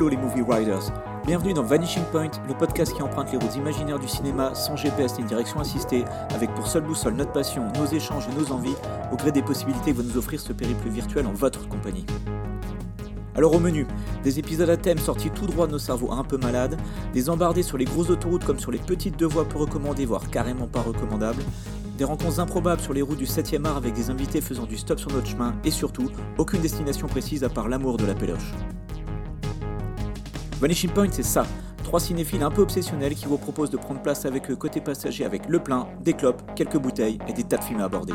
Hello les Movie Riders Bienvenue dans Vanishing Point, le podcast qui emprunte les routes imaginaires du cinéma sans GPS ni direction assistée, avec pour seule boussole notre passion, nos échanges et nos envies, au gré des possibilités que va nous offrir ce périple virtuel en votre compagnie. Alors au menu, des épisodes à thème sortis tout droit de nos cerveaux un peu malades, des embardés sur les grosses autoroutes comme sur les petites deux voies peu recommandées, voire carrément pas recommandables, des rencontres improbables sur les routes du 7e art avec des invités faisant du stop sur notre chemin, et surtout, aucune destination précise à part l'amour de la péloche. Vanishing Point, c'est ça. Trois cinéphiles un peu obsessionnels qui vous proposent de prendre place avec eux côté passager avec le plein, des clopes, quelques bouteilles et des tas de films à aborder.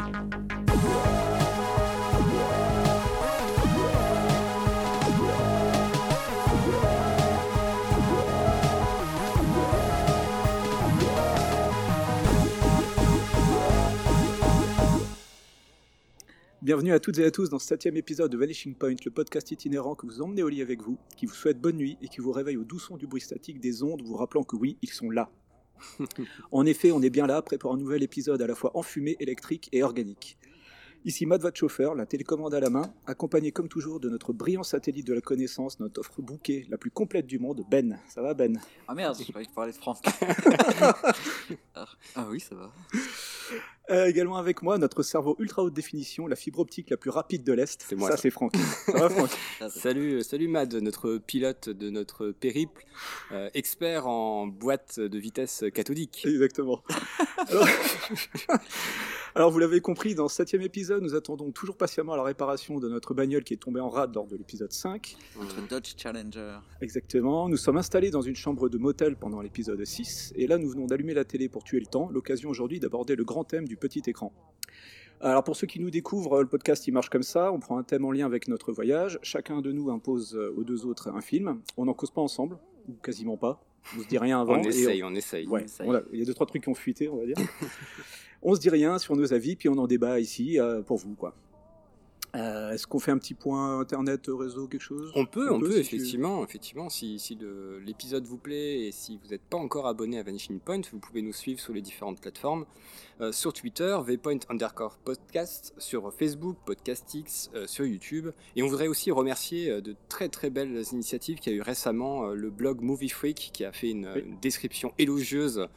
Bienvenue à toutes et à tous dans ce septième épisode de Vanishing Point, le podcast itinérant que vous emmenez au lit avec vous, qui vous souhaite bonne nuit et qui vous réveille au doux son du bruit statique des ondes, vous rappelant que oui, ils sont là. en effet, on est bien là, prêt pour un nouvel épisode à la fois enfumé, électrique et organique. Ici Matt, votre chauffeur, la télécommande à la main, accompagné comme toujours de notre brillant satellite de la connaissance, notre offre bouquet la plus complète du monde, Ben. Ça va Ben? Ah merde, je croyais que parlais de Franck. ah, ah oui, ça va. Euh, également avec moi, notre cerveau ultra haute définition, la fibre optique la plus rapide de l'Est. C'est moi, Ça, ça. c'est Franck. Ça va, Franck? Salut, salut Mad, notre pilote de notre périple, euh, expert en boîte de vitesse cathodique. Exactement. Alors, Alors, vous l'avez compris, dans ce septième épisode, nous attendons toujours patiemment la réparation de notre bagnole qui est tombée en rade lors de l'épisode 5. Notre Dodge Challenger. Exactement. Nous sommes installés dans une chambre de motel pendant l'épisode 6, et là nous venons d'allumer la télé pour tuer le temps, l'occasion aujourd'hui d'aborder le grand thème du petit écran. Alors pour ceux qui nous découvrent, le podcast il marche comme ça, on prend un thème en lien avec notre voyage, chacun de nous impose euh, aux deux autres un film, on n'en cause pas ensemble, ou quasiment pas, on se dit rien avant. On et essaye, on essaye. Ouais, il y a deux trois trucs qui ont fuité, on va dire. on se dit rien sur nos avis, puis on en débat ici euh, pour vous, quoi. Euh, Est-ce qu'on fait un petit point internet, réseau, quelque chose? On peut, on, peut, si tu- effectivement, effectivement, si, l'épisode vous plaît et si vous n'êtes pas encore abonné à Vanishing Point, vous pouvez nous suivre sur les différentes plateformes. Euh, sur Twitter, vpoint underscore podcast, sur Facebook, Podcastix, euh, sur YouTube. Et on voudrait aussi remercier euh, de très très belles initiatives qu'il y a eu récemment, euh, le blog Movie Freak qui a fait une, Oui. une description élogieuse euh,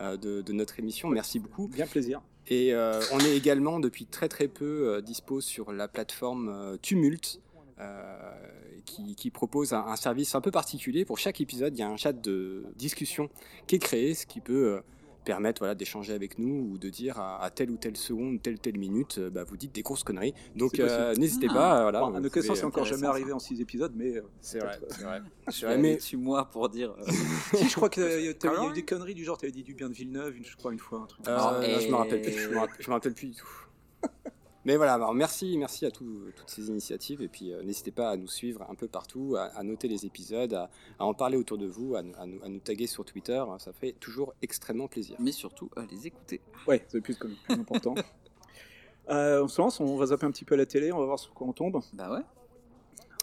de, de notre émission. Merci beaucoup. Bien plaisir. Et euh, on est également depuis très très peu euh, dispo sur la plateforme euh, Tumult, euh, qui, qui propose un, un service un peu particulier. Pour chaque épisode, il y a un chat de discussion qui est créé, ce qui peut permettre voilà, d'échanger avec nous ou de dire à, à telle ou telle seconde, telle ou telle minute, euh, bah, vous dites des grosses conneries. Donc euh, n'hésitez Ah. pas. Voilà, Bon, à nos c'est encore jamais arrivé en six épisodes, mais euh, C'est vrai, peut-être, c'est vrai. Je suis mais dessus moi pour dire. Si, je crois que euh, t'avais- il y a eu des conneries du genre, tu avais dit du bien de Villeneuve, une- je crois, une fois. Un truc. Euh, Ah, non, je me rappelle et- plus. Je me rappelle, je me rappelle plus du tout. Mais voilà, alors merci, merci à tout- toutes ces initiatives et puis euh, n'hésitez pas à nous suivre un peu partout, à, à noter les épisodes, à, à en parler autour de vous, à, nous- à nous, à nous taguer sur Twitter, hein, ça fait toujours extrêmement plaisir. Mais surtout, à les écouter. Ouais, c'est plus, plus important. Euh, on se lance, on va zapper un petit peu à la télé, on va voir sur quoi on tombe. Bah ouais.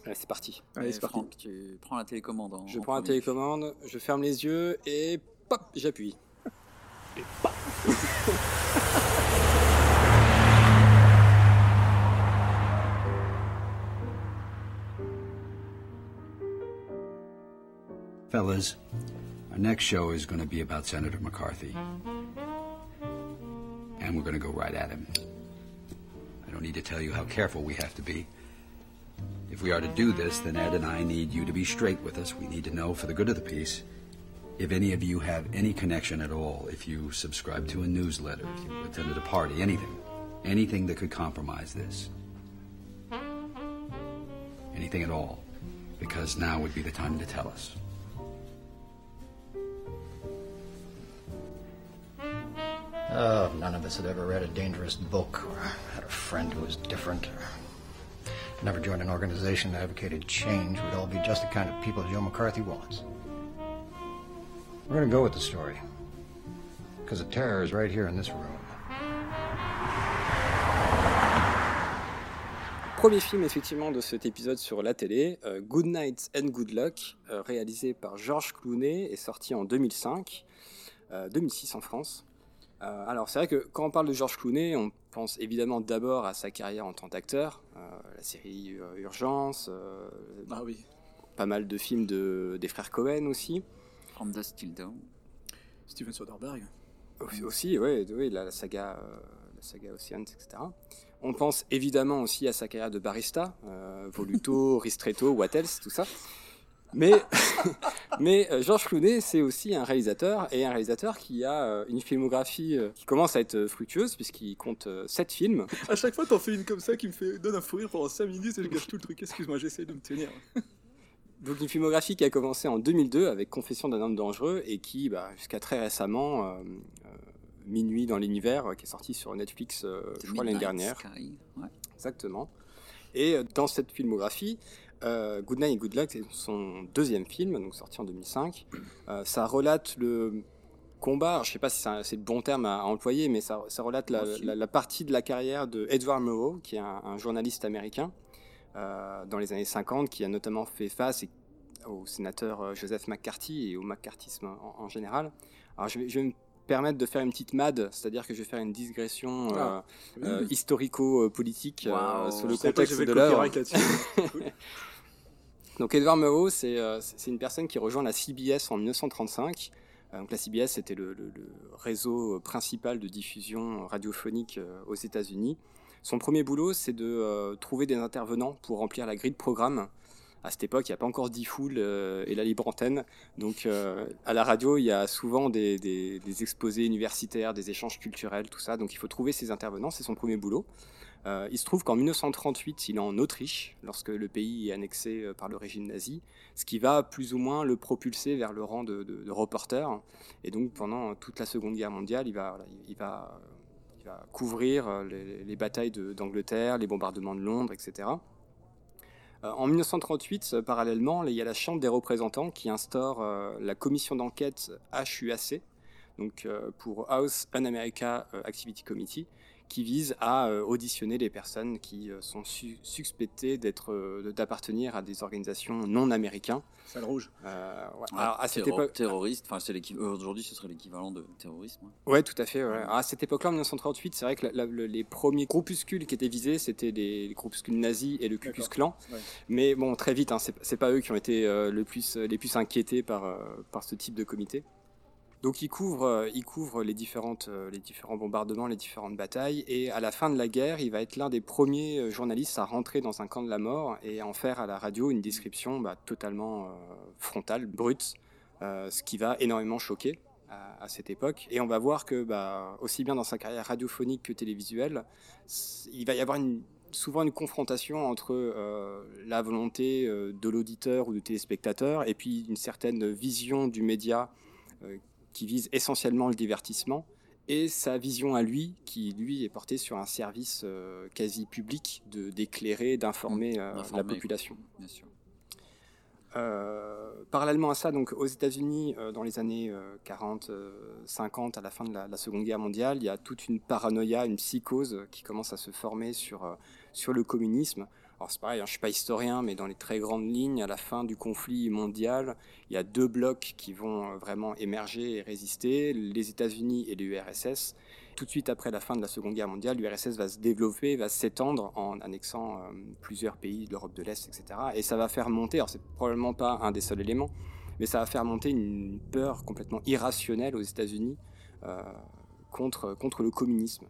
Allez, c'est parti. Allez, Et c'est parti. Franck, tu prends la télécommande. En, Je en prends la télécommande, je ferme les yeux et pop, j'appuie. Fellas, our next show is going to be about Senator McCarthy. And we're going to go right at him. I don't need to tell you how careful we have to be. If we are to do this, then Ed and I need you to be straight with us. We need to know, for the good of the peace, if any of you have any connection at all, if you subscribe to a newsletter, if you attended a party, anything. Anything that could compromise this. Anything at all. Because now would be the time to tell us. Oh, none of us had ever read a dangerous book or had a friend who was different or never joined an organization that advocated change. We'd all be just the kind of people Joe McCarthy wants. We're going to go with the story. Because the terror is right here in this room. Premier film de cet épisode sur la télé, euh, Good Night and Good Luck, euh, réalisé par Georges Clooney et sorti en 2005, euh, 2006 en France. Euh, alors c'est vrai que quand on parle de Georges Clooney, on pense évidemment d'abord à sa carrière en tant qu'acteur, euh, la série euh, Urgence, euh, Ah oui. pas mal de films de, des frères Cohen aussi. From Dust Till Dawn. Steven Soderbergh. Aussi, ouais, oui, la, la saga, euh, la saga Oceans, etc. On pense évidemment aussi à sa carrière de barista, euh, Voluto, Ristretto, What Else, tout ça. Mais, mais euh, Georges Clooney, c'est aussi un réalisateur, et un réalisateur qui a euh, une filmographie euh, qui commence à être fructueuse, puisqu'il compte 7 films. À chaque fois, t'en fais une comme ça qui me fait donne un fou rire pendant 5 minutes et je gâche tout le truc. Excuse-moi, j'essaie de me tenir. Donc une filmographie qui a commencé en 2002 avec Confession d'un homme dangereux, et qui, bah, jusqu'à très récemment, euh, euh, Minuit dans l'univers, euh, qui est sorti sur Netflix, euh, The je crois, l'année dernière. Sky, ouais. Exactement. Et euh, dans cette filmographie, euh, Good Night and Good Luck, c'est son deuxième film, donc sorti en 2005. Euh, ça relate le combat, je ne sais pas si c'est le bon terme à, à employer, mais ça, ça relate la, Merci. la- la partie de la carrière de Edward Murrow, qui est un, un journaliste américain euh, dans les années 50, qui a notamment fait face et- au sénateur euh, Joseph McCarthy et au McCarthyisme en, en général. Alors je vais, je vais me permettre de faire une petite mad, c'est-à-dire que je vais faire une digression euh, Ah. euh, historico-politique euh, Waouh. sur le contexte de l'œuvre. Donc Edward Murrow, c'est euh, c'est une personne qui rejoint la CBS en 1935. Euh, donc la CBS, c'était le, réseau principal de diffusion radiophonique euh, aux États-Unis. Son premier boulot, c'est de euh, trouver des intervenants pour remplir la grille de programme. À cette époque, il n'y a pas encore euh, et la libre antenne. Donc euh, à la radio, il y a souvent des, des- des exposés universitaires, des échanges culturels, tout ça. Donc il faut trouver ces intervenants, c'est son premier boulot. Euh, il se trouve qu'en 1938, il est en Autriche, lorsque le pays est annexé euh, par le régime nazi, ce qui va plus ou moins le propulser vers le rang de, reporter. Et donc pendant toute la Seconde Guerre mondiale, il va, couvrir euh, les, les batailles d'Angleterre, les bombardements de Londres, etc. En 1938, euh, parallèlement, il y a la Chambre des représentants qui instaure la commission d'enquête HUAC, donc pour House Un-America euh, Activity Committee, qui vise à euh, auditionner les personnes qui euh, sont su- suspectées d'être, euh, d'appartenir à des organisations non américaines. Salle rouge. Euh, ouais. Ouais, Alors à cette époque, Terroriste, enfin, aujourd'hui, ce serait l'équivalent de terrorisme. ouais. Tout à fait. ouais. Alors, à cette époque-là, en 1938, c'est vrai que la- la- le- les premiers groupuscules qui étaient visés, c'était les, les groupuscules nazis et le Ku Klux. Klan. Mais bon, très vite, hein, c'est c'est pas eux qui ont été euh, le plus, les plus inquiétés par, euh, par ce type de comité. Donc, ils couvrent, euh, ils couvrent les, différentes, euh, les différents bombardements, les différentes batailles. Et à la fin de la guerre, il va être l'un des premiers euh, journalistes à rentrer dans un camp de la mort et en faire à la radio une description bah, totalement frontale, brute, ce qui va énormément choquer à, cette époque. Et on va voir que, bah, aussi bien dans sa carrière radiophonique que télévisuelle, il va y avoir souvent une confrontation entre la volonté de l'auditeur ou du téléspectateur et puis une certaine vision du média euh, qui vise essentiellement le divertissement et sa vision à lui qui lui est portée sur un service euh, quasi public de d'éclairer, d'informer euh, la population. quoi. Bien sûr. Euh, parallèlement à ça, donc aux États-Unis, dans les années euh, 40, euh, 50, à la fin de la, la Seconde Guerre mondiale, il y a toute une paranoïa, une psychose qui commence à se former sur, sur le communisme. Alors c'est pareil, hein, je suis pas historien, mais dans les très grandes lignes, à la fin du conflit mondial, il y a deux blocs qui vont euh, vraiment émerger et résister, les États-Unis et l'URSS. Tout de suite après la fin de la Seconde Guerre mondiale, l'URSS va se développer, va s'étendre en annexant euh, plusieurs pays de l'Europe de l'Est, etc. Et ça va faire monter, alors c'est probablement pas un des seuls éléments, mais ça va faire monter une peur complètement irrationnelle aux États-Unis euh, contre, contre le communisme.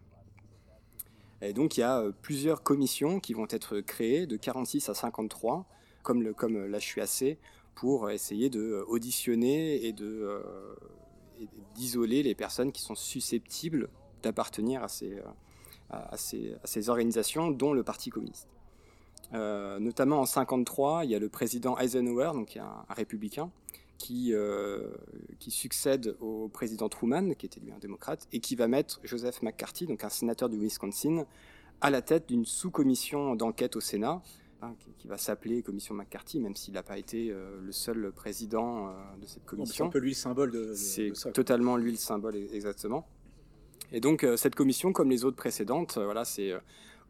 Et donc il y a euh, plusieurs commissions qui vont être créées de 46 à 53, comme, le, comme l'HUAC, pour essayer de euh, auditionner et de euh, d'isoler les personnes qui sont susceptibles d'appartenir à ces, euh, à, ces, organisations, dont le Parti communiste. Euh, notamment en 53, il y a le président Eisenhower, donc un, un républicain, qui, euh, qui succède au président Truman, qui était lui un démocrate, et qui va mettre Joseph McCarthy, donc un sénateur du Wisconsin, à la tête d'une sous-commission d'enquête au Sénat, hein, qui, qui va s'appeler Commission McCarthy, même s'il n'a pas été euh, le seul président euh, de cette Bon, c'est commission. un peu lui le symbole de, de- C'est de ça. quoi. totalement lui le symbole, e- exactement. Et donc, cette commission, comme les autres précédentes, voilà, c'est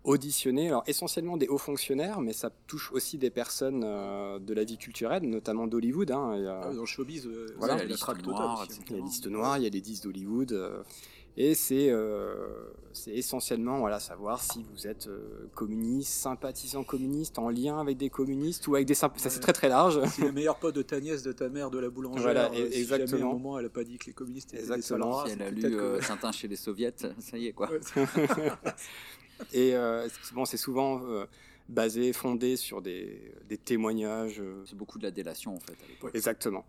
auditionner, alors essentiellement des hauts fonctionnaires, mais ça touche aussi des personnes euh, de la vie culturelle, notamment d'Hollywood. hein, il y a- Ah, dans le showbiz, euh, Voilà, c'est la la liste noire, il y a les listes noires, il y a les 10 d'Hollywood. euh, Et c'est euh, c'est essentiellement voilà, savoir si vous êtes euh, communiste, sympathisant communiste, en lien avec des communistes ou avec des symp- Ça, c'est très très large. Si le meilleur pote de ta nièce, de ta mère, de la boulangère, Voilà, si jamais à un exactement. moment elle a pas dit que les communistes étaient des Exactement. salauds, si elle a c'est lu que- Tintin chez les soviets, ça y est quoi. Ouais. Et euh, c'est- bon, c'est souvent euh, basé, fondé sur des, des témoignages. euh, C'est beaucoup de la délation en fait à l'époque. Exactement.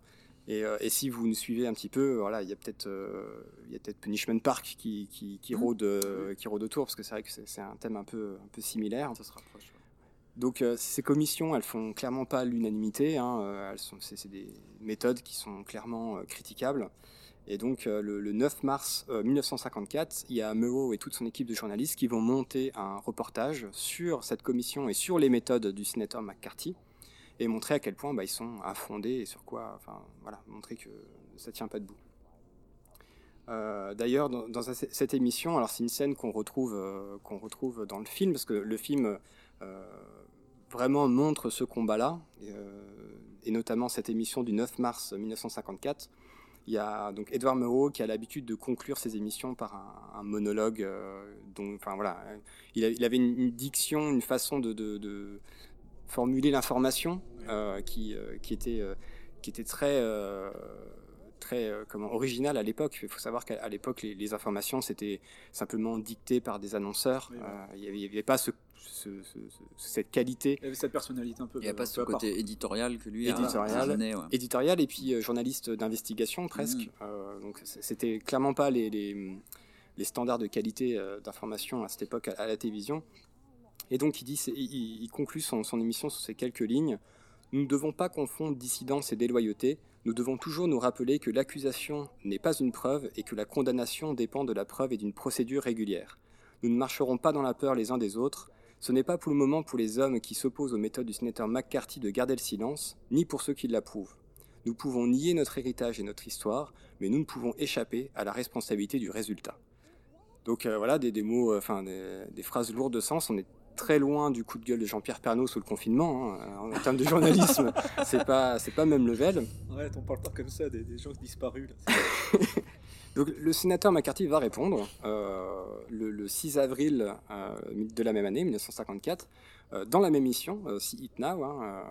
Et, euh, et si vous nous suivez un petit peu, voilà, il y a peut-être euh, il y a peut-être Punishment Park qui, qui, qui Mhm. rôde, euh, qui rôde autour, parce que c'est vrai que c'est un thème un peu, un peu similaire. Ça se rapproche. ouais. Donc euh, ces commissions, elles font clairement pas l'unanimité. hein, euh, elles sont, c'est, c'est des méthodes qui sont clairement euh, critiquables. Et donc euh, le, le 9 mars euh, 1954, il y a Murrow et toute son équipe de journalistes qui vont monter un reportage sur cette commission et sur les méthodes du sénateur McCarthy et montrer à quel point bah, ils sont infondés et sur quoi, enfin voilà, montrer que ça tient pas debout. Euh, D'ailleurs, dans, dans ce- cette émission, alors c'est une scène qu'on retrouve, euh, qu'on retrouve dans le film, parce que le film euh, vraiment montre ce combat-là, euh, et notamment cette émission du 9 mars 1954. Il y a donc Edward Murrow qui a l'habitude de conclure ses émissions par un, un monologue. euh, dont, enfin voilà, il, a- il avait une, une diction, une façon de, de- de formuler l'information euh, qui, euh, qui était qui était très très euh, comment originale à l'époque. Il faut savoir qu'à l'époque les, les informations c'était simplement dictées par des annonceurs. Oui, Euh, il n'y avait pas ce, ce- ce- ce- cette qualité Il y avait cette personnalité un peu. Il n'y a euh, pas ce part. côté éditorial que lui Éditorial. a. Ouais. éditorial et puis euh, journaliste d'investigation presque. Mm. Euh, donc c'était clairement pas les, les, les standards de qualité euh, d'information à cette époque à, à la télévision. Et donc il, dit, il conclut son, son émission sur ces quelques lignes. Nous ne devons pas confondre dissidence et déloyauté. Nous devons toujours nous rappeler que l'accusation n'est pas une preuve et que la condamnation dépend de la preuve et d'une procédure régulière. Nous ne marcherons pas dans la peur les uns des autres. Ce n'est pas pour le moment pour les hommes qui s'opposent aux méthodes du sénateur McCarthy de garder le silence, ni pour ceux qui l'approuvent. Nous pouvons nier notre héritage et notre histoire, mais nous ne pouvons échapper à la responsabilité du résultat. Donc euh, voilà, des, des mots, euh, enfin des, des phrases lourdes de sens. On est très loin du coup de gueule de Jean-Pierre Pernaut sous le confinement. hein. En termes de journalisme, c'est pas, c'est pas même level. Ouais, on parle pas comme ça des, des gens disparus. Là. Donc le sénateur McCarthy va répondre euh, le, le 6 avril euh, de la même année, 1954, euh, dans la même mission, See It Now, hein,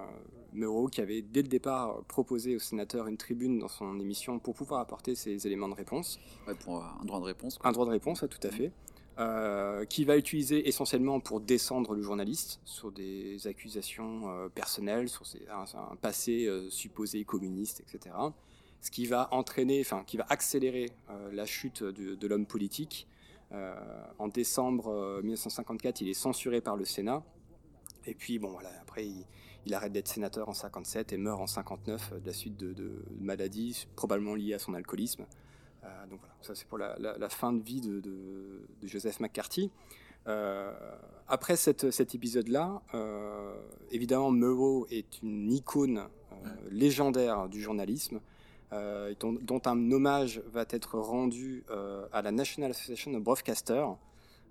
Murrow qui avait dès le départ proposé au sénateur une tribune dans son émission pour pouvoir apporter ses éléments de réponse. Ouais, pour un droit de réponse. quoi. Un droit de réponse, ouais, tout à fait. Euh, qui va utiliser essentiellement pour descendre le journaliste sur des accusations euh, personnelles, sur ses- un, un passé euh, supposé communiste, etc. Ce qui va entraîner, enfin, qui va accélérer euh, la chute de, de l'homme politique. Euh, en décembre euh, 1954, il est censuré par le Sénat. Et puis, bon, voilà, après, il, il arrête d'être sénateur en 57 et meurt en 59 euh, de la suite de, de maladies, probablement liées à son alcoolisme. Euh, donc voilà, ça c'est pour la, la- la fin de vie de, de- de Joseph McCarthy. Euh, après cette- cet épisode-là, euh, évidemment, Murrow est une icône euh, légendaire du journalisme, euh, dont, dont un hommage va être rendu euh, à la National Association of Broadcasters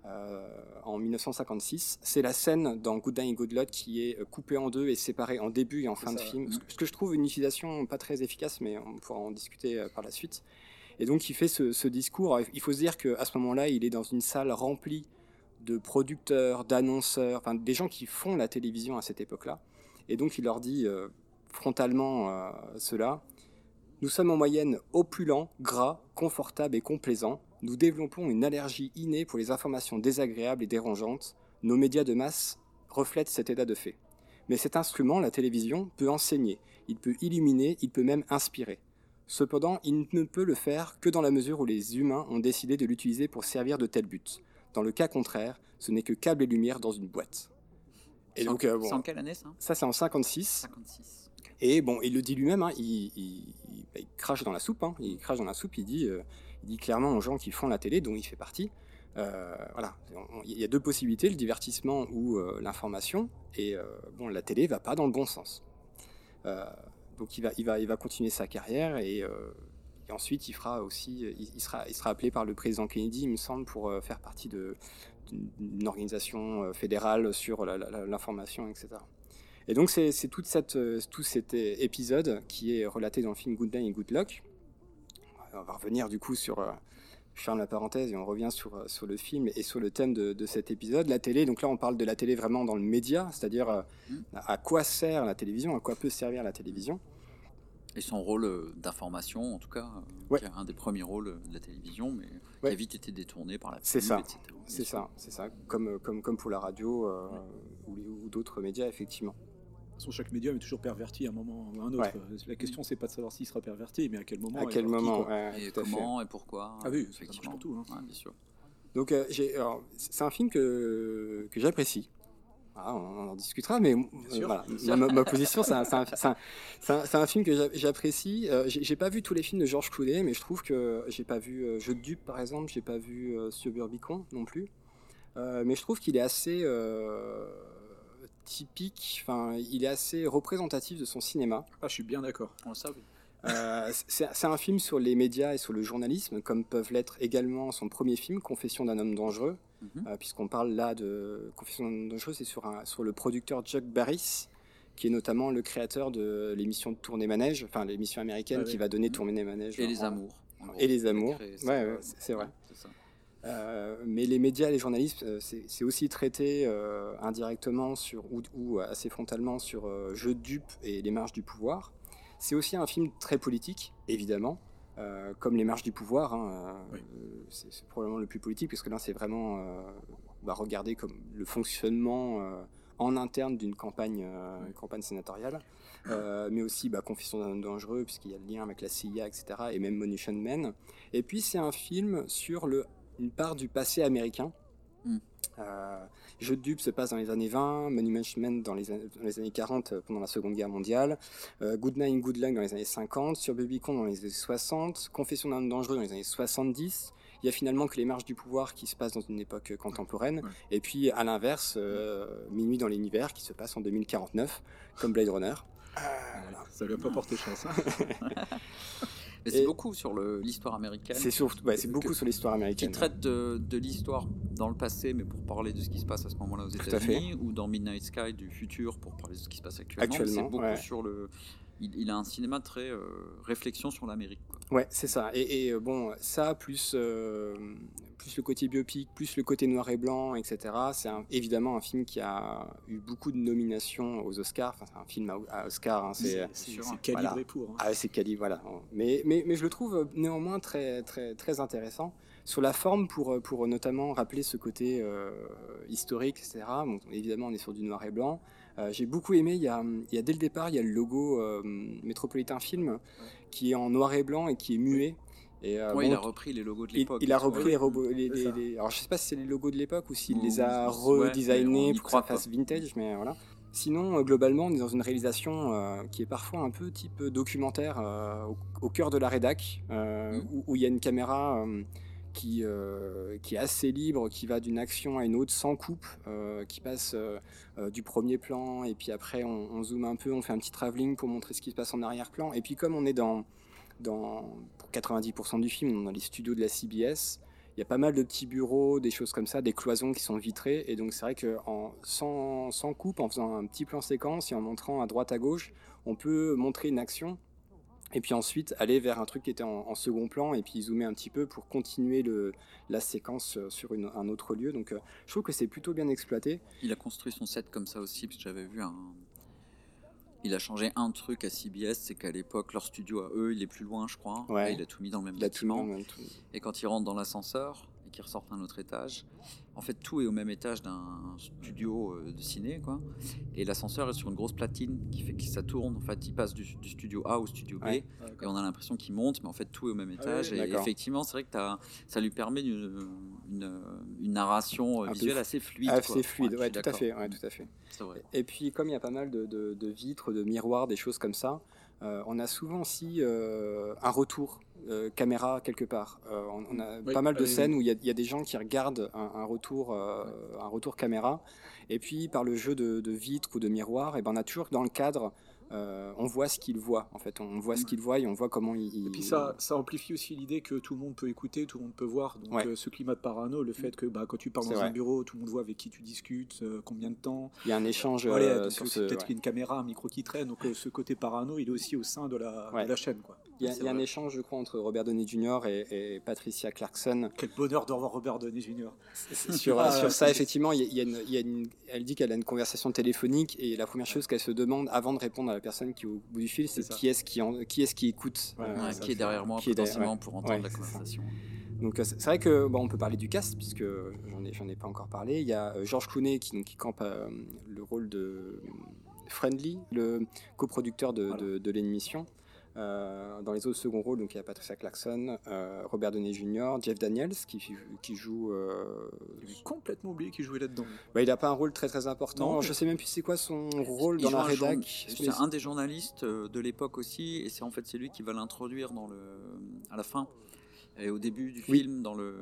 euh, en 1956. C'est la scène dans Good Day and Good Luck qui est coupée en deux et séparée en début et en fin de film. ouais. Ce que- je trouve une utilisation pas très efficace, mais on pourra en discuter par la suite. Et donc il fait ce, ce discours. Il faut se dire qu'à ce moment-là, il est dans une salle remplie de producteurs, d'annonceurs, enfin des gens qui font la télévision à cette époque-là. Et donc il leur dit frontalement cela. Nous sommes en moyenne opulents, gras, confortables et complaisants. Nous développons une allergie innée pour les informations désagréables et dérangeantes. Nos médias de masse reflètent cet état de fait. Mais cet instrument, la télévision, peut enseigner, il peut illuminer, il peut même inspirer. Cependant, il ne peut le faire que dans la mesure où les humains ont décidé de l'utiliser pour servir de tel but. Dans le cas contraire, ce n'est que câble et lumière dans une boîte. Et C'est en- donc, euh, bon, C'est en quelle année ça? Ça c'est en 56. 56. Et bon, il le dit lui-même, il, crache dans la soupe. il crache dans la soupe. Il dit, clairement aux gens qui font la télé, dont il fait partie. euh, voilà, il y a deux possibilités le divertissement ou euh, l'information. Et euh, bon, la télé va pas dans le bon sens. Donc il va, il va, il va continuer sa carrière et, ensuite il fera aussi, il, sera, il sera appelé par le président Kennedy, il me semble, pour faire partie d'une organisation fédérale sur l'information, etc. Et donc c'est euh, tout cet euh, épisode qui est relaté dans le film Good Day and Good Luck. On va revenir du coup sur, euh, je ferme la parenthèse et on revient sur, sur le film et sur le thème de, de cet épisode, la télé. Donc là, on parle de la télé vraiment dans le média, c'est-à-dire Mm. à quoi sert la télévision, à quoi peut servir la télévision. Et son rôle d'information, en tout cas, Ouais. qui est un des premiers rôles de la télévision, mais qui Ouais. a vite été détourné par la C'est ça. C'est ça, c'est ça, comme, comme, comme pour la radio euh, ou d'autres médias, effectivement. De toute façon, chaque médium est toujours perverti à un moment ou à un autre. La question, c'est pas de savoir s'il sera perverti, mais à quel moment. à et quel qui, moment Et comment et pourquoi Ah oui, ça marche effectivement. pour tout, hein. Ouais, bien sûr. Donc, euh, c'est un film que, que j'apprécie. Ah, on en discutera, mais euh, voilà, ma, position, c'est un, c'est un- film que j'a- j'apprécie. Euh, j'ai pas vu tous les films de Georges Clooney, mais je trouve que j'ai pas vu euh, Jeu de dupe, par exemple, j'ai pas vu euh, Suburbicon non plus. Euh, mais je trouve qu'il est assez euh, typique, enfin, il est assez représentatif de son cinéma. Ah, je suis bien d'accord. Oh, ça, oui. Euh, c'est un film sur les médias et sur le journalisme, comme peuvent l'être également son premier film, Confession d'un homme dangereux, Mhm. euh, puisqu'on parle là de Confession d'un homme dangereux, c'est sur, un- sur le producteur Chuck Barris, qui est notamment le créateur de l'émission de Tournée Manège, enfin l'émission américaine Ah qui va donner Tournée Manège. Et les amours. en. Et les amours. Ouais, ouais, c'est- c'est vrai. Euh, mais les médias et les journalistes, euh, c'est aussi traité euh, indirectement sur, ou, ou assez frontalement sur euh, Jeu de dupe et les marges du pouvoir. C'est aussi un film très politique, évidemment, comme les marges du pouvoir. hein, Oui. c'est probablement le plus politique, parce que là, c'est vraiment bah, regarder comme le fonctionnement en interne d'une campagne, euh, campagne sénatoriale. Euh, mais aussi bah, Confession d'un homme dangereux, puisqu'il y a le lien avec la CIA, etc., et même Munition Men. Et puis, c'est un film sur le une part du passé américain. Mm. Euh, Jeu de dupe se passe dans les années 20, Monument Men dans les, années- dans les années 40 euh, pendant la Seconde Guerre mondiale, euh, Good Night Good Luck dans les années 50, Sur Babycon dans les années 60, Confession d'un homme dangereux dans les années 70. Il y a finalement que les marches du pouvoir qui se passent dans une époque contemporaine, Ouais. et puis à l'inverse, euh, Minuit dans l'univers qui se passe en 2049, comme Blade Runner. voilà. Ça lui a pas porté chance. hein. Mais c'est beaucoup sur l'histoire américaine. C'est ouais, beaucoup Que- sur l'histoire qui américaine. traite de, de l'histoire dans le passé, mais pour parler de ce qui se passe à ce moment-là aux États-Unis, ou dans Midnight Sky du futur pour parler de ce qui se passe actuellement. Actuellement, c'est beaucoup ouais. sur le. Il, il a un cinéma très euh, réflexion sur l'Amérique. Ouais, c'est ça. Et, et, euh, bon, ça, plus, euh, plus le côté biopic, plus le côté noir et blanc, etc. C'est évidemment un film qui a eu beaucoup de nominations aux Oscars. Enfin, c'est un film à, à Oscar. hein, c'est C'est sûr, c'est hein. calibré Voilà. pour. hein. ah, c'est quali, voilà. Mais, mais, mais je le trouve euh, néanmoins très, très, très intéressant. Sur la forme, pour, pour notamment rappeler ce côté euh, historique, etc. Bon, évidemment, on est sur du noir et blanc. Euh, J'ai beaucoup aimé, il y, a, il y a dès le départ, il y a le logo euh, Métropolitain Film qui est en noir et blanc et qui est muet. Et, euh, Ouais, bon, il a repris les logos de il, l'époque. il a et tout. repris Ouais, les les- alors je sais pas si c'est les logos de l'époque ou s'il Ou- les a ouais, redesignés y pour que ça fasse vintage, mais voilà. Sinon, globalement, on est dans une réalisation euh, qui est parfois un peu type documentaire euh, au, au cœur de la rédac, euh, Mhm. où, il y a une caméra qui, euh, qui est assez libre, qui va d'une action à une autre sans coupe, euh, qui passe euh, du premier plan, et puis après on, on zoome un peu, on fait un petit travelling pour montrer ce qui se passe en arrière-plan. Et puis comme on est dans, dans pour 90% du film, on est dans les studios de la CBS, il y a pas mal de petits bureaux, des choses comme ça, des cloisons qui sont vitrées. Et donc c'est vrai que en, sans, sans coupe, en faisant un petit plan séquence et en montrant à droite à gauche, on peut montrer une action et puis ensuite aller vers un truc qui était en, en second plan et puis zoomer un petit peu pour continuer le, la séquence euh, sur une- un autre lieu. Donc euh, je trouve que c'est plutôt bien exploité. Il a construit son set comme ça aussi, parce que j'avais vu un. Il a changé un truc à CBS, c'est qu'à l'époque, leur studio à eux, il est plus loin, je crois. Ouais. Et il a tout mis dans le même Il a tout mis bâtiment. même. Et quand ils rentrent dans l'ascenseur qu'ils ressortent à un autre étage, en fait, tout est au même étage d'un studio euh, de ciné, quoi. Et l'ascenseur est sur une grosse platine qui fait que ça tourne. En fait, il passe du, du studio A au studio B. Ouais. Et on a l'impression qu'il monte, mais en fait, tout est au même Ah étage. oui, et effectivement, c'est vrai que t'as- ça lui permet une, une, une narration euh, visuelle assez fluide. Assez fluide, ouais, tout à fait, ouais, tout à fait. Vrai. Et puis, comme il y a pas mal de, de- de vitres, de miroirs, des choses comme ça, euh, on a souvent aussi euh, un retour euh, caméra quelque part. Euh, on, on a Oui, pas mal de scènes où il y, a- il y a des gens qui regardent un, un retour, euh, un retour caméra. Et puis, par le jeu de, de vitres ou de miroirs, et ben, on a toujours dans le cadre, on voit ce qu'il voit. En fait, on voit ce qu'il voit et on voit comment il. Et puis ça, ça amplifie aussi l'idée que tout le monde peut écouter, tout le monde peut voir. Donc Ouais. ce climat de parano, le fait que bah, quand tu parles dans vrai. un bureau, tout le monde voit avec qui tu discutes, combien de temps. Il y a un échange Voilà, sur ce. peut-être qu'il y a une caméra, un micro qui traîne. Donc ce côté parano, il est aussi au sein de la, de la chaîne. Quoi. Il y a, y un échange, je crois, entre Robert Downey Jr. et, et Patricia Clarkson Quel bonheur de revoir Robert Downey Jr. sur, Ah, sur ça. Effectivement, il y a- il y a une- il y a une- elle dit qu'elle a une conversation téléphonique et la première chose qu'elle se demande avant de répondre à la personne qui est au bout du fil, c'est qui est-ce qui, en- qui, est qui écoute. Ouais, euh, Ouais, qui est derrière moi qui est derrière- potentiellement ouais. pour entendre Ouais, la conversation. Donc euh, c'est vrai que bon, on peut parler du cast puisque j'en ai j'en ai pas encore parlé. Il y a euh, George Clooney qui, campe euh, le rôle de Friendly, le coproducteur de, Voilà. de, de l'émission. Euh, dans les autres seconds rôles, donc il y a Patricia Clarkson, euh, Robert Downey Jr., Jeff Daniels qui, qui joue. euh, J'avais complètement oublié qu'il jouait là-dedans. bah, il n'a pas un rôle très très important. Non. Je sais même plus c'est quoi son rôle Il dans la rédac. C'est un des journalistes de l'époque aussi, et c'est en fait c'est lui qui va l'introduire dans le à la fin et au début du Oui. film dans le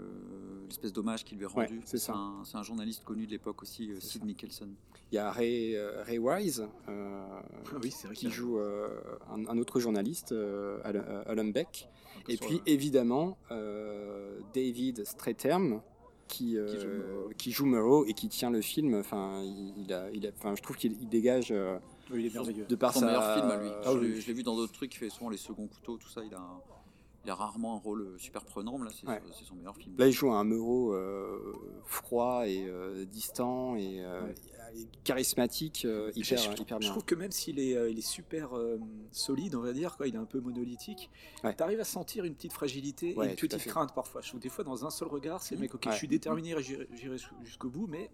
l'espèce d'hommage qu'il lui est Ouais, rendu. c'est ça. un, c'est un journaliste connu de l'époque aussi, euh, Sid Mickelson. Il y a Ray, euh, Ray Wise euh, Ah oui, c'est vrai qui joue euh, un, un autre journaliste, euh, Alan- euh, Beck. Et puis le- évidemment euh, David Strathern qui, euh, Qui joue qui joue Moreau et qui tient le film. Enfin, il, il a, il a- enfin, je trouve qu'il il dégage euh, Oui, il est merveilleux. de par Son sa. meilleur film à lui. Ah je oui. l'ai- je l'ai vu dans d'autres trucs, il fait souvent les seconds couteaux, tout ça. Il a, il a rarement un rôle euh, super prenant, mais là c'est Ouais. son meilleur film. Là, il joue un Moreau euh, froid et euh, distant et, euh, Ouais. Charismatique, euh, Je- hyper, je, trouve, hyper je bien. trouve que même s'il est, euh, il est super euh, solide, on va dire, quoi, il est un peu monolithique, Ouais. tu arrives à sentir une petite fragilité Ouais, et une petite crainte parfois. Je trouve des fois dans un seul regard, c'est le mec, ok, Ouais. je suis déterminé, j'irai jusqu'au bout, mais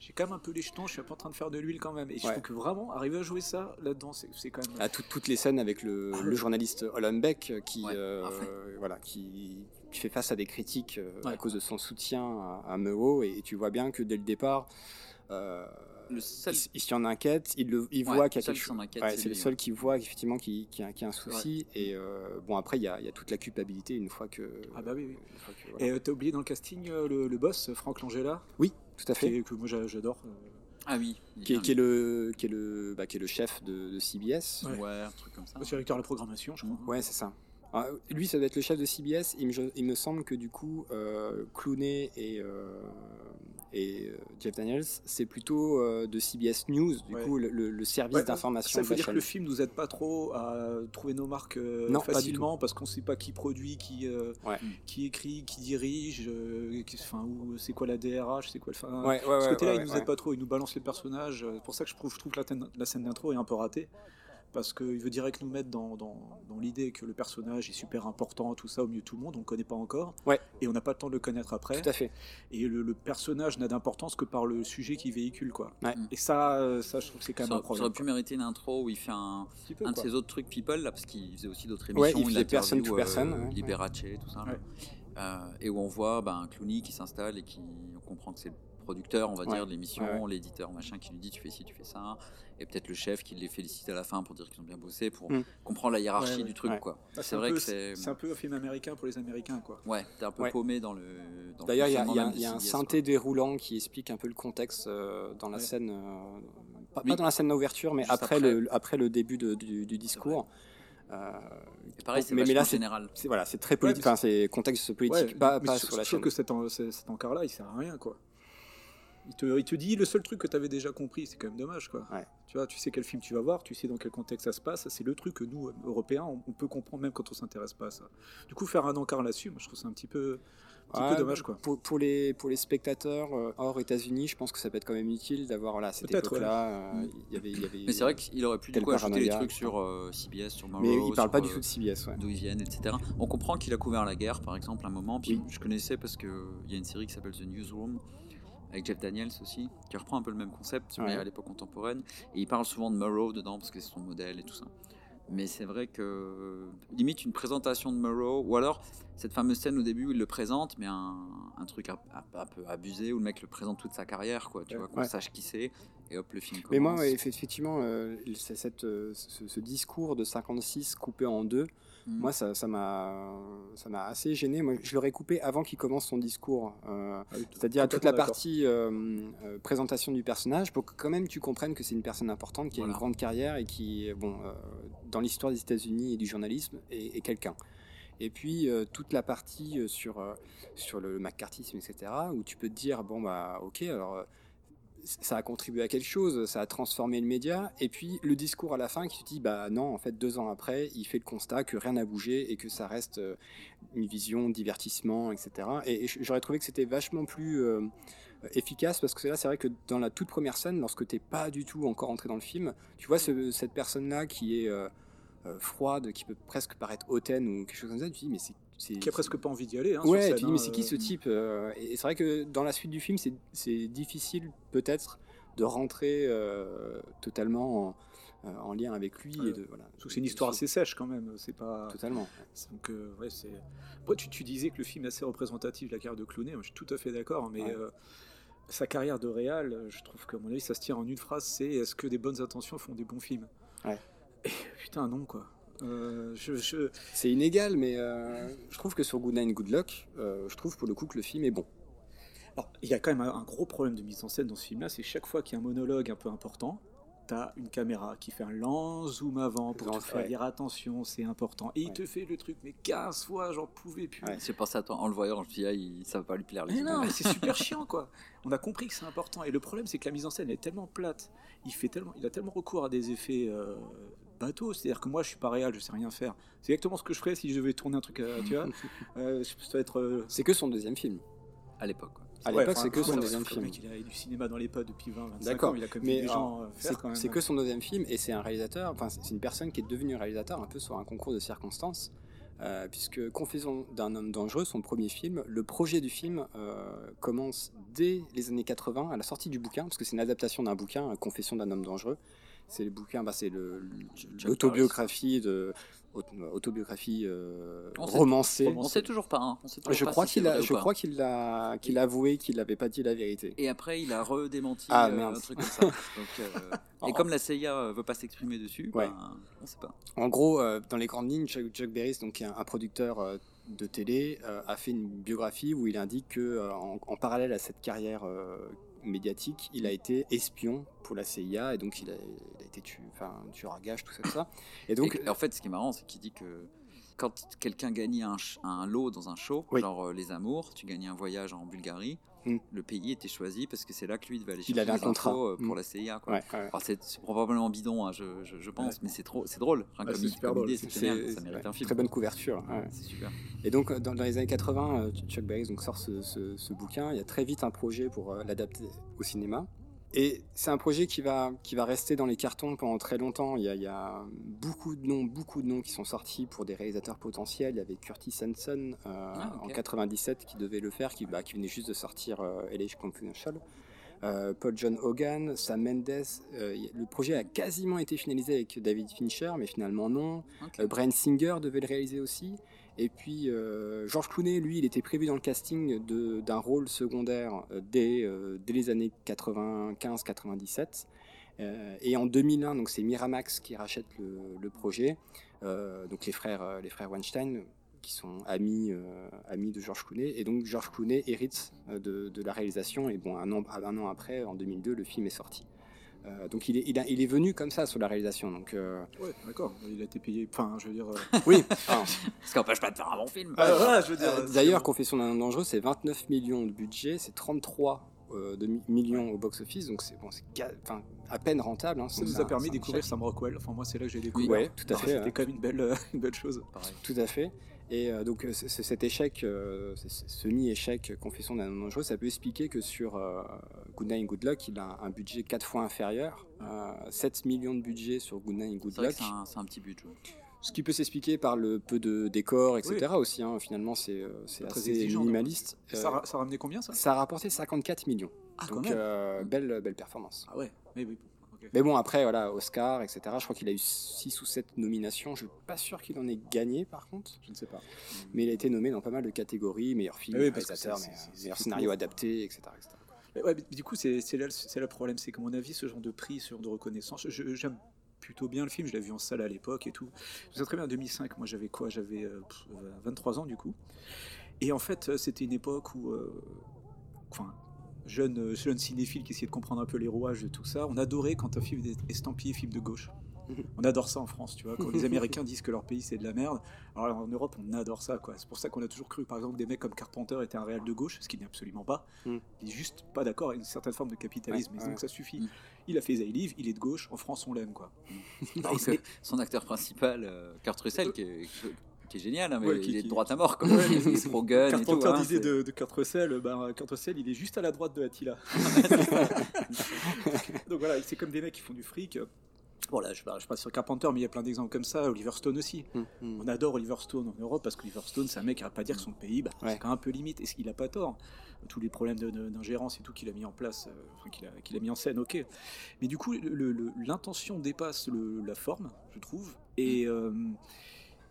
j'ai quand même un peu les jetons, je suis un peu en train de faire de l'huile quand même. Et je trouve que vraiment, arriver à jouer ça là-dedans, c'est quand même. à tout- toutes les scènes avec le, Ah le journaliste Olan Beck euh, qui, euh, voilà, qui, qui fait face à des critiques à cause de son soutien à, à Moreau et, et tu vois bien que dès le départ, euh, Le seul- il, il s'en inquiète, il, le, il Ouais, voit qu'il y a quelque qui s'en chose. inquiète, Ouais, c'est c'est le seul qui voit effectivement qu'il qu'il y, a- qu'il y a un souci et euh, bon après il y a, il y a toute la culpabilité une fois que. Ah bah oui, oui. que, voilà. Et euh, t'as oublié dans le casting euh, le, le boss, Franck Langella, Oui, tout à qui fait. est- que moi j'a- j'adore. euh, Ah oui. Qui est, qui le qui est le bah, qui est le chef de, de CBS. Ouais. Ouais, un truc comme ça. le directeur de la programmation, je crois. Ouais, c'est ça. Ah, lui, ça doit être le chef de CBS. Il me, il me semble que du coup, euh, Clooney et, euh, et euh, Jeff Daniels, c'est plutôt euh, de CBS News, du Ouais. coup, le, service Ouais, d'information Ça, la dire que le film nous aide pas trop à trouver nos marques Non, facilement parce qu'on sait pas qui produit, qui, Ouais. qui écrit, qui dirige, enfin, c'est quoi la DRH, c'est quoi le. Ce côté-là, il nous aide pas trop, il nous balance les personnages. C'est pour ça que je trouve, je trouve que la scène d'intro est un peu ratée. Parce qu'il veut direct nous mettre dans, dans, dans l'idée que le personnage est super important, tout ça, au milieu de tout le monde, on ne connaît pas encore. Ouais. Et on n'a pas le temps de le connaître après. Tout à fait. Et le, le personnage n'a d'importance que par le sujet qu'il véhicule. Quoi. Ouais. Et ça, euh, ça, je trouve que c'est quand même Ça, un ça problème. aurait pu mériter une intro où il fait un, Un petit peu, un de ses autres trucs people là parce qu'il faisait aussi d'autres Ouais, émissions il faisait personne to euh, personne, ouais. Liberace tout ça. Ouais. Euh, et où on voit ben, Clooney qui s'installe et qui on comprend que c'est le producteur on va Ouais. dire de l'émission Ouais, ouais. l'éditeur machin qui lui dit tu fais ci tu fais ça et peut-être le chef qui les félicite à la fin pour dire qu'ils ont bien bossé pour Mm. comprendre la hiérarchie Ouais, ouais. du truc Ouais. quoi Bah, c'est vrai peu- que c'est C'est un peu un film américain pour les Américains, quoi. ouais t'es un peu Ouais. paumé dans le dans D'ailleurs, il y a, y y un synthé déroulant qui explique un peu le contexte euh, dans la Ouais. scène, euh, pas, Oui. pas dans la scène d'ouverture, mais après, après. Le, après le début de- du, du discours. Euh, et pareil c'est mais, mais là, c'est général c'est- voilà, c'est très politique, c'est contexte politique, Ouais, pas, mais pas je- sur la je trouve que cet encart-là, il sert à rien, quoi. Il te, il te dit le seul truc que tu avais déjà compris, c'est quand même dommage, quoi. Ouais. Tu vois, tu sais quel film tu vas voir, tu sais dans quel contexte ça se passe, c'est le truc que nous, Européens, on, on peut comprendre même quand on s'intéresse pas à ça. Du coup, faire un encart là-dessus, moi, je trouve ça un petit peu, un petit Ouais, peu dommage, quoi. Pour, pour les, pour les spectateurs euh, hors États-Unis, je pense que ça peut être quand même utile d'avoir voilà, cette Peut-être, époque-là. euh, Mm. il y avait, y avait, mais c'est vrai qu'il aurait pu du coup ajouter paranoïa. trucs sur euh, CBS sur Morrow Mais il parle sur, pas du euh, tout de CBS. Ouais. d'où ils viennent, etc. On comprend qu'il a couvert la guerre, par exemple, un moment. Puis Oui. je connaissais parce qu'il y a une série qui s'appelle The Newsroom, avec Jeff Daniels aussi, qui reprend un peu le même concept, mais Ouais. à l'époque contemporaine. Et il parle souvent de Murrow dedans, parce que c'est son modèle et tout ça. Mais c'est vrai que, limite, une présentation de Murrow, ou alors cette fameuse scène au début où il le présente, mais un, un truc un, peu abusé, où le mec le présente toute sa carrière, quoi, tu Ouais. vois, qu'on Ouais. sache qui c'est, et hop, le film commence. Mais moi, effectivement, euh, c'est cette, euh, ce, ce discours de 56 coupé en deux, Mm. moi, ça ça m'a ça m'a assez gêné. Moi, je l'aurais coupé avant qu'il commence son discours. euh, C'est-à-dire toute la partie euh, euh, présentation du personnage pour que quand même tu comprennes que c'est une personne importante qui a une grande carrière et qui, bon, euh, dans l'histoire des États-Unis et du journalisme, est, est quelqu'un. Et puis euh, toute la partie euh, sur, euh, sur le macartisme, etc., où tu peux te dire, bon, bah, ok, alors. Ça a contribué à quelque chose, ça a transformé le média. Et puis le discours à la fin qui te dit bah non, en fait deux ans après, il fait le constat que rien n'a bougé et que ça reste euh, une vision divertissement, etc. Et, j'aurais trouvé que c'était vachement plus euh, efficace parce que là, c'est vrai que dans la toute première scène, lorsque t'es pas du tout encore entré dans le film, tu vois cette personne-là qui est euh, froide, qui peut presque paraître hautaine ou quelque chose comme ça, tu dis mais c'est qui a presque pas envie d'y aller. Hein, ouais, tu dis, mais c'est qui ce type Et c'est vrai que dans la suite du film, c'est difficile peut-être de rentrer totalement euh, en lien avec lui. et de, voilà, c'est une histoire assez sèche quand même. C'est pas totalement. Donc euh, ouais, c'est. tu, tu, disais que le film est assez représentatif de la carrière de Clooney. Moi, je suis tout à fait d'accord, mais. Euh, sa carrière de réal, je trouve qu'à mon avis, ça se tient en une phrase, c'est est-ce que des bonnes intentions font des bons films? Ouais. Et, putain, non, quoi. Je, C'est inégal, mais je trouve que sur Good Night, Good Luck, je trouve pour le coup que le film est bon. Alors, il y a quand même un, gros problème de mise en scène dans ce film-là, c'est chaque fois qu'il y a un monologue un peu important, t'as une caméra qui fait un lent zoom avant pour te faire dire attention, c'est important. Et il te fait le truc, mais 15 fois, j'en pouvais plus. C'est pensé à toi en le voyant, je me suis dit, ça va pas lui plaire. Les mais non, c'est super chiant, quoi. On a compris que c'est important. Et le problème, c'est que la mise en scène est tellement plate. Il, fait tellement, il a tellement recours à des effets euh, bateaux. C'est-à-dire que moi, je suis pas réel, je sais rien faire. C'est exactement ce que je ferais si je devais tourner un truc, euh, tu vois. Euh, être. C'est que son deuxième film. À l'époque, à l'époque, c'est que son deuxième film. il a eu du cinéma dans les pas depuis 20, 25 ans. Il a mais des gens euh, C'est que son deuxième film et c'est un réalisateur, enfin, c'est une personne qui est devenue réalisateur un peu sur un concours de circonstances. Euh, puisque Confession d'un homme dangereux, son premier film, le projet du film euh, commence dès les années 80, à la sortie du bouquin, parce que c'est une adaptation d'un bouquin, Confession d'un homme dangereux. C'est le bouquin, bah, c'est l'autobiographie de autobiographie euh, romancée. On sait toujours pas. Hein. je crois qu'il a, je crois qu'il a, qu'il a avoué qu'il n'avait pas dit la vérité. Et après, il a redémenti ah, euh, un truc comme ça. Euh, et comme la CIA veut pas s'exprimer dessus, ouais. ben, on sait pas. En gros, dans les grandes lignes, Chuck, Chuck Berry, donc un, un producteur de télé, a fait une biographie où il indique que en, en, parallèle à cette carrière médiatique, il a été espion pour la CIA et donc il a, été tué, enfin, tueur à gage, tout ça, tout ça. Et donc, en fait, ce qui est marrant, c'est qu'il dit que quand quelqu'un gagnait un, un, lot dans un show, genre euh, Les Amours, tu gagnais un voyage en Bulgarie, Mm. Le pays était choisi parce que c'est là que lui devait aller chercher il un contrat euh, pour mm. la CIA. c'est probablement bidon, hein, je, pense, mais c'est trop, c'est drôle. c'est super drôle. ça mérite un film. Très bonne couverture. C'est super. Et donc dans, les années 80, euh, Chuck donc sort ce, ce, bouquin. Il y a très vite un projet pour euh, l'adapter au cinéma. Et c'est un projet qui va, qui va rester dans les cartons pendant très longtemps. Il y, a, beaucoup de noms, beaucoup de noms qui sont sortis pour des réalisateurs potentiels. Il y avait Curtis Hanson euh, ah, en 97 qui devait le faire, qui, bah, qui venait juste de sortir euh, LH Confidential. Euh, Paul John Hogan, Sam Mendes. Euh, le projet a quasiment été finalisé avec David Fincher, mais finalement non. Okay. Brian Singer devait le réaliser aussi. Et puis euh, Georges Clooney, lui, il était prévu dans le casting d'un rôle secondaire euh, dès, euh, dès les années 95-97. et en 2001, donc c'est Miramax qui rachète le, projet. donc les frères, les frères Weinstein, qui sont amis, amis de Georges Clooney. Et donc Georges Clooney hérite de, de, la réalisation. Et bon, un an, un an après, en 2002, le film est sorti. Euh, donc il est, il, a, il est venu comme ça sur la réalisation. Donc, euh... Ouais, d'accord. Il a été payé. Enfin, je veux dire. Euh, oui. Ce qui n'empêche pas de faire un bon film. Ah, je veux dire. Euh, d'ailleurs, Confession d'un homme dangereux, c'est 29 millions de budget, c'est 33 de millions au box-office, donc c'est bon, enfin, à peine rentable. Hein, ça nous a permis de découvrir Sam Rockwell. Enfin, moi, c'est là que j'ai découvert. Oui, tout à fait. C'était quand même une belle, une belle chose. Pareil. Tout à fait. Et euh, donc cet échec, euh, semi-échec Confession d'un homme dangereux, ça peut expliquer que sur euh, Good Night Good Luck, il a un budget 4 fois inférieur, 7 millions de budget sur Good Night Good Luck. C'est un, petit budget. Ce qui peut s'expliquer par le peu de décors, etc. aussi. Hein. Finalement, c'est assez minimaliste. ça, ça a ramené combien ça? Ça a rapporté 54 millions. Ah, donc, belle, belle performance. Ah ouais, mais oui. Mais bon, après, voilà, Oscar, etc. Je crois qu'il a eu 6 ou 7 nominations. Je ne suis pas sûr qu'il en ait gagné, par contre. Je ne sais pas. Mais il a été nommé dans pas mal de catégories meilleur film, ah réalisateur, meilleur scénario adapté, etc. ouais, du coup, c'est là, là, le problème. C'est que, mon avis, ce genre de prix, ce genre de reconnaissance, j'aime plutôt bien le film. Je l'ai vu en salle à l'époque et tout. Je très bien en 2005. Moi, j'avais quoi? J'avais 23 euh, ans, du coup. Et en fait, c'était une époque où. Euh, enfin, jeune, euh, jeune cinéphile qui essayait de comprendre un peu les rouages de tout ça, on adorait quand un film était estampillé film de gauche. On adore ça en France, tu vois. Quand les Américains disent que leur pays c'est de la merde, alors en Europe on adore ça, quoi. C'est pour ça qu'on a toujours cru, par exemple, que des mecs comme Carpenter étaient un réel de gauche, ce qu'il n'est absolument pas. Mm. Il est juste pas d'accord avec une certaine forme de capitalisme, Ouais, et donc ouais. ça suffit. Il a fait They Live, il est de gauche, en France on l'aime, quoi. Alors que son acteur principal, euh, Kurt Russell, qui est, qui est génial, hein, mais Ouais, qui- il est qui- de droite à mort. Quoi. Ouais, il gun et tout. Hein, disait de, de Kurt Russell, ben, Kurt Russell il est juste à la droite de Attila. Donc voilà, c'est comme des mecs qui font du fric. Bon là, je ne pas sur Carpenter, mais il y a plein d'exemples comme ça. Oliver Stone aussi. Mm, mm. On adore Oliver Stone en Europe parce qu'Oliver Stone, c'est un mec qui n'arrête pas de dire que son pays, bah, Ouais. c'est quand même un peu limite. Est-ce qu'il n'a pas tort? Tous les problèmes d'ingérence et tout qu'il a mis en place, euh, enfin, qu'il a, mis en scène, ok. Mais du coup, l'intention dépasse le- la forme, je trouve. Et, euh,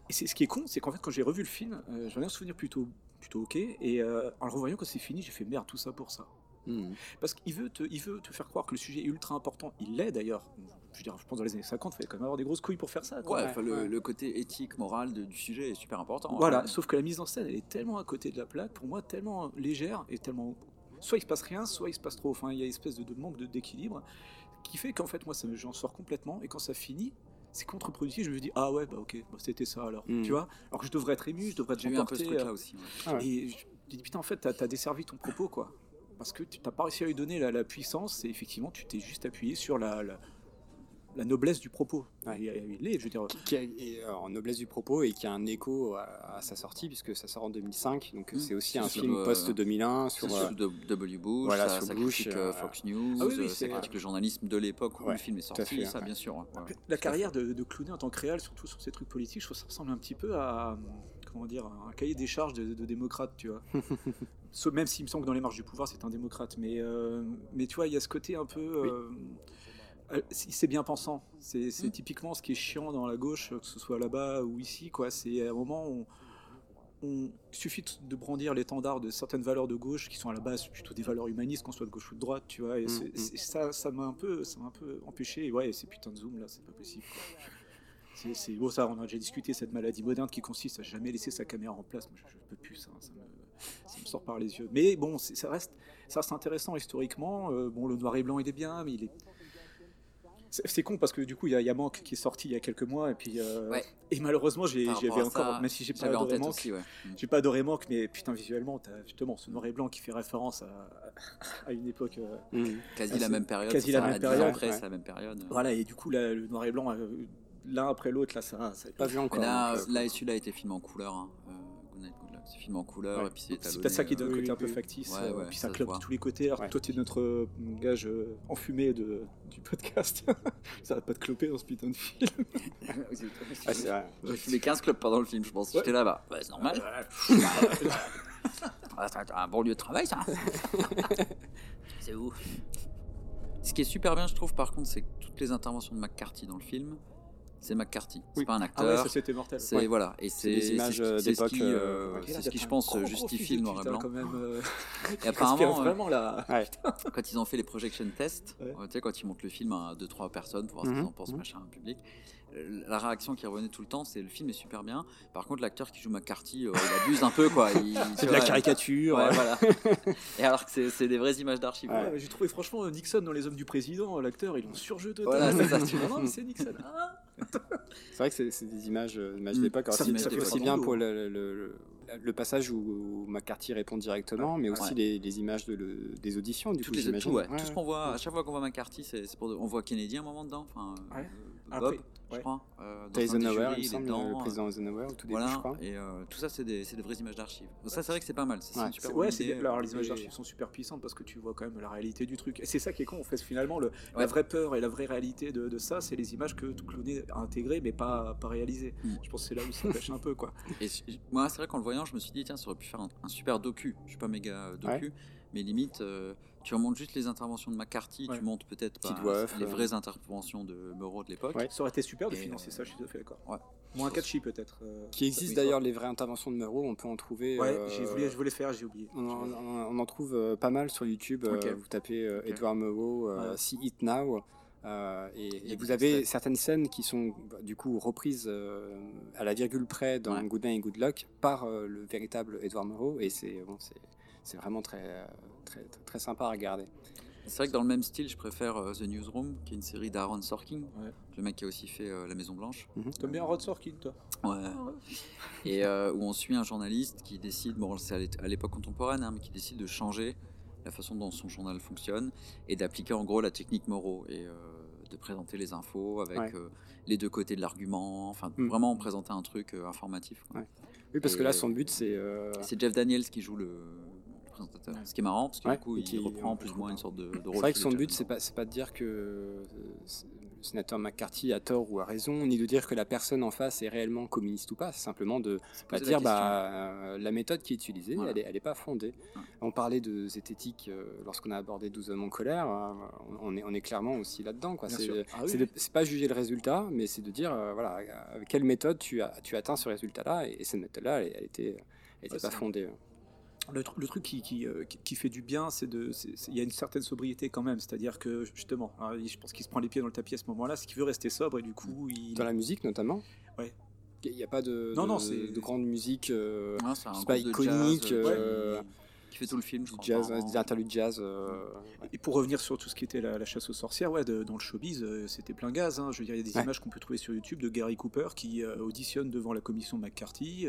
et c'est ce qui est con, c'est qu'en fait, quand j'ai revu le film, euh, j'en ai un souvenir plutôt, plutôt ok. Et euh, en le revoyant quand c'est fini, j'ai fait merde, tout ça pour ça. Mm. Parce qu'il veut, te, il veut te faire croire que le sujet est ultra important. Il l'est d'ailleurs. Je veux dire, je pense dans les années 50, il fallait quand même avoir des grosses couilles pour faire ça. quoi. Ouais, le, côté éthique, moral de- du sujet est super important. Voilà, Ouais. sauf que la mise en scène, elle est tellement à côté de la plaque, pour moi, tellement légère et tellement. Soit il se passe rien, soit il se passe trop. Enfin, il y a une espèce de, de manque d'équilibre qui fait qu'en fait, moi, ça me- j'en sors complètement. Et quand ça finit, c'est contre-productif. Je me dis, ah ouais, bah ok, bah, c'était ça alors. Mm. Tu vois? Alors que je devrais être ému, je devrais être J'ai eu un peu ce truc-là euh, aussi. ouais. Ah ouais. Et je me dis, putain, en fait, t'as as desservi ton propos, quoi. Parce que tu n'as pas réussi à lui donner la, la puissance, et effectivement, tu t'es juste appuyé sur la, la, la noblesse du propos. Ouais. Il l'est, je veux dire. Qui- qui a- et, euh, en noblesse du propos et qui a un écho à, à sa sortie puisque ça sort en 2005 donc Mm. c'est aussi un Sur, film euh, post 2001 C'est sur euh, W. Bush, voilà, ça, sur ça Bush, critique euh, Fox News, Ah oui, oui, ça c'est- critique le journalisme de l'époque où Ouais, le film est sorti, fait, ça ouais. bien sûr. La carrière de, de Clooney en tant que réel, surtout sur ces trucs politiques, je trouve que ça ressemble un petit peu à comment dire un cahier des charges de, de démocrate, tu vois. Même s'il me semble que dans les marges du pouvoir, c'est un démocrate, mais euh, mais tu vois, il y a ce côté un peu. euh, c'est c'est bien pensant. C'est c'est Mm. typiquement ce qui est chiant dans la gauche, que ce soit là-bas ou ici, quoi. C'est à un moment où on, suffit de brandir l'étendard de certaines valeurs de gauche qui sont à la base plutôt des valeurs humanistes, qu'on soit de gauche ou de droite, tu vois. Et c'est- c'est- ça, ça m'a un peu, ça m'a un peu empêché. Et ouais, ces putains de zoom là, c'est pas possible. C'est bon, ça, on a déjà discuté cette maladie moderne qui consiste à jamais laisser sa caméra en place. Moi, je, je peux plus ça, ça me, ça me sort par les yeux. Mais bon, c'est- ça reste, ça reste intéressant historiquement. Euh, bon, le noir et blanc, il est bien, mais il est c'est con parce que du coup il y, a- il y a Manque qui est sorti il y a quelques mois et puis euh, Ouais. et malheureusement j'avais encore ça, même si j'ai pas adoré Manque ouais. Mm. j'ai pas adoré Manque mais putain visuellement t'as justement ce noir et blanc qui fait référence à, à une époque euh, mm. Quasi la même période. quasi la même période, Après, ouais. c'est la même période. voilà et du coup là, le noir et blanc euh, l'un après l'autre là ça, ça pas vu encore là, donc, là et celui-là a été filmé en couleur. Hein. Euh, c'est filmé en couleur Ouais. et puis c'est c'est peut-être ça qui donne euh, un côté oui, un peu factice Ouais, euh, ouais, puis ça ça se clope voit. de tous les côtés alors toi tu es notre euh, gage euh, enfumé de, du podcast ça arrête pas de cloper dans ce putain de film ah, c'est vrai. J'ai fumé 15 clubs pendant le film, je pense. Ouais. J'étais là-bas. C'est normal. Ah, c'est un bon lieu de travail, ça. c'est où Ce qui est super bien, je trouve, par contre, c'est que toutes les interventions de McCarthy dans le film, c'est McCarthy. C'est Oui. pas un ah acteur. ouais ça c'était mortel c'est Ouais. voilà, et c'est des images, c'est ce qui- euh, c'est ce d'époque, qui, euh, euh, ouais. c'est ce qui, je pense, justifie le noir et blanc. quand même euh, Et apparemment, euh, vraiment là Ouais. quand ils ont fait les projection tests, Ouais. euh, tu sais, quand ils montrent le film à 2-3 personnes pour voir ce qu'ils Mhm, en pensent, mhm. machin, public, euh, la réaction qui revenait tout le temps, c'est le film est super bien. Par contre, l'acteur qui joue McCarthy, euh, il abuse un peu, quoi. Il- c'est de la caricature Ouais, voilà. Et alors que c'est- des vraies images d'archives. Ouais. Ouais, J'ai trouvé franchement euh, Nixon dans Les Hommes du Président, l'acteur, ils l'ont surjeté. Voilà, c'est ça, tu Non, vois. non, mais c'est Nixon. Ah C'est vrai que c'est des images, euh, images Mm. d'époque. Alors, Ça ça fait aussi bien pour le, le- le- le passage où McCarthy répond directement, mais aussi Ouais. les, les images de des auditions, du Toutes coup, les, tout, ouais, tout ce qu'on voit, à chaque fois qu'on voit McCarthy, c'est pour on voit Kennedy un moment dedans, enfin, euh. Bob, je crois. euh, dans Eisenhower, il semble, le euh, président Eisenhower, au tout début, Voilà, je crois. et euh, tout ça, c'est des, c'est des vraies images d'archives. Donc ça, c'est vrai que c'est pas mal. C'est Ouais. super Ouais, c'est idée, alors euh, les images d'archives sont super puissantes parce que tu vois quand même la réalité du truc. Et c'est ça qui est con, en fait, finalement, le, la vraie peur et la vraie réalité de, de ça, c'est les images que tout Clooney a intégrées mais pas, pas réalisées. Mm. Je pense que c'est là où ça pêche un peu, quoi. Et moi, c'est vrai qu'en le voyant, je me suis dit, tiens, ça aurait pu faire un, un super docu. Je suis pas méga docu, mais limite, euh, tu remontes juste les interventions de McCarthy, Ouais. tu montes peut-être bah, les euh. vraies interventions de Moreau de l'époque. Ouais. Ça aurait été super de Et, financer euh, ça, je suis tout à fait d'accord. Ouais. Moins catchy peut-être. euh. Qui existe d'ailleurs les vraies interventions de Murrow, on peut en trouver. Ouais, euh, j'ai voulu, je voulais faire, j'ai oublié. On en, on- on en trouve euh, pas mal sur YouTube. euh, vous tapez euh, Ok. Edward euh, Ouais. See It Now. euh, et, et vous avez extraits. certaines scènes qui sont bah, du coup reprises euh, à la virgule près dans Ouais. Good Night and Good Luck par euh, le véritable Edward Murrow et c'est bon, c'est c'est vraiment très, euh, très très sympa à regarder. C'est vrai que dans le même style, je préfère euh, The Newsroom, qui est une série d'Aaron Sorkin, Ouais. le mec qui a aussi fait euh, La Maison Blanche. T'aimes bien Rod Sorkin, toi? Ouais. Et euh, où on suit un journaliste qui décide, bon, c'est à l'é- à l'époque contemporaine, hein, mais qui décide de changer la façon dont son journal fonctionne et d'appliquer en gros la technique Moreau et euh, de présenter les infos avec Ouais. euh, les deux côtés de l'argument, enfin Mm. vraiment présenter un truc euh, informatif. quoi. Ouais. Oui, parce que là, son but, c'est. euh, C'est Jeff Daniels qui joue le présentateur. Ce qui est marrant parce que Ouais, du coup il reprend plus ou moins une sorte de, de rôle. C'est vrai que son but, c'est pas, pas de dire que euh, le sénateur McCarthy a tort ou a raison, ni de dire que la personne en face est réellement communiste ou pas. C'est simplement de bah, dire bah, euh, la méthode qui est utilisée, Voilà. elle, est, elle est pas fondée. Ouais. On parlait de zététique euh, lorsqu'on a abordé 12 hommes en colère. euh, on, est, on est clairement aussi là-dedans. C'est. Ah oui, pas juger le résultat, mais c'est de dire voilà, avec quelle méthode tu as, tu as atteint ce résultat-là. Et, cette méthode-là, elle, elle était, elle était Ouais, pas fondée. Le, tr- le truc qui, qui, euh, qui- qui fait du bien, c'est de, il y a une certaine sobriété quand même. C'est-à-dire que justement, alors, je pense qu'il se prend les pieds dans le tapis à ce moment-là, c'est qu'il veut rester sobre et du coup, il. Dans la musique notamment Ouais. Il n'y a pas de, Non, de, non, de grande musique. euh, un pas iconique, jazz, euh, euh, qui, qui fait tout le film, je du crois. jazz, des interludes jazz. euh, ouais. Et pour revenir sur tout ce qui était la, la chasse aux sorcières, ouais, de- dans le showbiz, euh, c'était plein gaz. hein. Je veux dire, il y a des Ouais. images qu'on peut trouver sur YouTube de Gary Cooper qui euh, auditionne devant la commission McCarthy.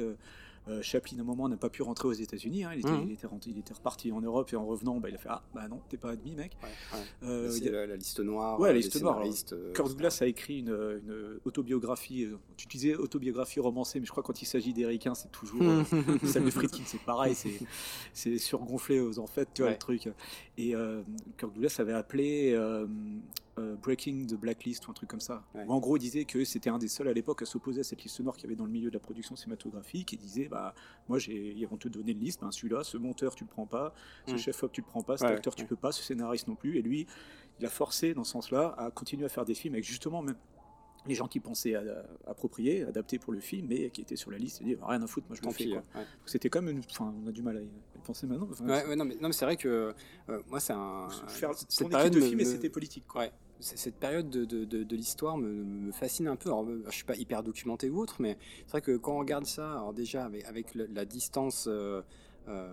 Euh, Chaplin, à un moment, n'a pas pu rentrer aux États-Unis. hein. Il, était, Mhm. il, était rentré- il était reparti en Europe et en revenant, bah, il a fait Ah, bah non, t'es pas admis, mec. Ouais, ouais. Euh, c'est a- la, la liste noire. Ouais, la euh, liste noire, euh, Kurt. Douglas a écrit une, une autobiographie. Tu disais autobiographie romancée, mais je crois que quand il s'agit des ricains, c'est toujours. Samuel Friedkin, c'est pareil, c'est, surgonflé aux en fait, tu vois le truc. Et Kirk Douglas avait appelé Breaking the Blacklist ou un truc comme ça. Où en gros, il disait que c'était un des seuls à l'époque à s'opposer à cette liste noire qu'il y avait dans le milieu de la production cinématographique. Et disait, bah, moi, j'ai, ils vont te donner une liste, ben, celui-là, ce monteur, tu le prends pas, ce Mm. chef-op, tu le prends pas, cet Ouais, acteur, tu ouais. peux pas, ce scénariste non plus. Et lui, il a forcé, dans ce sens-là, à continuer à faire des films avec justement même les gens qui pensaient à, à- appropriés, adaptés pour le film, mais qui étaient sur la liste et disaient rien à foutre, moi je le fais. ouais. C'était comme une. Enfin, on a du mal à y penser maintenant. Enfin, Ouais, ouais, non, mais, non, mais c'est vrai que euh, moi, c'est un. faire cette période de me- film et me- c'était politique. Quoi. Cette période de, de, de, l'histoire me, fascine un peu. Alors, je suis pas hyper documenté ou autre, mais c'est vrai que quand on regarde ça, alors déjà avec, la distance euh, euh,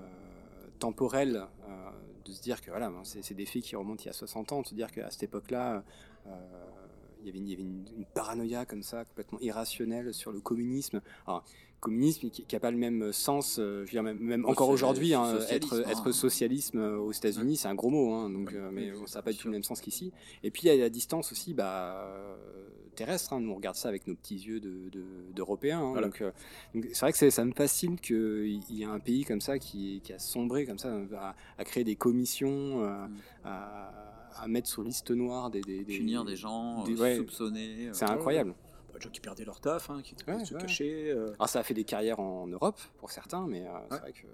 temporelle, euh, de se dire que voilà, c'est des faits qui remontent il y a 60 ans, de se dire qu'à cette époque-là, il y avait, une, il y avait une, paranoïa comme ça, complètement irrationnelle sur le communisme. Communisme qui n'a pas le même sens, euh, je veux dire, même, même encore aujourd'hui, hein, socialisme, être, être hein. socialisme euh, aux États-Unis, c'est un gros mot, hein, donc, euh, mais oui, ça n'a pas du tout le même sens qu'ici. Et puis il y a la distance aussi bah, euh, terrestre, hein, nous on regarde ça avec nos petits yeux de- de- d'Européens. hein, Voilà. donc euh, c'est vrai que ça me fascine qu'il y ait un pays comme ça qui, qui a sombré comme ça, à, à créer des commissions, euh, Mm. à, à mettre sur liste noire des... des, des- Punir des gens, des- euh, ouais. soupçonner. euh, C'est incroyable. Bah, des gens qui perdaient leur taf, hein, qui étaient Ouais, se ouais. cacher. euh. Alors ça a fait des carrières en Europe pour certains, mais euh, c'est vrai que...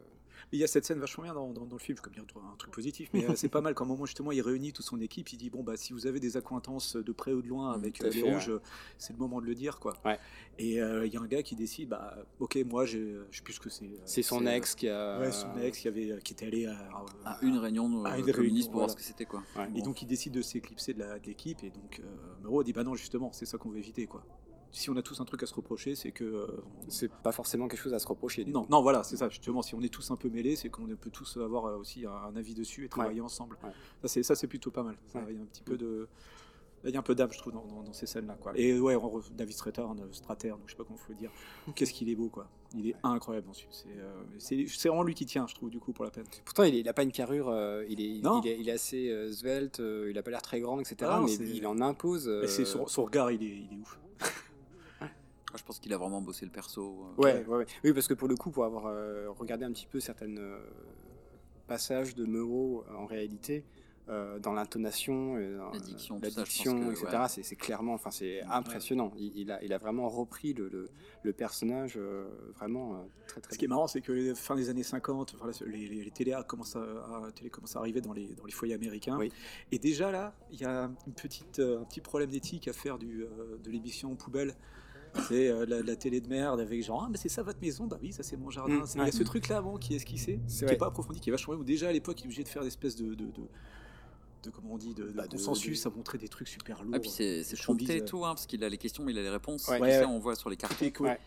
Mais il y a cette scène vachement bien dans, dans- dans le film, comme dire un truc positif, mais euh, c'est pas mal quand au moment justement il réunit toute son équipe, il dit bon bah si vous avez des accointances de près ou de loin avec tout à euh, les fait, rouges, c'est le moment de le dire quoi. Ouais. Et euh, il y a un gars qui décide bah ok moi je sais plus ce que c'est. C'est son ex qui a... Ouais, son ex qui avait qui était allé à, à une réunion de Ah, euh, une réunion, pour voilà. voir ce que c'était quoi. Ouais. Et donc il décide de s'éclipser de l'équipe et donc euh, Moreau dit bah non justement c'est ça qu'on veut éviter quoi. Si on a tous un truc à se reprocher c'est que euh, C'est pas forcément quelque chose à se reprocher. du non coup. non voilà c'est ça justement si on est tous un peu mêlés c'est qu'on peut tous avoir euh, aussi un, un avis dessus et travailler ensemble. Ouais. Ça c'est plutôt pas mal. Ouais. Il y a un petit peu de il y a un peu d'âme je trouve dans, dans- dans ces scènes là quoi. Et ouais on David Strathern, euh, Strater donc je sais pas comment faut le dire. Qu'est-ce qu'il est beau quoi. Il est incroyable film. C'est euh, c'est vraiment lui qui tient je trouve du coup pour la peine. Pourtant, il n'a pas une carrure, euh, il, est, Non. il, est, il est assez euh, svelte, il a pas l'air très grand, etc. Ah mais il en impose. Et c'est son, son regard il est, il est ouf. Ah, pense qu'il a vraiment bossé le perso. euh. Ouais, ouais, ouais. Oui, parce que pour le coup, pour avoir euh, regardé un petit peu certains passages de Meuro euh, en réalité, euh, dans l'intonation, euh, dans, La diction, euh, tout la ça, je diction, pense que, etc. ouais. C'est, clairement, enfin, c'est impressionnant. Il, il a, il a vraiment repris le, le, le personnage euh, vraiment euh, très très. Ce qui est marrant, c'est que fin des années 50, enfin, là, les, les, les téléas commencent à, à- télé commencent à arriver dans les, dans les foyers américains. Oui. Et déjà là, il y a une petite, euh, un petit problème d'éthique à faire du, euh, de l'émission poubelle. C'est euh, la, la télé de merde avec genre ah mais c'est ça votre maison? Bah oui ça c'est mon jardin Mm, C'est- il y a ce truc là bon qui est esquissé C'est qui est pas approfondi qui est vachement bien où déjà à l'époque il est obligé de faire des espèces de, de, de, de comment on dit de, de Bah, de- consensus de- à montrer des trucs super lourds Ah, puis c'est prompté et tout, hein, parce qu'il a les questions, mais il a les réponses. Ouais. Tu Ouais, sais, ouais. on voit sur les cartes. est cool est-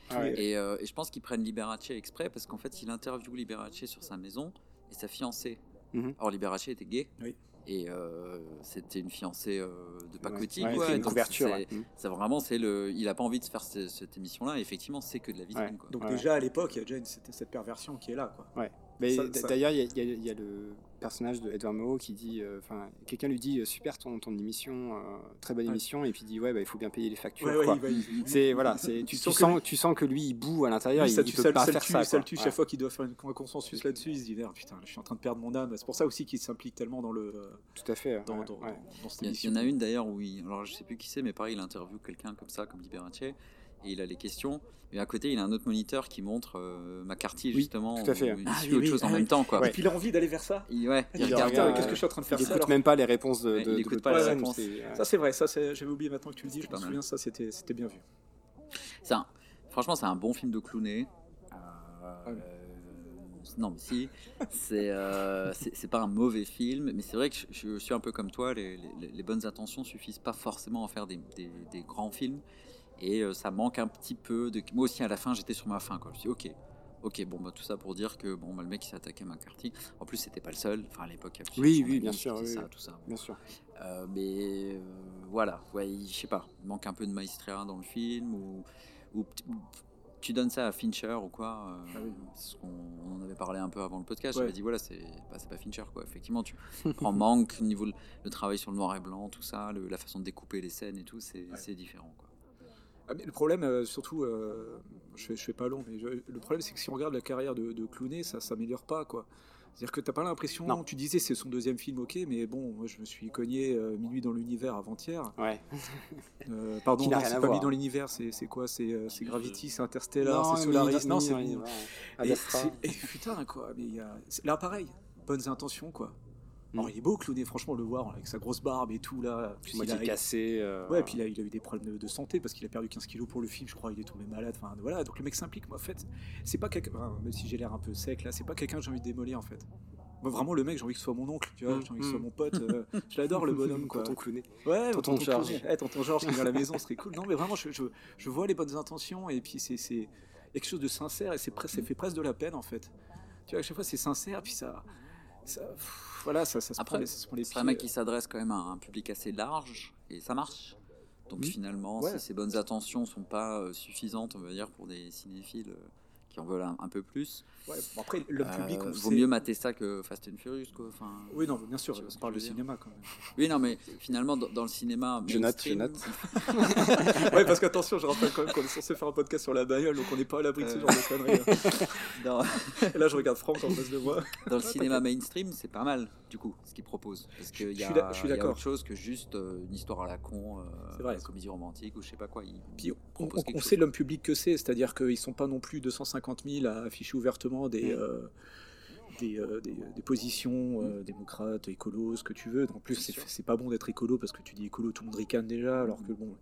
Et, euh, et je pense qu'ils prennent Liberace exprès parce qu'en fait, il interviewe Liberace sur sa maison et sa fiancée Mhm. Or, Liberace était gay. Oui. Et euh, c'était une fiancée euh, de pacotille. Ouais, une Donc, couverture. c'est- ouais. C'est vraiment, c'est le, il a pas envie de faire ce- cette émission-là. et Effectivement, c'est que de la vitrine. Ouais. quoi. Donc Ouais. déjà à l'époque, il y a déjà une- cette, cette perversion qui est là. Quoi. Ça- ça- d'ailleurs, il y, y a le personnage de Edward Moreau qui dit, euh, enfin, quelqu'un lui dit euh, super ton, ton émission, euh, très bonne Ouais. émission, et puis il dit ouais, bah, il faut bien payer les factures. Ouais, ouais, C'est voilà, c'est tu, tu sens que sens, lui- tu sens que lui il boue à l'intérieur, il, tue- peut ça, pas ça faire le tue, ça. ça le tue Ouais. chaque fois qu'il doit faire une- un consensus là-dessus. Il se dit merde, putain, je suis en train de perdre mon âme. C'est pour ça aussi qu'il s'implique tellement dans le Tout à fait. dans, ouais, dans- ouais. dans- dans cette Il y, il en a une d'ailleurs où il, alors je sais plus qui c'est, mais pareil, il interviewe quelqu'un comme ça, comme Liberace, et il a les questions. Et à côté, il a un autre moniteur qui montre euh, McCarthy Oui, justement. tout à fait. où Il Ah, suit oui, autre oui, chose en ah, même oui. temps, quoi. Ouais. Et puis il a envie d'aller vers ça. Il, ouais, Il il dit, regarde. euh, qu'est-ce que je suis en train de faire Il ça écoute alors même pas les réponses de. De- il de écoute l'autre pas les réponses. Ça c'est vrai, ça c'est- j'avais oublié maintenant que tu le dis, je me souviens, ça c'était bien vu. Un- franchement, c'est un bon film de clowné. Euh, Ah oui. non, mais si, c'est euh, pas un mauvais film, mais c'est vrai que je, je suis un peu comme toi. Les, les- les bonnes intentions suffisent pas forcément à faire des, des- des grands films, et euh, ça manque un petit peu de. Moi aussi, à la fin, j'étais sur ma fin. Quoi. Je me suis dit, ok. Ok, bon, bah, tout ça pour dire que bon, bah, le mec il s'est attaqué à McCarthy. En plus, c'était pas le seul. Enfin, à l'époque, il y a plusieurs Oui, oui, bien sûr, oui, ça, oui. tout ça. Bien sûr. Euh, mais euh, voilà, ouais, je sais pas, il manque un peu de maestria dans le film ou, tu donnes ça à Fincher ou quoi. euh, Ah oui. parce qu'on on en avait parlé un peu avant le podcast. Ouais. J'avais dit voilà, c'est pas, Fincher quoi. Effectivement, tu prends manque au niveau le, le travail sur le noir et blanc, tout ça, le- la façon de découper les scènes et tout, c'est c'est différent quoi. Ah, mais le problème, euh, surtout, euh, je, fais, je fais pas long, mais je- le problème c'est que si on regarde la carrière de, de Clooney, ça s'améliore pas quoi. C'est-à-dire que t'as pas l'impression, Non. tu disais c'est son deuxième film, ok, mais bon, moi je me suis cogné euh, Minuit dans l'univers avant-hier. Ouais. Euh, pardon, non, c'est pas. Minuit dans l'univers, c'est c'est quoi C'est Gravity, c'est Interstellar, c'est Solaris, non, c'est. Et, et putain quoi, mais y a- là pareil, bonnes intentions quoi. Mm. Alors il est beau Clooney, franchement le voir avec sa grosse barbe et tout là. Puis il a- cassé. euh, Ouais, puis a, il a eu des problèmes de, santé parce qu'il a perdu 15 kilos pour le film, je crois, il est tombé malade. Enfin voilà, donc le mec s'implique. Moi, en fait, c'est pas quelqu'un, enfin, même si j'ai l'air un peu sec là, c'est pas quelqu'un que j'ai envie de démolir en fait. Moi, vraiment, le mec, j'ai envie que ce soit mon oncle, tu vois, Mm, j'ai envie que ce mm. soit mon pote. euh, je l'adore le bonhomme quoi. Tonton Clooney. Ouais, Tonton tonton Georges. Ouais, tonton Georges qui vient à la maison, ce serait cool. Non, mais vraiment, je, je, je vois les bonnes intentions et puis c'est quelque chose de sincère et c'est presque, ça fait presque de la peine en fait. Tu vois, à chaque fois, c'est sincère, puis ça. Ça pff, voilà, ça, ça se Après, prend les, ça se prend les C'est un mec qui s'adresse quand même à un public assez large et ça marche. Donc Oui. finalement, Ouais. si ces bonnes attentions sont pas euh, suffisantes, on va dire, pour des cinéphiles euh, qui en veulent un, un peu plus, Ouais, bon, après, le public, euh, on vaut sait- mieux mater ça que Fast and Furious, quoi. Enfin, Oui, non, bien sûr, on parle de cinéma quand même. Oui, non, mais finalement, dans, dans le cinéma. Je note, je mainstream, note. ouais, parce qu'attention, je rappelle quand même qu'on est censé faire un podcast sur la bagnole, donc on n'est pas à l'abri de ce Euh. genre de conneries. hein. Et là, je regarde Franck en face de moi. dans le cinéma mainstream, c'est pas mal, du coup, ce qu'il propose. Parce qu'il y, y a autre chose que juste euh, une histoire à la con, euh, vrai. une comédie romantique ou je sais pas quoi. Il, Puis on, sait l'homme public que c'est, c'est-à-dire qu'ils sont pas non plus 250 000 à afficher ouvertement des, Mm. euh, des, euh, des, des positions euh, démocrates, écolos, ce que tu veux. En plus, c'est, c'est pas bon d'être écolo parce que tu dis écolo, tout le monde ricane déjà, alors que bon,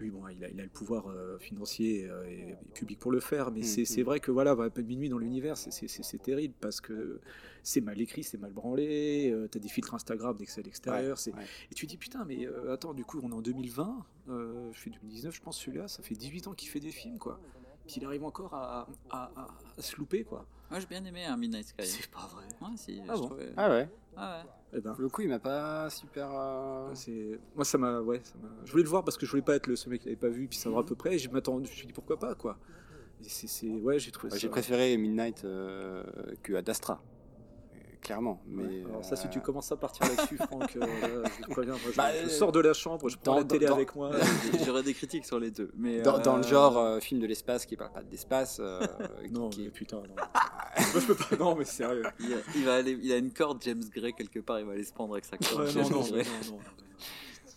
lui, bon, il a, il a le pouvoir euh, financier euh, et, et public pour le faire, mais Mm, c'est, mm. c'est vrai que voilà, bah, minuit dans l'univers, c'est, terrible parce que c'est mal écrit, c'est mal branlé, euh, t'as des filtres Instagram dès que c'est à l'extérieur, ouais. et tu dis putain, mais euh, attends, du coup, on est en 2020, euh, je fais 2019, je pense celui-là, ça fait 18 ans qu'il fait des films, quoi. Puis il arrive encore à, à- à- à se louper, quoi. Moi, j'ai bien aimé un Midnight Sky. C'est pas vrai. Ouais, si, Ah je bon trouvais- Ah ouais. Ah ouais. Eh ben, Pour le coup, il m'a pas super. euh, c'est moi ça m'a ouais, ça m'a- je voulais le voir parce que je voulais pas être le ce mec qui l'avait pas vu puis savoir à peu près. Et je m'attends, je me suis dit pourquoi pas quoi. C'est c'est- ouais, j'ai trouvé Ouais, ça. J'ai préféré Midnight euh, que Ad Astra. Euh, Clairement. Mais, Ouais, Alors ça, si tu euh, commences à partir là-dessus, Franck, euh, je te préviens, moi, je, Bah, je euh, sors de la chambre, je prends dans- la télé dans- avec moi. J'aurais des critiques sur les deux. Mais Dans, dans le euh, genre euh, film de l'espace qui parle pas d'espace. euh, non, qui- mais putain, non. Moi, je peux pas. Non, mais sérieux. Il, a- il va aller, il a une corde James Gray quelque part, il va aller se prendre avec sa corde. Ouais, non, non, non, non, non.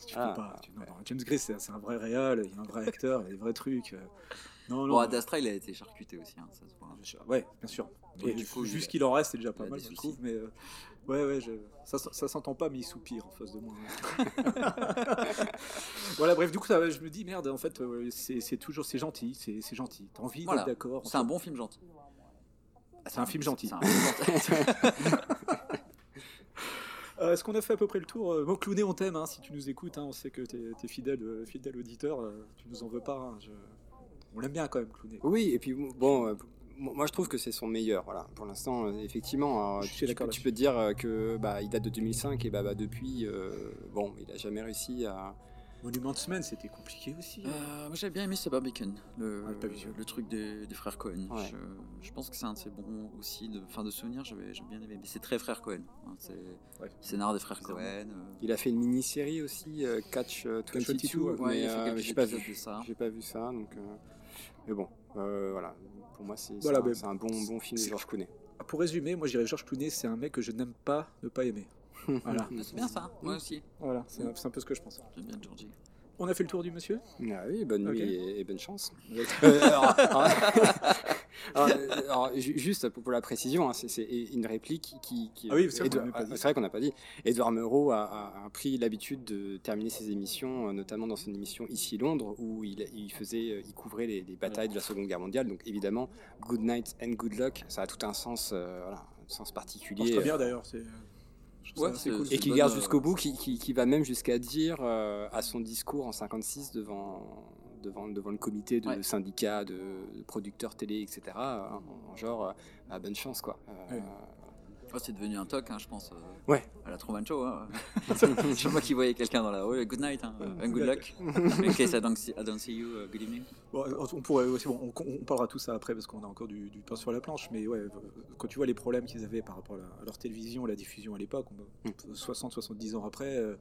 Tu peux Ah, pas. tu- ouais. James Gray, c'est un vrai réal, il est un vrai acteur, il a des vrais trucs. euh. Non, non. Bon, il a été charcuté aussi, hein, ça se voit. Ouais, bien sûr. Et du coup, juste qu'il en reste, c'est déjà pas mal, je trouve. Mais euh, ouais, ouais, je- ça, ça s'entend pas, mais il soupire en face de moi. voilà, bref, du coup, ça, je me dis merde. En fait, euh, c'est toujours, c'est gentil, c'est c'est gentil. T'as envie Voilà. d'être d'accord. C'est un bon film gentil. C'est un film gentil. c'est un film gentil. Euh, Est-ce qu'on a fait à peu près le tour? Euh, Bon, Clooney, on t'aime, hein, si tu nous écoutes. hein, on sait que t'es es fidèle, euh, fidèle auditeur. euh, tu nous en veux pas. hein, je- On l'aime bien quand même, Clooney. Oui, et puis bon, euh, moi, je trouve que c'est son meilleur. Voilà. Pour l'instant, euh, effectivement, alors, Je suis tu, peux- tu peux te dire euh, que bah, il date de 2005 et bah, bah, depuis, euh, bon, il a jamais réussi à. Monument Man, c'était compliqué aussi. Euh, moi j'avais bien aimé le, t'as vu celui-là. le truc des, des frères Cohen. Ouais. Je, je pense que c'est un de ses bons aussi, de fin de souvenir, j'avais bien aimé. Mais c'est très frères Cohen. hein, c'est Ouais. scénar des frères. Cohen. euh, Il a fait une mini-série aussi, euh, Catch euh, 22, 22, ouais. J'ai pas épisodes vu. de ça. J'ai pas vu ça, donc. euh, Mais bon, euh, voilà. Pour moi, c'est Voilà, c'est un- un, bon, bon film de c'est- George Clooney. Pour résumer, moi je dirais Georges Clooney, c'est un mec que je n'aime pas ne pas aimer. Voilà. c'est bien ça, moi aussi. Voilà, c'est un, peu ce que je pense. J'aime bien Georgie. On a fait le tour du monsieur Ah oui, bonne nuit et, et bonne chance. Euh, alors, alors- alors, alors, ju- juste pour, pour la précision, hein, c'est- une réplique qui. qui- Ah oui, c'est vrai qu'on n'a pas dit. Edouard Meureau a, a- a pris l'habitude de terminer ses émissions, euh, notamment dans son émission Ici Londres, où il, il faisait, euh, il couvrait les, les batailles de la Seconde Guerre mondiale. Donc évidemment, Good Night and Good Luck, ça a tout un sens, euh, voilà, un sens particulier. très bien d'ailleurs. C'est Ouais, cool. Et qui garde euh, jusqu'au bout, qui, qui- qui va même jusqu'à dire euh, à son discours en 56 devant, devant, devant le comité de Ouais. syndicats, de, de producteurs télé, etc. euh, en, en genre, euh, Ah, bonne chance quoi. Euh, Ouais. Oh, c'est devenu un toc, hein, je pense. euh, Ouais. À la Truman Show. Hein. je vois qu'il voyait quelqu'un dans la rue. Good night, hein, and good luck. In case I don't see, I don't see you, uh, good evening. Bon, on pourrait aussi, bon, on, on parlera tout ça après parce qu'on a encore du, du pain sur la planche, mais ouais, euh, quand tu vois les problèmes qu'ils avaient par rapport à, la- à leur télévision, la diffusion à l'époque, on- 60-70 ans après, euh,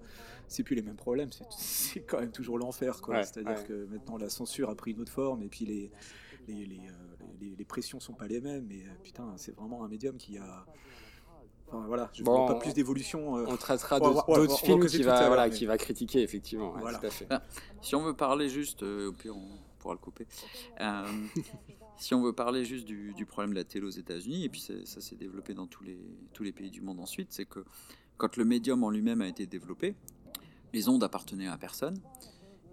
c'est plus les mêmes problèmes, c'est- quand même toujours l'enfer, quoi. Ouais, C'est-à-dire ouais. que maintenant la censure a pris une autre forme et puis les, les, les, euh, les- les pressions sont pas les mêmes, mais euh, putain, c'est vraiment un médium qui a. Enfin voilà, je ne Bon, vois pas plus d'évolution. euh, On traitera d'autres films qui va, l'heure, voilà, mais- qui va critiquer, effectivement. ouais, Voilà. Tout à fait. Si on veut parler juste, euh, au pire on pourra le couper. Euh, si on veut parler juste du, du problème de la télé aux États-Unis, et puis c'est- ça s'est développé dans tous les, tous les pays du monde ensuite, c'est que quand le médium en lui-même a été développé, les ondes appartenaient à personne,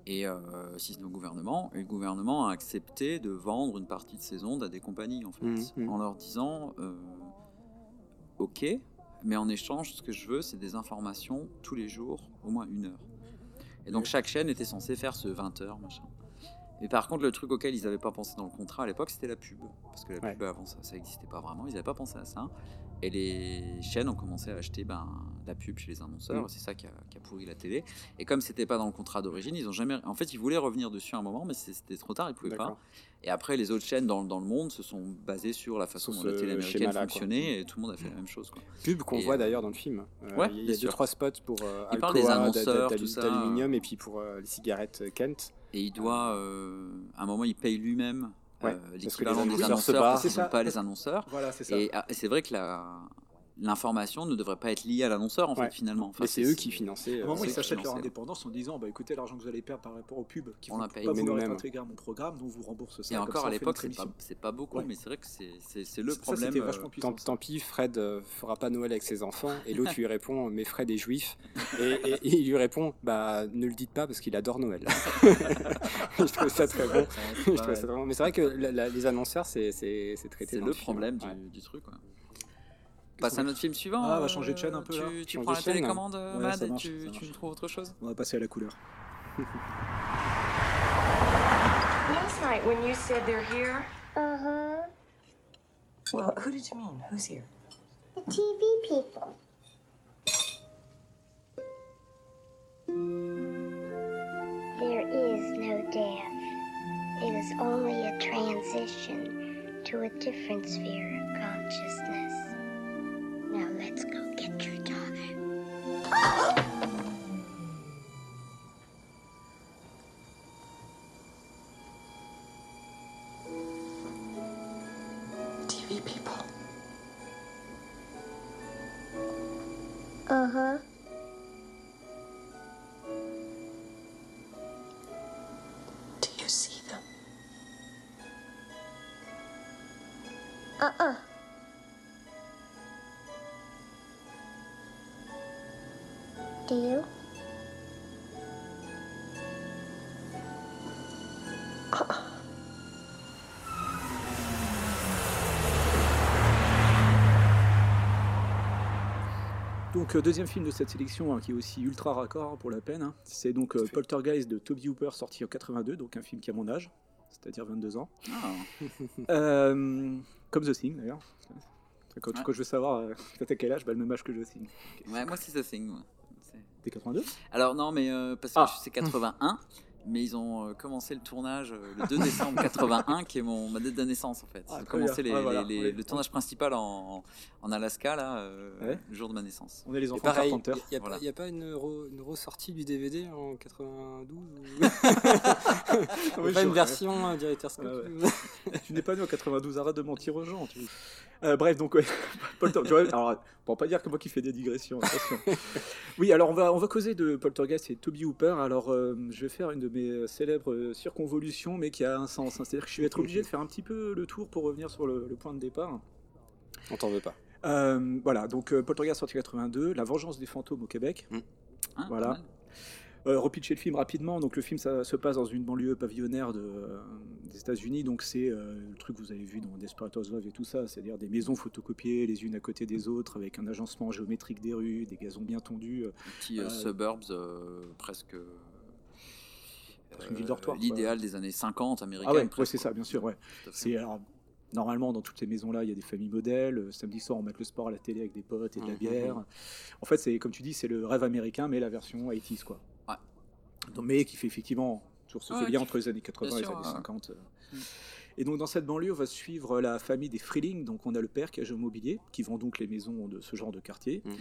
et euh, si ce n'est au gouvernement, et le gouvernement a accepté de vendre une partie de ces ondes à des compagnies, en fait, Mhm, mhm. en leur disant euh, Ok, mais en échange, ce que je veux, c'est des informations tous les jours, au moins une heure. Et donc chaque chaîne était censée faire ce 20 heures, machin. Mais par contre, le truc auquel ils n'avaient pas pensé dans le contrat à l'époque, c'était la pub. Parce que la Ouais. pub avant ça, ça n'existait pas vraiment. Ils n'avaient pas pensé à ça. Et les chaînes ont commencé à acheter ben, la pub chez les annonceurs. Mm. C'est ça qui a, qui a pourri la télé. Et comme c'était pas dans le contrat d'origine, ils ont jamais. En fait, ils voulaient revenir dessus un moment, mais c'était trop tard. Ils pouvaient pas. Et après, les autres chaînes dans, dans le monde se sont basées sur la façon Sur dont la télé américaine quoi. fonctionnait. Et tout le monde a fait la même chose. Quoi. Pub qu'on voit euh, d'ailleurs dans le film. Euh, ouais, il y a deux sûr. trois spots pour euh, Il parle des Alcoa, annonceurs, d'aluminium et puis pour euh, les cigarettes Kent. Et il doit, euh, à un moment, il paye lui-même Ouais, euh, parce que les l'équivalent des annonceurs parce qu'ils ça. n'ont pas les annonceurs. Voilà, c'est ça. Et, ah, et c'est vrai que la, l'information ne devrait pas être liée à l'annonceur, en Ouais. fait, finalement. Enfin, Mais c'est eux qui finançaient. À euh, un moment, c'est ils s'achètent leur indépendance en disant bah, écoutez, l'argent que vous allez perdre par rapport aux pubs qui On vont la pas paye. Nous-mêmes. intégrés à mon programme, donc on vous rembourse ça. Et encore ça, à l'époque, c'est pas, pas beaucoup, Ouais. mais c'est vrai que c'est, le Ça, problème. euh, vachement puissant. Tant, tant pis, Fred euh, fera pas Noël avec ses enfants. Et l'autre lui répond Mais Fred est juif. Et, et- et il lui répond Bah, ne le dites pas parce qu'il adore Noël. je trouve ça très bon. Je trouve ça très bon. Mais c'est vrai que les annonceurs, c'est traité. c'est le problème du truc. Passe à notre film suivant. Ah, on va euh, changer de chaîne un peu, Tu, là. tu Changer prends la chaîne, télécommande, euh, Ouais, Mad, ça et marche, tu, trouves autre chose? On va passer à la couleur. Last night when you said they're here, Uh huh. well, who did you mean? Who's here? The TV people. There is no death. It is only a transition to a different sphere of consciousness. Let's go get your daughter. Donc euh, deuxième film de cette sélection hein, qui est aussi ultra raccord pour la peine. hein. C'est donc euh, Poltergeist de Toby Hooper sorti en 82, donc un film qui a mon âge. c'est-à-dire 22 ans. Ah, Euh, comme The Thing d'ailleurs. Quand, Ouais. quand je veux savoir, euh, t'as quel âge bah, Le même âge que The Thing. ouais, moi c'est The Thing. ouais. T'es 82 Alors non, mais euh, parce que Ah. c'est 81, mais ils ont euh, commencé le tournage euh, le 2 décembre 81, qui est mon, ma date de naissance en fait. Ah, Ils ont commencé les- Ouais, voilà. les- les- le tournage principal en, en Alaska, là, euh, Ouais. le jour de ma naissance. On est les enfants pareil, Carpenter. il n'y a, Voilà. a pas une, re- une ressortie du DVD en 92 ou... Oui, Pas une version euh, Director's Cut Ouais, tu n'es pas né en 92, arrête de mentir aux gens. tu- Euh, bref, donc, ouais, tu vois, alors, pour pas dire que moi qui fais des digressions, attention. Oui, alors on va, on va causer de Poltergeist et Toby Hooper. Alors, euh, je vais faire une de mes célèbres euh, circonvolutions, mais qui a un sens. hein. C'est-à-dire que je vais être obligé de faire un petit peu le tour pour revenir sur le, le point de départ. On t'en veut pas. Euh, voilà, donc euh, Poltergeist sorti 82, La vengeance des fantômes au Québec. Voilà. pas mal. Euh, repitcher le film rapidement. Donc le film ça se passe dans une banlieue pavillonnaire de, euh, des États-Unis. Donc c'est euh, le truc que vous avez vu dans Desperate Housewives et tout ça, c'est-à-dire des maisons photocopiées les unes à côté des autres avec un agencement géométrique des rues, des gazons bien tondus. euh, petit euh, Euh, suburbs euh, presque. euh, Une ville dortoir, quoi. L'idéal des années 50 américaines. Ah ouais, c'est ça, bien sûr. Ouais. C'est normalement dans toutes ces maisons-là, il y a des familles modèles. Euh, Samedi soir, on met le sport à la télé avec des potes et de la Mhm. bière. En fait, c'est comme tu dis, c'est le rêve américain, mais la version 80s quoi. Ouais. Donc, mais qui fait effectivement toujours ce lien entre les années 80 et les années ouais. 50. euh. Mm. Et donc dans cette banlieue, on va suivre la famille des Freeling. Donc on a le père qui a immobilier, qui vend donc les maisons de ce genre de quartier. Mhm.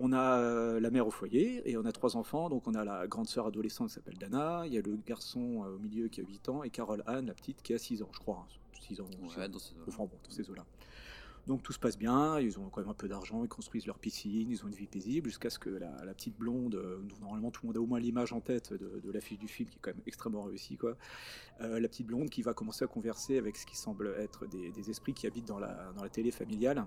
On a euh, la mère au foyer et on a trois enfants. Donc on a la grande sœur adolescente qui s'appelle Dana, il y a le garçon euh, au milieu qui a 8 ans et Carole Anne, la petite, qui a 6 ans, je crois. hein. 6 ans. Ouais, dans ces eaux-là. Enfin, bon, dans ces eaux-là. Donc tout se passe bien, ils ont quand même un peu d'argent, ils construisent leur piscine, ils ont une vie paisible, jusqu'à ce que la, petite blonde, euh, normalement tout le monde a au moins l'image en tête de, de l'affiche du film, qui est quand même extrêmement réussie, quoi. Euh, la petite blonde qui va commencer à converser avec ce qui semble être des, esprits qui habitent dans la, télé familiale.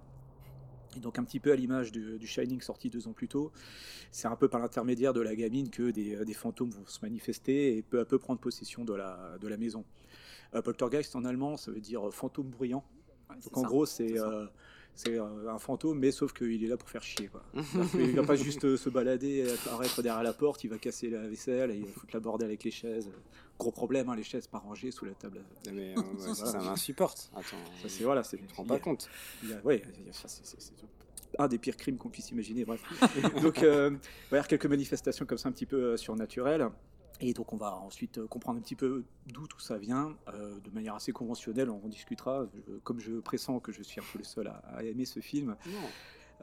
Et donc un petit peu à l'image du, Shining sorti deux ans plus tôt, c'est un peu par l'intermédiaire de la gamine que des, des fantômes vont se manifester et peu à peu prendre possession de la, maison. Euh, Poltergeist en allemand, ça veut dire euh, fantôme bruyant. Ouais, Donc en ça. gros, c'est c'est euh, euh, un fantôme, mais sauf qu'il est là pour faire chier. Quoi. Qu'il va pas juste euh, se balader apparaître derrière la porte, il va casser la vaisselle, et il va foutre la bordel avec les chaises. Gros problème, hein, les chaises pas rangées sous la table. Non, mais, euh, ouais, ça, ça m'insupporte. Attends, Ça, c'est voilà, c'est. je me rends pas compte. Il il ça, c'est- un des pires crimes qu'on puisse imaginer. Bref. donc, euh, il va y avoir quelques manifestations comme ça, un petit peu euh, surnaturelles. Et donc, on va ensuite euh, comprendre un petit peu d'où tout ça vient, euh, de manière assez conventionnelle. On en discutera. Comme je pressens que je suis un peu le seul à, aimer ce film.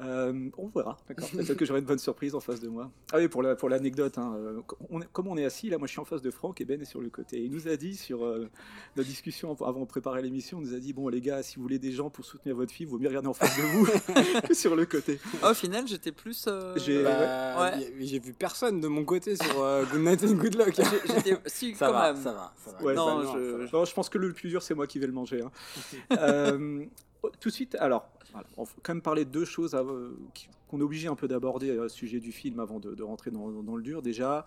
Euh, on verra, d'accord. Peut-être que j'aurai une bonne surprise en face de moi. Ah oui, pour la pour l'anecdote, hein, euh, on est- comme on est assis là, moi je suis en face de Franck et Ben est sur le côté. Et il nous a dit sur euh, notre discussion avant de préparer l'émission, il nous a dit bon les gars, si vous voulez des gens pour soutenir votre film, vaut mieux regarder en face de vous que sur le côté. Ah, au final, j'étais plus. euh, J'ai- Bah, Ouais. J'ai vu personne de mon côté sur euh, Good Night and Good Luck. j'ai- J'étais. Si, Ça quand va, même. ça va, ça va. Ouais, non, Globalement, je- ça va. Non, je pense que le plus dur c'est moi qui vais le manger. hein. Euh, tout de suite, alors, voilà, on faut quand même parler de deux choses euh, qui- qu'on est obligé un peu d'aborder euh, au sujet du film avant de, de rentrer dans, dans le dur. Déjà,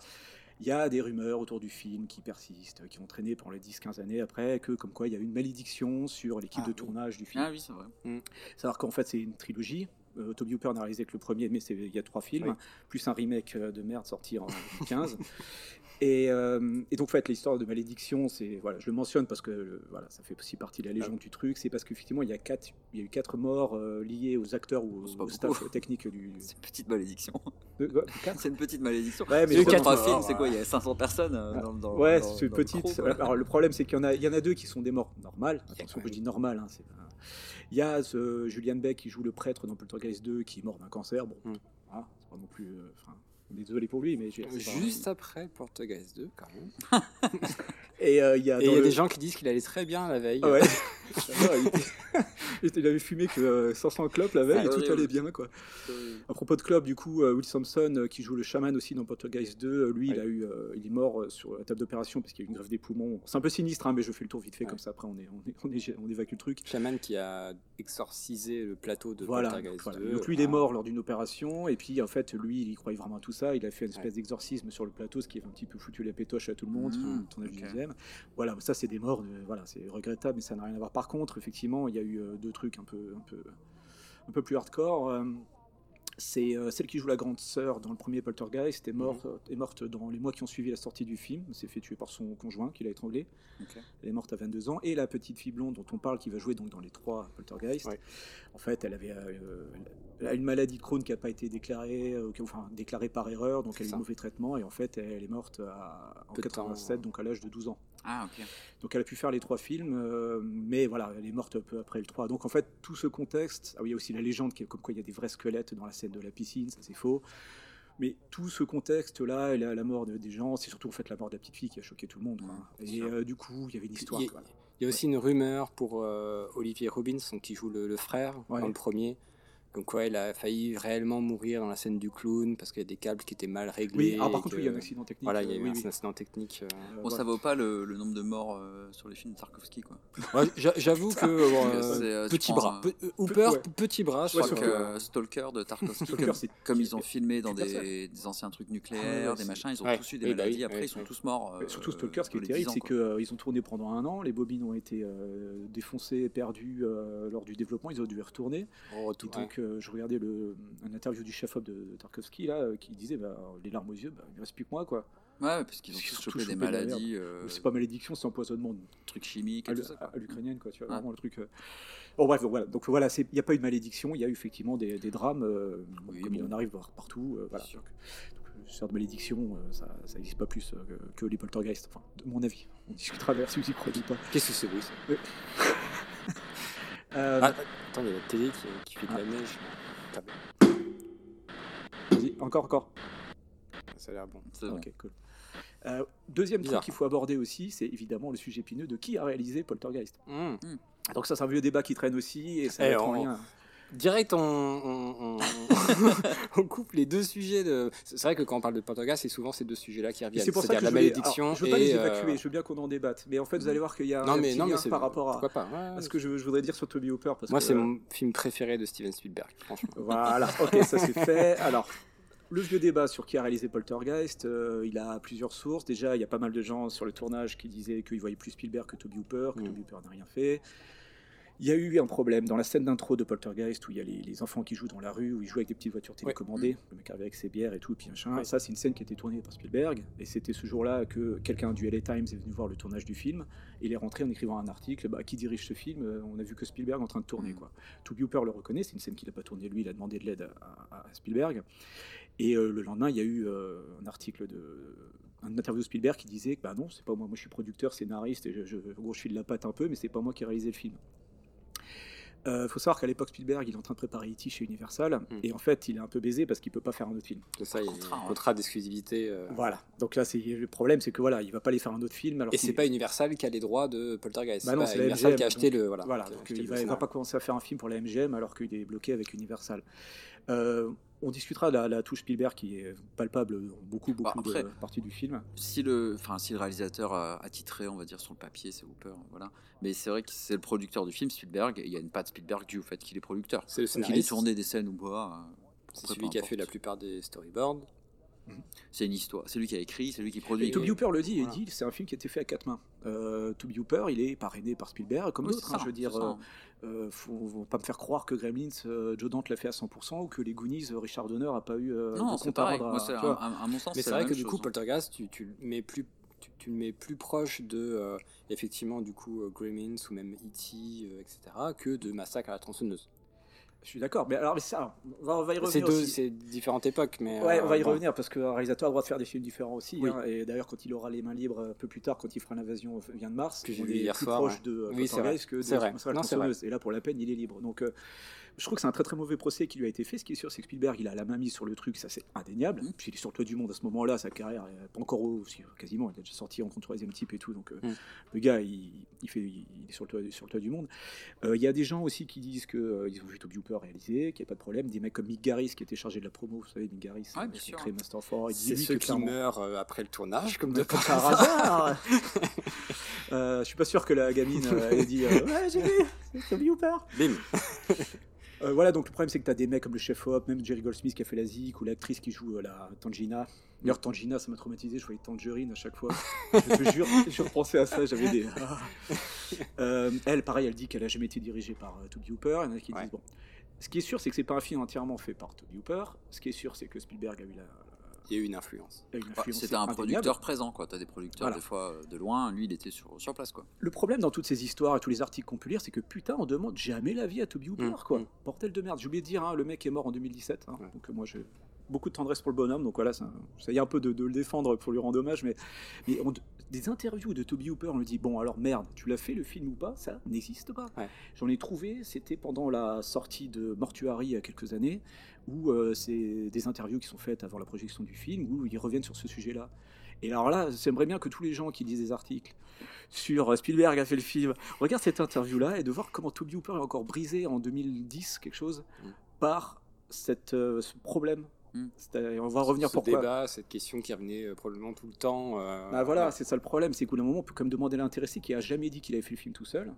il y a des rumeurs autour du film qui persistent, qui ont traîné pendant les 10-15 années après, que comme quoi il y a eu une malédiction sur l'équipe Ah de oui. tournage du film. Ah oui, c'est vrai. Savoir qu'en fait c'est une trilogie. Euh, Toby Hooper n'a réalisé que le premier, mais c'est- il y a trois films, Oui. plus un remake euh, de merde sorti en 2015. Et, euh, et donc, en fait, l'histoire de malédiction, c'est voilà, je le mentionne parce que voilà, ça fait aussi partie de la légende du truc. C'est parce qu'effectivement, il y a quatre, il y a eu quatre morts euh, liées aux acteurs ou C'est au, pas au staff technique du. C'est une petite malédiction. C'est une petite malédiction. Ouais, mais quatre films, morts, c'est quoi? Il y a 500 personnes euh, dans, dans Ouais, dans- c'est dans le petite. crew. Alors le problème, c'est qu'il y en a, il y en a deux qui sont des morts normales. Attention, que je dis normal. hein, c'est Il y a ce Julian Beck qui joue le prêtre dans Poltergeist 2 qui est mort d'un cancer. Bon, Mm. voilà, c'est pas non plus. euh, désolé pour lui, mais c'est pas- Juste après Poltergeist 2, quand même. Et euh, il y a, Et y a le- des gens qui disent qu'il allait très bien la veille. Ouais. Il, avait fumé que euh, 500 clopes la veille et tout allait bien quoi. À propos de club, du coup, euh, Will Sampson, euh, qui joue le chaman aussi dans Poltergeist 2, euh, lui, il, a eu, euh, il est mort euh, sur la table d'opération parce qu'il y a eu une grève des poumons. C'est un peu sinistre, hein, mais je fais le tour vite fait, Ouais. comme ça après on, est, on, est- on, est- on évacue le truc. Shaman qui a exorcisé le plateau de Voilà, Poltergeist donc, voilà. 2. Donc lui, il est mort lors d'une opération, et puis en fait, lui, il croyait vraiment à tout ça. Il a fait une espèce d'exorcisme sur le plateau, ce qui a un petit peu foutu la pétoche à tout le monde. Mmh, du deuxième. Voilà, ça, c'est des morts. de- voilà, c'est regrettable, mais ça n'a rien à voir. Par contre, effectivement, il y a eu euh, deux trucs un peu, un peu, un peu plus hardcore. C'est euh, celle qui joue la grande sœur dans le premier Poltergeist, est morte, Mhm. est morte dans les mois qui ont suivi la sortie du film. Elle s'est fait tuer par son conjoint qui l'a étranglée. Elle est morte à 22 ans. Et la petite fille blonde dont on parle, qui va jouer donc dans les trois Poltergeist, Ouais. en fait, elle avait euh, elle a une maladie de Crohn qui n'a pas été déclarée, euh, enfin déclarée par erreur, donc elle a eu mauvais traitement. Et en fait, elle est morte à- en Peu de temps. 87, donc à l'âge de 12 ans. Ah, ok. Donc elle a pu faire les trois films, euh, mais voilà, elle est morte un peu après le 3. Donc en fait, tout ce contexte, ah oui, il y a aussi la légende qui est comme quoi il y a des vrais squelettes dans la scène de la piscine, ça c'est faux. Mais tout ce contexte-là, la, la mort de- des gens, c'est surtout en fait la mort de la petite fille qui a choqué tout le monde. quoi. Ouais, et euh, du coup, il y avait une histoire. Il y a- quoi. Il y a aussi une rumeur pour euh, Olivier Robbins, donc, qui joue le, le frère Ouais. dans le premier. Donc quoi, il a failli réellement mourir dans la scène du clown parce qu'il y a des câbles qui étaient mal réglés. Oui, alors par contre, que- oui, il y a un accident technique. Voilà, il y a euh, eu oui, un oui. accident technique. euh. Bon, ça voilà. vaut pas le, le nombre de morts euh, sur les films de Tarkovsky, quoi. Ouais, J'avoue que euh, euh, petit bras, Hooper, ouais. petit bras. Je crois que euh, Stalker de Tarkovsky, Stalker, comme, c'est- comme ils ont filmé dans des, des anciens trucs Ah nucléaires, ouais, des machins, ils ont Ouais. tous eu des Oui, bah maladies. Après, ils sont tous morts. Euh, surtout Stalker, ce qui est terrible, 10 ans, c'est qu'ils ont tourné pendant un an, les bobines ont été défoncées, perdues lors du développement, ils ont dû y retourner. Oh, donc, euh, je regardais le, un interview du chef-op de, Tarkovsky, là, euh, qui disait bah, les larmes aux yeux, bah, il ne reste plus que moi, quoi. Ouais, parce qu'ils ont tous chopé des maladies, euh, C'est pas malédiction, c'est empoisonnement. trucs chimiques à et tout ça. quoi. à l'ukrainienne, quoi, tu vois, vraiment le truc. Bon, bref, donc voilà. Donc voilà, il n'y a pas eu de malédiction, il y a eu effectivement des, des drames, Oui, comme il bon. en arrive par- partout. voilà. Sûr. Donc, donc, de malédiction, ça n'existe pas plus que, que les poltergeists, enfin, de mon avis. On discutera vers si vous y croyez ou pas. Qu'est-ce que c'est oui, ça? Euh, Ah, Attends, il y a la télé qui, qui fait de la Ah. neige. Putain, vas-y, encore, encore. Ça a l'air bon. C'est bon. Ok, cool. Euh, deuxième Bizarre. truc qu'il faut aborder aussi, c'est évidemment le sujet épineux de qui a réalisé Poltergeist. Mmh. Donc ça, c'est un vieux débat qui traîne aussi, et ça Eh, va être en on- lien. Direct, on, on, on- on coupe les deux sujets. De... C'est vrai que quand on parle de Poltergeist, c'est souvent ces deux sujets-là qui reviennent. C'est pour ça que je la voulais- malédiction alors, je veux pas les et, euh, évacuer, je veux bien qu'on en débatte. Mais en fait, vous allez voir qu'il y a Non un mais petit non mais lien par rapport à, pourquoi pas? ouais, à ce que je, je voudrais dire sur Toby Hooper. Parce Moi, que, c'est mon film préféré de Steven Spielberg, franchement. Voilà, ok, ça c'est fait. Alors, le vieux débat sur qui a réalisé Poltergeist, euh, il a plusieurs sources. Déjà, il y a pas mal de gens sur le tournage qui disaient qu'ils voyaient plus Spielberg que Toby Hooper, que Mm. Toby Hooper n'a rien fait. Il y a eu un problème dans la scène d'intro de Poltergeist où il y a les, les enfants qui jouent dans la rue, où ils jouent avec des petites voitures télécommandées, le mec arrive avec ses bières et tout, puis machin. Ouais. Ça, c'est une scène qui a été tournée par Spielberg, et c'était ce jour-là que quelqu'un du LA Times est venu voir le tournage du film, et il est rentré en écrivant un article bah, qui dirige ce film Euh, On a vu que Spielberg est en train de tourner. Mm. Quoi. Toby Hooper le reconnaît, c'est une scène qu'il n'a pas tournée lui, il a demandé de l'aide à, à- à Spielberg. Et euh, le lendemain, il y a eu euh, un article de. Un interview de Spielberg qui disait que bah non, c'est pas moi, moi je suis producteur, scénariste, et je, je, file la patte un peu, mais c'est pas moi qui ai réalisé le film. Il faut savoir qu'à l'époque, Spielberg, il est en train de préparer E.T. chez Universal, Mm. et en fait, il est un peu baisé parce qu'il peut pas faire un autre film. C'est ça, il y a Contrat, un ouais. contrat d'exclusivité. euh, Voilà. Donc là, c'est le problème, c'est que voilà, il va pas aller faire un autre film. Alors Et c'est pas Universal qui a les droits de Poltergeist. Bah c'est non, pas c'est Universal MGM, qui a acheté donc- le. Voilà, Voilà, qui a donc acheté il va, il va pas commencer à faire un film pour la MGM alors qu'il est bloqué avec Universal. Euh, on discutera de la, la touche Spielberg qui est palpable dans beaucoup, beaucoup Bah, après- de parties du film. Si le, enfin, si le réalisateur a, a titré, on va dire sur le papier, c'est Hooper, voilà. Mais c'est vrai que c'est le producteur du film, Spielberg. Et il y a une patte Spielberg due au fait qu'il est producteur. C'est le Qu'il ait scénariste. tourné des scènes ou pas. euh, C'est celui qui a fait la plupart des storyboards. C'est une histoire. C'est lui qui a écrit, c'est lui qui produit. Et Toby Hooper le dit, Voilà. il dit c'est un film qui a été fait à quatre mains. Euh, Toby Hooper, il est parrainé par Spielberg, comme Oui, d'autres. hein, ça, je veux dire, euh, euh, faut, faut pas me faire croire que Gremlins, euh, Joe Dante l'a fait à 100% ou que les Goonies, euh, Richard Donner a pas eu euh, non, c'est pareil. à- Moi, c'est tu à, vois. à- à mon sens. Mais c'est vrai que du coup, hein. Poltergeist, tu, tu le mets plus. Tu, tu le mets plus proche de euh, effectivement du coup euh, Gremlins ou même E.T. euh, etc. que de Massacre à la tronçonneuse. Je suis d'accord, mais alors mais ça, on va, on va y C'est revenir c'est différentes époques, mais Ouais, euh, on va y bon. revenir parce qu'un réalisateur a le droit de faire des films différents aussi. Oui. hein, et d'ailleurs, quand il aura les mains libres un peu plus tard, quand il fera l'invasion vient de Mars, Que est hier plus soir, proche ouais. de euh, Oui, c'est vrai. que de vrai. Non, vrai. Et là, pour la peine, il est libre. Donc, euh, je trouve que c'est un très très mauvais procès qui lui a été fait. Ce qui est sûr, c'est que Spielberg, il a la main mise sur le truc, ça c'est indéniable. Mm. Puis il est sur le toit du monde à ce moment-là, sa carrière est pas encore au, si, quasiment, il a déjà sorti en contre troisième type et tout. Donc, euh, Mm. le gars, il, il fait, il est sur le toit, sur le toit du monde. Euh, Il y a des gens aussi qui disent qu'ils ont vu Toby Hooper réaliser, qu'il n'y a pas de problème. Des mecs comme Mick Garris qui était chargé de la promo, vous savez, Mick Garris, Ouais, euh, qui a créé Master of Horror. Il C'est ceux que qui meurent euh, après le tournage, comme de par hasard. euh, je suis pas sûr que la gamine euh, ait dit euh, Ouais, j'ai vu, c'est Toby Hooper. Bim. Euh, voilà, donc le problème c'est que tu as des mecs comme le chef Hop, même Jerry Goldsmith qui a fait la Zik ou l'actrice qui joue euh, la Tangina. D'ailleurs, Tangina, ça m'a traumatisé, je voyais Tangerine à chaque fois. je te jure, je repensais à ça, j'avais des. Ah. Euh, elle, pareil, elle dit qu'elle a jamais été dirigée par Toby Hooper. Il y en a qui Ouais. disent Bon. Ce qui est sûr, c'est que c'est pas un film entièrement fait par Toby Hooper. Ce qui est sûr, c'est que Spielberg a eu la. Il y a eu une influence. a eu une Bah, influence C'était un producteur présent, quoi. T'as des producteurs, Voilà. des fois, euh, de loin. Lui, il était sur, sur place, quoi. Le problème dans toutes ces histoires et tous les articles qu'on peut lire, c'est que putain, on demande jamais l'avis à Toby Hooper, Mm, quoi. mm. Bordel de merde. J'ai oublié de dire, hein, le mec est mort en 2017. hein, Ouais. Donc euh, moi, j'ai beaucoup de tendresse pour le bonhomme. Donc voilà, ça, ça y est un peu de, de le défendre pour lui rendre hommage. Mais, mais on- des interviews de Toby Hooper, on lui dit, bon, alors merde, tu l'as fait le film ou pas? Ça n'existe pas. Ouais. J'en ai trouvé, c'était pendant la sortie de Mortuary il y a quelques années, où euh, c'est des interviews qui sont faites avant la projection du film, où ils reviennent sur ce sujet-là. Et alors là, j'aimerais bien que tous les gens qui lisent des articles sur euh, Spielberg a fait le film, regardent cette interview-là et de voir comment Toby Hooper est encore brisé en 2010, quelque chose, Mm. par cette, euh, ce problème. Mm. On va revenir ce pourquoi. débat, cette question qui revenait euh, probablement tout le temps. euh, Bah voilà, ouais. c'est ça le problème, c'est qu'au bout d'un moment, on peut quand même demander à l'intéressé qui a jamais dit qu'il avait fait le film tout seul.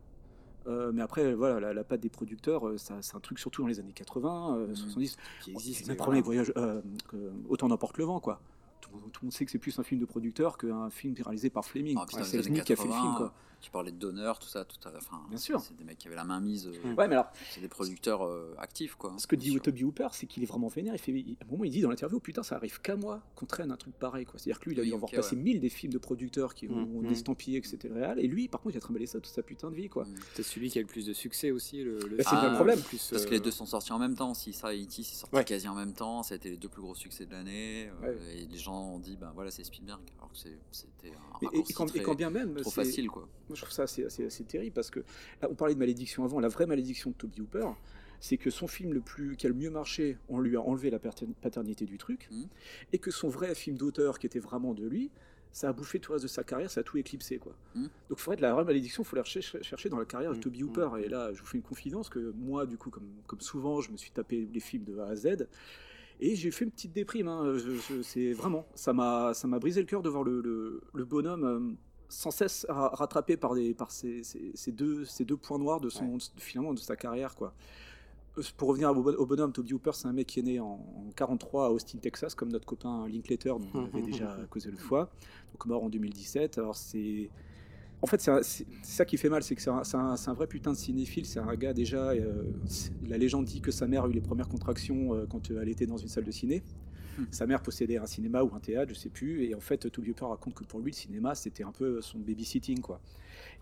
Euh, mais après, voilà, la, la patte des producteurs, euh, ça- c'est un truc surtout dans les années 80, euh, Mm. 70. qui Bon, existe. et premier voilà. voyage, euh, autant n'emporte le vent, quoi. Tout, le monde- tout le monde sait que c'est plus un film de producteur qu'un film réalisé par Fleming. Ah, c'est années qui a fait le film, 80, quoi. Euh, Tu parlais de donneurs, tout ça, tout à, enfin, Bien sûr. C'est des mecs qui avaient la main mise. euh, Mm. Ouais, mais alors, C'est des producteurs euh, actifs, quoi. ce que dit Toby Hooper, c'est qu'il est vraiment vénère. Il fait, il- à un moment, il dit dans l'interview, putain, ça arrive qu'à moi qu'on traîne un truc pareil, quoi. C'est-à-dire que lui, il a Oui, dû avoir ok, passé ouais. mille des films de producteurs qui ont, Mm, ont mm. estampillé que c'était le réel. Et lui, par contre, il a trimballé ça toute sa putain de vie, quoi. Mm. C'est celui qui a le plus de succès aussi. Le, le Bah, c'est bien le euh, problème. Plus, Parce que euh, les deux sont sortis en même temps aussi. Ça et E.T. c'est sorti Ouais. quasi en même temps. Ça a été les deux plus gros succès de l'année. euh, Ouais. Et les gens ont dit, ben voilà, c'est Spielberg. Alors que c'était un Et, et quand, et quand bien même, trop c'est- facile, quoi. Moi, je trouve ça assez, assez, assez terrible parce que là, on parlait de malédiction avant. La vraie malédiction de Toby Hooper, c'est que son film le plus, qui a le mieux marché, on lui a enlevé la pater- paternité du truc, Mhm. et que son vrai film d'auteur, qui était vraiment de lui, ça a bouffé tout le reste de sa carrière, ça a tout éclipsé. Quoi. Mhm. Donc, il faudrait de la vraie malédiction, il faut la chercher, dans la carrière de Mhm. Toby Hooper. Et là, je vous fais une confidence que moi, du coup, comme, comme souvent, je me suis tapé les films de A à Z. Et j'ai fait une petite déprime. hein. C'est vraiment, ça m'a, ça m'a brisé le cœur de voir le, le- le bonhomme euh, sans cesse ra- rattrapé par des, par ces, ces- ces deux, ces deux points noirs de son, finalement, de sa carrière, quoi. Euh, Pour revenir au, bon- au bonhomme, Toby Hooper, c'est un mec qui est né en, en 43 à Austin, Texas, comme notre copain Linklater, dont on avait déjà causé le fois, donc mort en 2017. Alors c'est, en fait, c'est ça qui fait mal, c'est que c'est un, un- un vrai putain de cinéphile. C'est un gars déjà. euh, la légende dit que sa mère a eu les premières contractions euh, quand elle était dans une salle de ciné. Sa mère possédait un cinéma ou un théâtre, je sais plus. Et en fait, Toby Hooper raconte que pour lui, le cinéma, c'était un peu son babysitting, quoi.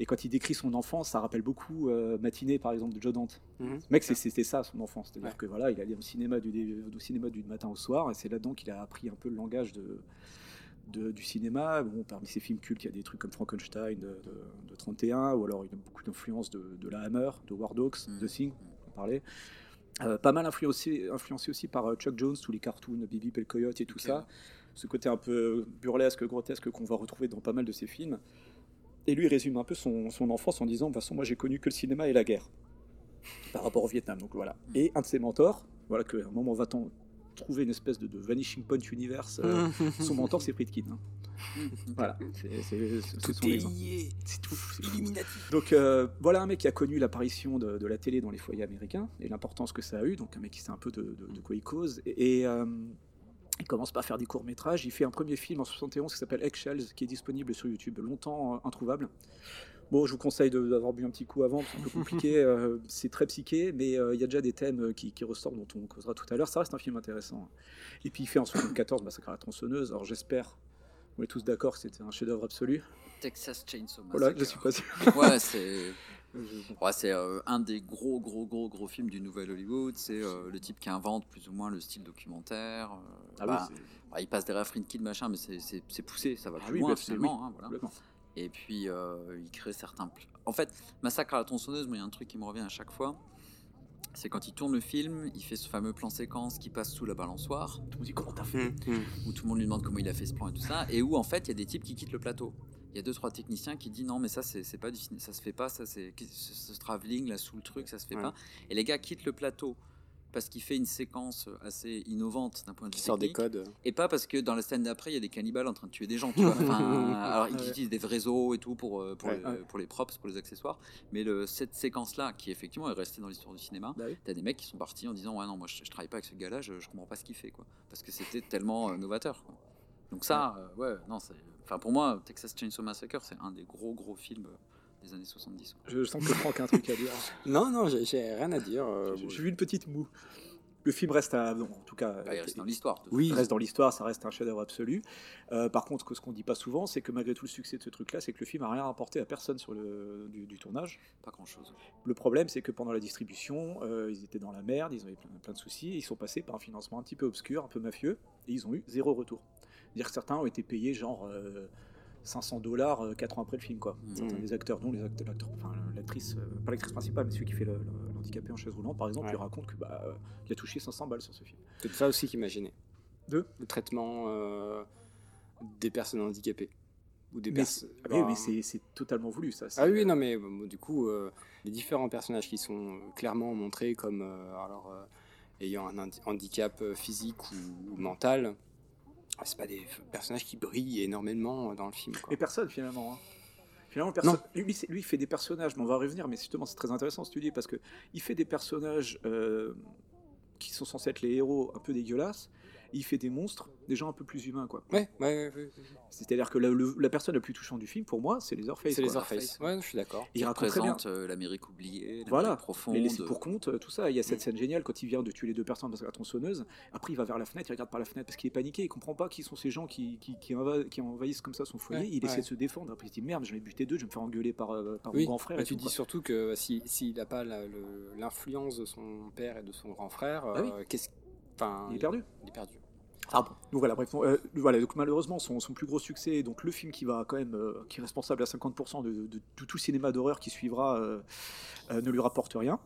Et quand il décrit son enfance, ça rappelle beaucoup euh, Matinée, par exemple, de Joe Dante. Mhm. Mec, c'était ça, son enfance. C'est-à-dire Ouais. que voilà, il allait au cinéma du, dé- au cinéma du matin au soir, et c'est là-dedans qu'il a appris un peu le langage de, de- du cinéma. Bon, parmi ses films cultes, il y a des trucs comme Frankenstein de, de- de 31, ou alors il a beaucoup d'influence de, la Hammer, de War Dogs, Mhm. de Thing, on en parlait. Euh, pas mal influencé, influencé aussi par euh, Chuck Jones, tous les cartoons, Bibi le Coyote et tout ça. Ce côté un peu burlesque, grotesque qu'on va retrouver dans pas mal de ses films. Et lui, il résume un peu son, son enfance en disant De toute façon, moi, j'ai connu que le cinéma et la guerre par rapport au Vietnam. Donc voilà. Et un de ses mentors, voilà, qu'à un moment, on va trouver une espèce de, de Vanishing Point Universe. euh, son mentor, c'est Friedkin. hein. Voilà. C'est- son. C'est tout. fou. Donc euh, voilà un mec qui a connu l'apparition de, de la télé dans les foyers américains et l'importance que ça a eu. Donc un mec qui sait un peu de, quoi il cause. Et, et, euh, il commence par faire des courts métrages. Il fait un premier film en 71 qui s'appelle Eggshells, qui est disponible sur YouTube, longtemps introuvable. Bon, je vous conseille d'avoir bu un petit coup avant, c'est un peu compliqué. euh, c'est très psyché, mais euh, il y a déjà des thèmes euh, qui, qui ressortent dont on causera tout à l'heure. Ça reste un film intéressant. Et puis il fait en 74 Massacre à la tronçonneuse. Alors j'espère, on est tous d'accord que c'était un chef-d'œuvre absolu. Texas Chainsaw Massacre. Voilà, je suis pas sûr. Ouais, c'est. Je- Ouais, c'est euh, un des gros, gros, gros, gros films du Nouvel Hollywood. C'est euh, le type qui invente plus ou moins le style documentaire. euh, Ah oui, bah, c'est- bah, il passe derrière Friedkin, machin, mais c'est- poussé, ça va Ah plus oui, loin bah, c'est- finalement. oui, hein, voilà. Et puis, euh, il crée certains. En fait, Massacre à la tronçonneuse, moi, il y a un truc qui me revient à chaque fois. C'est quand il tourne le film, il fait ce fameux plan séquence qui passe sous la balançoire, Tout le monde dit comment t'as fait? Mhm. où tout le monde lui demande comment il a fait ce plan et tout ça, et où en fait, il y a des types qui quittent le plateau. Il y a deux trois techniciens qui disent non mais ça c'est c'est pas du ciné, ça se fait pas, ça c'est ce, ce travelling là sous le truc, ça se fait Ouais. pas. Et les gars quittent le plateau parce qu'il fait une séquence assez innovante d'un point de vue Qui sort des codes. Et pas parce que dans la scène d'après, il y a des cannibales en train de tuer des gens. Tu vois. Enfin, alors, ils Ouais. utilisent des vrais os et tout pour, euh, pour, Ouais. les, Ouais. pour les props, pour les accessoires. Mais le, cette séquence-là, qui effectivement est restée dans l'histoire du cinéma, Bah oui. t'as des mecs qui sont partis en disant Ouais, non, moi je, je travaille pas avec ce gars-là, je, je comprends pas ce qu'il fait. Quoi. Parce que c'était tellement euh, novateur. quoi. Donc, ça, euh, ouais, non, c'est. Enfin, pour moi, Texas Chainsaw Massacre, c'est un des gros, gros films des années 70. quoi. Je sens que Franck a un truc à dire. Non, non, j'ai- rien à dire. euh, J'ai vu une petite moue. Le film reste à. en tout cas. Bah, il reste dans l'histoire. Oui. Il reste dans l'histoire, ça reste un chef-d'œuvre absolu. Euh, par contre, que ce qu'on dit pas souvent, c'est que malgré tout le succès de ce truc-là, c'est que le film a rien rapporté à personne sur le du, du tournage. Pas grand-chose. Le problème, c'est que pendant la distribution, euh, ils étaient dans la merde, ils avaient plein, plein de soucis, ils sont passés par un financement un petit peu obscur, un peu mafieux, et ils ont eu zéro retour. C'est-à-dire que certains ont été payés genre euh, 500 dollars 4 ans après le film, quoi. Certains des acteurs, dont les acteurs, enfin, l'actrice, euh, pas l'actrice principale, mais celui qui fait le- le- l'handicapé en chaise roulante, par exemple, Ouais. lui raconte que bah, euh, il a touché 500 balles sur ce film. C'est ça aussi qu'imaginer. Deux Le traitement euh, des personnes handicapées. Ou des Mais, personnes. c'est- ah oui, mais c'est totalement voulu, ça. Ah oui, non, mais bon, du coup, euh, les différents personnages qui sont euh, clairement montrés comme euh, alors, euh, ayant un handi- handicap euh, physique ou, ou mental, c'est pas des personnages qui brillent énormément dans le film. quoi. Et personne finalement. hein. Finalement. Lui, lui, il fait des personnages, mais on va revenir, mais justement, c'est très intéressant ce que tu dis, parce que il fait des personnages euh, qui sont censés être les héros un peu dégueulasses, il fait des monstres, des gens un peu plus humains, quoi. Ouais, ouais, ouais, ouais, ouais. C'est-à-dire que la, le- la personne la plus touchante du film, pour moi, c'est les Orpheus. c'est les quoi. Orpheus. Ouais, je suis d'accord. Il Qui raconte très bien. représente euh, l'Amérique oubliée, Voilà, profonde. les laissés pour compte, euh, tout ça. Il y a cette scène géniale quand il vient de tuer les deux personnes dans la tronçonneuse. Après, il va vers la fenêtre, il regarde par la fenêtre parce qu'il est paniqué, il comprend pas qui sont ces gens qui, qui, qui, enva- qui envahissent comme ça son foyer. Ouais, il essaie ouais. de se défendre. Après, il se dit merde, j'en ai buté deux, je vais me faire engueuler par, euh, par Oui, mon grand frère. bah, et tu tout, dis quoi. surtout que si- s'il n'a pas l'influence de son père et de son grand frère, Bah oui. euh, qu'est-ce enfin, Il est perdu. Il est perdu. Ah bon. Donc voilà, bref, euh, voilà, donc malheureusement son, son plus gros succès, donc le film qui va quand même, euh, qui est responsable à 50% de, de- de tout cinéma d'horreur qui suivra, euh, ne lui rapporte rien.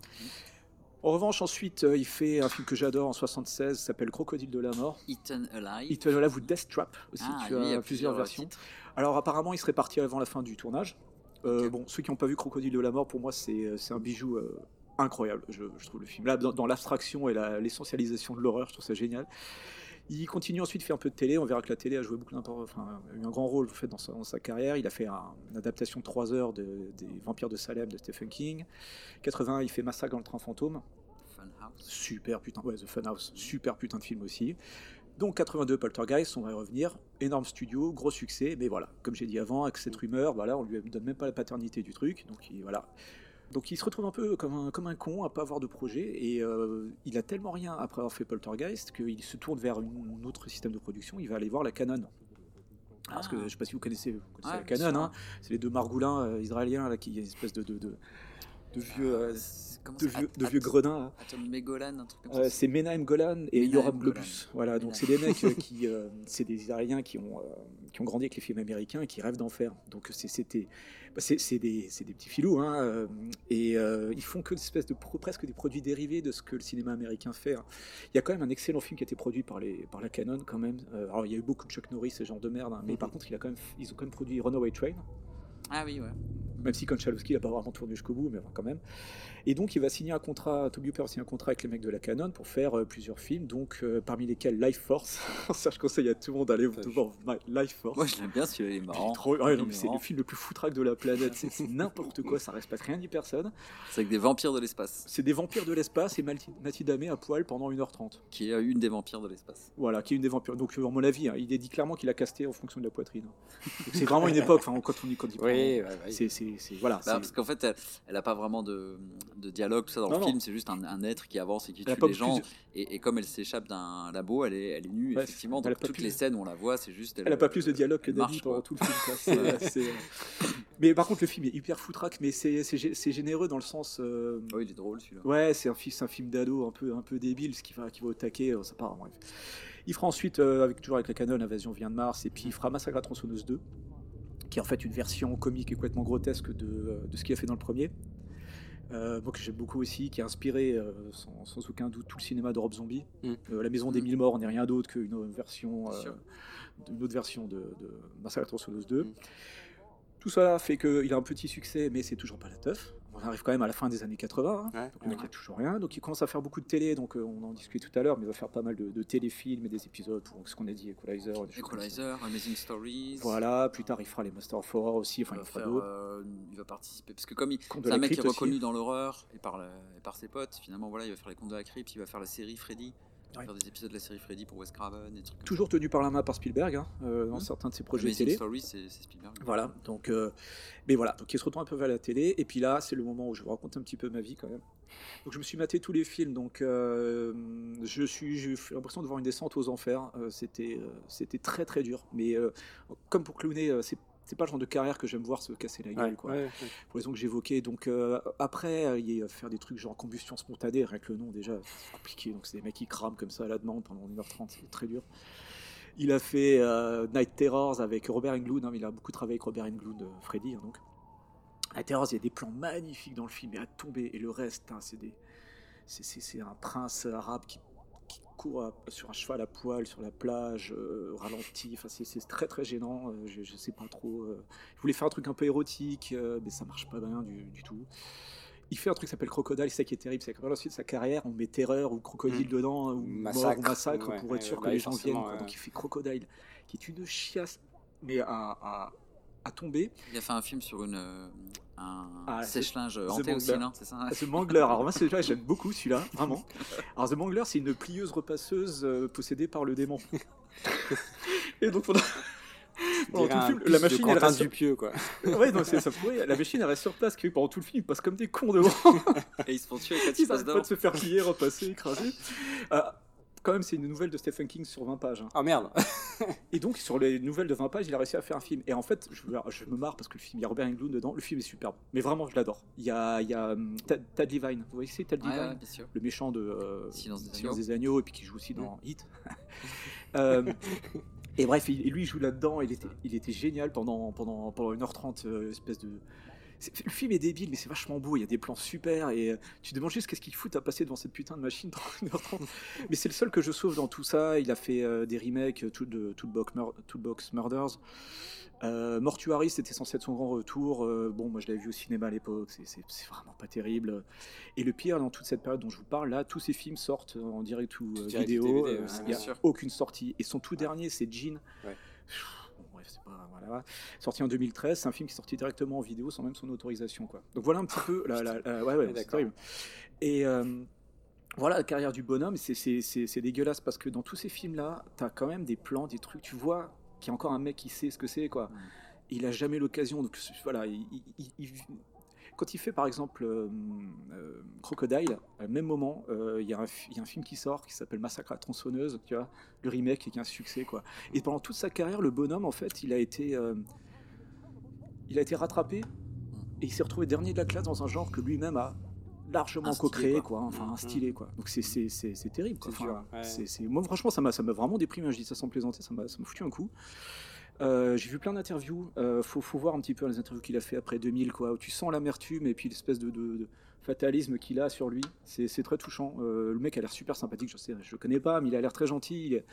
En revanche, ensuite, il fait un film que j'adore en 76, s'appelle Crocodile de la mort. Eaten Alive. Te là vous Death Trap aussi, Ah, tu oui, il y as a plusieurs plusieurs versions. titres. Alors apparemment, il serait parti avant la fin du tournage. Bon, ceux qui n'ont pas vu Crocodile de la mort, pour moi, c'est un bijou incroyable. Je, je trouve le film là, dans, dans l'abstraction et la- l'essentialisation de l'horreur, je trouve ça génial. Il continue ensuite, fait un peu de télé. On verra que la télé a joué beaucoup d'importance, enfin, a eu un grand rôle en fait, dans, sa, dans sa carrière. Il a fait un- une adaptation de 3 heures de, des Vampires de Salem de Stephen King. 80, il fait Massacre dans le train fantôme. Funhouse. Super putain, ouais, The Funhouse, super putain de film aussi. Donc 82 Poltergeist, on va y revenir. Énorme studio, gros succès, mais voilà, comme j'ai dit avant, avec cette rumeur, voilà, on lui donne même pas la paternité du truc, donc il, voilà. Donc il se retrouve un peu comme un, comme un con à pas avoir de projet, et euh, il a tellement rien après avoir fait Poltergeist qu'il se tourne vers un autre système de production, il va aller voir la Canon. Parce que Ah. je sais pas si vous connaissez, vous connaissez Ouais, la Canon, hein. c'est les deux margoulins euh, israéliens là, qui y a une espèce de, de, de, de vieux, euh, C'est- comment de vieux, de vieux gredins. Euh, c'est Menahem Golan et Yoram. Globus. Voilà, donc c'est des mecs euh, qui, euh, c'est des Israéliens qui ont, euh, qui ont grandi avec les films américains et qui rêvent d'en faire. Donc c'est- c'était, bah, c'est des, c'est des petits filous, hein, euh, et euh, ils font que des espèces de presque des produits dérivés de ce que le cinéma américain fait. hein. Il y a quand même un excellent film qui a été produit par les, par la Canon quand même. Euh, alors il y a eu beaucoup de Chuck Norris, ce genre de merde, hein, mais par contre il a quand même, ils ont quand même produit Runaway Train Ah oui, ouais. même si Konchalovsky n'a pas vraiment tourné jusqu'au bout, mais enfin, quand même. Et donc il va signer un contrat, Toby Hooper va signer un contrat avec les mecs de la Canon pour faire euh, plusieurs films, donc euh, parmi lesquels Life Force. Ça, je conseille à tout le monde d'aller voir Life Force. Moi, je l'aime bien, celui-là, il est marrant. trop- ouais, non, Il mais est c'est le film le plus foutraque de la planète, c'est n'importe quoi, ça respecte rien ni personne. C'est avec des vampires de l'espace, C'est des vampires de l'espace et Nati Damé à poil pendant 1h30. qui est une des vampires de l'espace. Voilà, qui est une des vampires. Donc, euh, à mon avis, hein, il est dit clairement qu'il a casté en fonction de la poitrine. C'est vraiment une époque, enfin, quand on y quand Oui, ouais, ouais. c'est, c'est, c'est- voilà. Bah, parce qu'en fait, elle, elle a pas vraiment de, de dialogue, tout ça dans Non, le non. film, c'est juste un, un être qui avance et qui Elle tue pas les gens. Et, et comme elle s'échappe d'un labo, elle est, elle est nue, Ouais, effectivement. Donc toutes plus- les scènes où on la voit, c'est juste. Elle a pas plus de dialogue que David pendant tout le film. quoi. C'est- c'est- mais par contre, le film est hyper foutraque, mais c'est, c'est, gé- c'est généreux dans le sens. euh, Oh, il est drôle celui-là. Ouais, c'est un, film d'ado un peu, un peu débile, ce qui va, qui va au taquet, euh, ça part. bref. Il fera ensuite, euh, avec, toujours avec la Canon, Invasion vient de Mars, et puis il fera Massacre à la tronçonneuse 2, qui est en fait une version comique et complètement grotesque de, euh, de ce qu'il a fait dans le premier. Euh, moi que j'aime beaucoup aussi, qui a inspiré euh, sans, sans aucun doute tout le cinéma de Rob Zombie. Mm. Euh, la Maison des Mm. Mille Morts n'est rien d'autre qu'une autre version, une autre version de, de Massacre à la tronçonneuse 2. Mm. Tout cela fait qu'il a un petit succès, mais c'est toujours pas la teuf. On arrive quand même à la fin des années 80. hein. Ouais, Donc le mec, il a toujours rien. Donc il commence à faire beaucoup de télé. Donc euh, on en discutait tout à l'heure, mais il va faire pas mal de, de téléfilms et des épisodes pour ce qu'on a dit, Equalizer. Equalizer, Amazing Stories. Voilà. Plus tard, il fera les Master of Horror aussi. Enfin, Il il fera d'autres. euh, il va participer parce que comme il, c'est la un mec qui est aussi. reconnu dans l'horreur et par, la- et par ses potes, finalement voilà, il va faire les contes de la crypte, il va faire la série Freddy Faire des épisodes de la série Freddy pour Wes Craven, des trucs comme Toujours tenu par la main par Spielberg hein, euh, dans Mhm. certains de ses projets télé. Story, c'est Spielberg. Voilà, donc, euh, mais voilà, donc il se retrouve un peu vers la télé, et puis là, c'est le moment où je vous raconte un petit peu ma vie quand même. Donc je me suis maté tous les films, donc euh, je suis, j'ai eu l'impression de voir une descente aux enfers. C'était, c'était très très dur, mais comme pour clowner, euh, c'est c'est pas le genre de carrière que j'aime voir se casser la gueule, Ouais, quoi. ouais, ouais. Pour les raisons que j'évoquais. Donc euh, après, euh, il y a faire des trucs genre combustion spontanée, rien que le nom déjà, c'est compliqué. Donc c'est des mecs qui crament comme ça à la demande pendant 1h30, c'est très dur. Il a fait euh, Night Terrors avec Robert Englund, hein, il a beaucoup travaillé avec Robert Englund, euh, Freddy. hein, donc. Night Terrors, il y a des plans magnifiques dans le film, et à tomber. Et le reste, hein, c'est des, c'est- c'est c'est un prince arabe qui, qui court à- sur un cheval à poil sur la plage, euh, au ralenti. Enfin, c'est très très gênant. euh, je, je sais pas trop. euh. Je voulais faire un truc un peu érotique, euh, mais ça marche pas bien du, du tout. Il fait un truc qui s'appelle Crocodile, c'est ça qui est terrible, c'est que la suite de sa carrière, on met terreur ou crocodile dedans, ou Massacre, mort ou massacre ouais, pour être ouais, sûr que bah, les gens viennent. ouais. Donc il fait Crocodile, qui est une chiasse, mais à, à, à tomber. Il a fait un film sur une, euh, un Ah, sèche-linge The hanté aussi, Mangler. non C'est ça Ah, The Mangler, alors moi celui-là j'aime beaucoup celui-là, vraiment. Alors The Mangler c'est une plieuse repasseuse euh, possédée par le démon. Et donc pendant, tout le film, la machine elle reste sur... Dupieux, quoi. ouais, c'est- ça pourrait, la machine elle reste sur place, que pendant tout le film ils passent comme des cons devant. Et ils se font tuer quand Ils ils passent devant. de se faire plier, repasser, écraser. Euh, quand même c'est une nouvelle de Stephen King sur 20 pages. hein. Ah merde. Et donc, sur les nouvelles de 20 pages, il a réussi à faire un film. Et en fait, je, je me marre parce que le film, il y a Robert Englund dedans. Le film est superbe. Mais vraiment, je l'adore. Il y a, il y a hum, Tad, Tad Levine. Vous voyez, c'est Tad Ouais, Levine ouais, bien sûr. Le méchant de euh, Silence des agneaux. des agneaux, et puis qui joue aussi dans Hit. Euh, et bref, il- et lui, il joue là-dedans. Il était, il était génial pendant, pendant, pendant 1h30, euh, espèce de. Le film est débile, mais c'est vachement beau. Il y a des plans super. Et euh, tu te demandes juste qu'est-ce qu'il fout à passer devant cette putain de machine pendant 1h30. mais c'est le seul que je sauve dans tout ça. Il a fait euh, des remakes, euh, Tool- de Toolbox, Mur- Toolbox Murders. Euh, Mortuary, c'était censé être son grand retour. Euh, bon, moi je l'avais vu au cinéma à l'époque, c'est- vraiment pas terrible. Et le pire, dans toute cette période dont je vous parle, là, tous ces films sortent en direct ou euh, Direct vidéo. Ouais, Il n'y a aucune sortie. Et son tout dernier, c'est Jean. Ouais. C'est pas. Voilà. Sorti en 2013, c'est un film qui est sorti directement en vidéo sans même son autorisation. Quoi. Donc voilà un petit peu. La, la- la- ouais, ouais, c'est D'accord. terrible. Et. euh, voilà la carrière du bonhomme, c'est- c'est c'est- c'est dégueulasse parce que dans tous ces films-là, t'as quand même des plans, des trucs, tu vois qu'il y a encore un mec qui sait ce que c'est, quoi. Il a jamais l'occasion, donc voilà, il, il- il- quand il fait par exemple euh, euh, Crocodile, au même moment, euh, il y, a un y a un film qui sort qui s'appelle Massacre à la tronçonneuse, tu vois, le remake qui est un succès, quoi. Et pendant toute sa carrière, le bonhomme, en fait, il a été, euh, il a été rattrapé et il s'est retrouvé dernier de la classe dans un genre que lui-même a largement co-créé, quoi. Enfin, Mhm. instillé, quoi. Donc c'est- c'est c'est- c'est terrible, quoi. Moi, franchement, ça m'a ça m'a vraiment déprimé. Je dis ça sans plaisanter, ça m'a ça m'a foutu un coup. Euh, J'ai vu plein d'interviews. Euh, faut, faut voir un petit peu les interviews qu'il a fait après 2000, quoi. Où tu sens l'amertume et puis l'espèce de, de- de fatalisme qu'il a sur lui. C'est très touchant. Euh, le mec a l'air super sympathique. Je sais, je le connais pas, mais il a l'air très gentil. Est-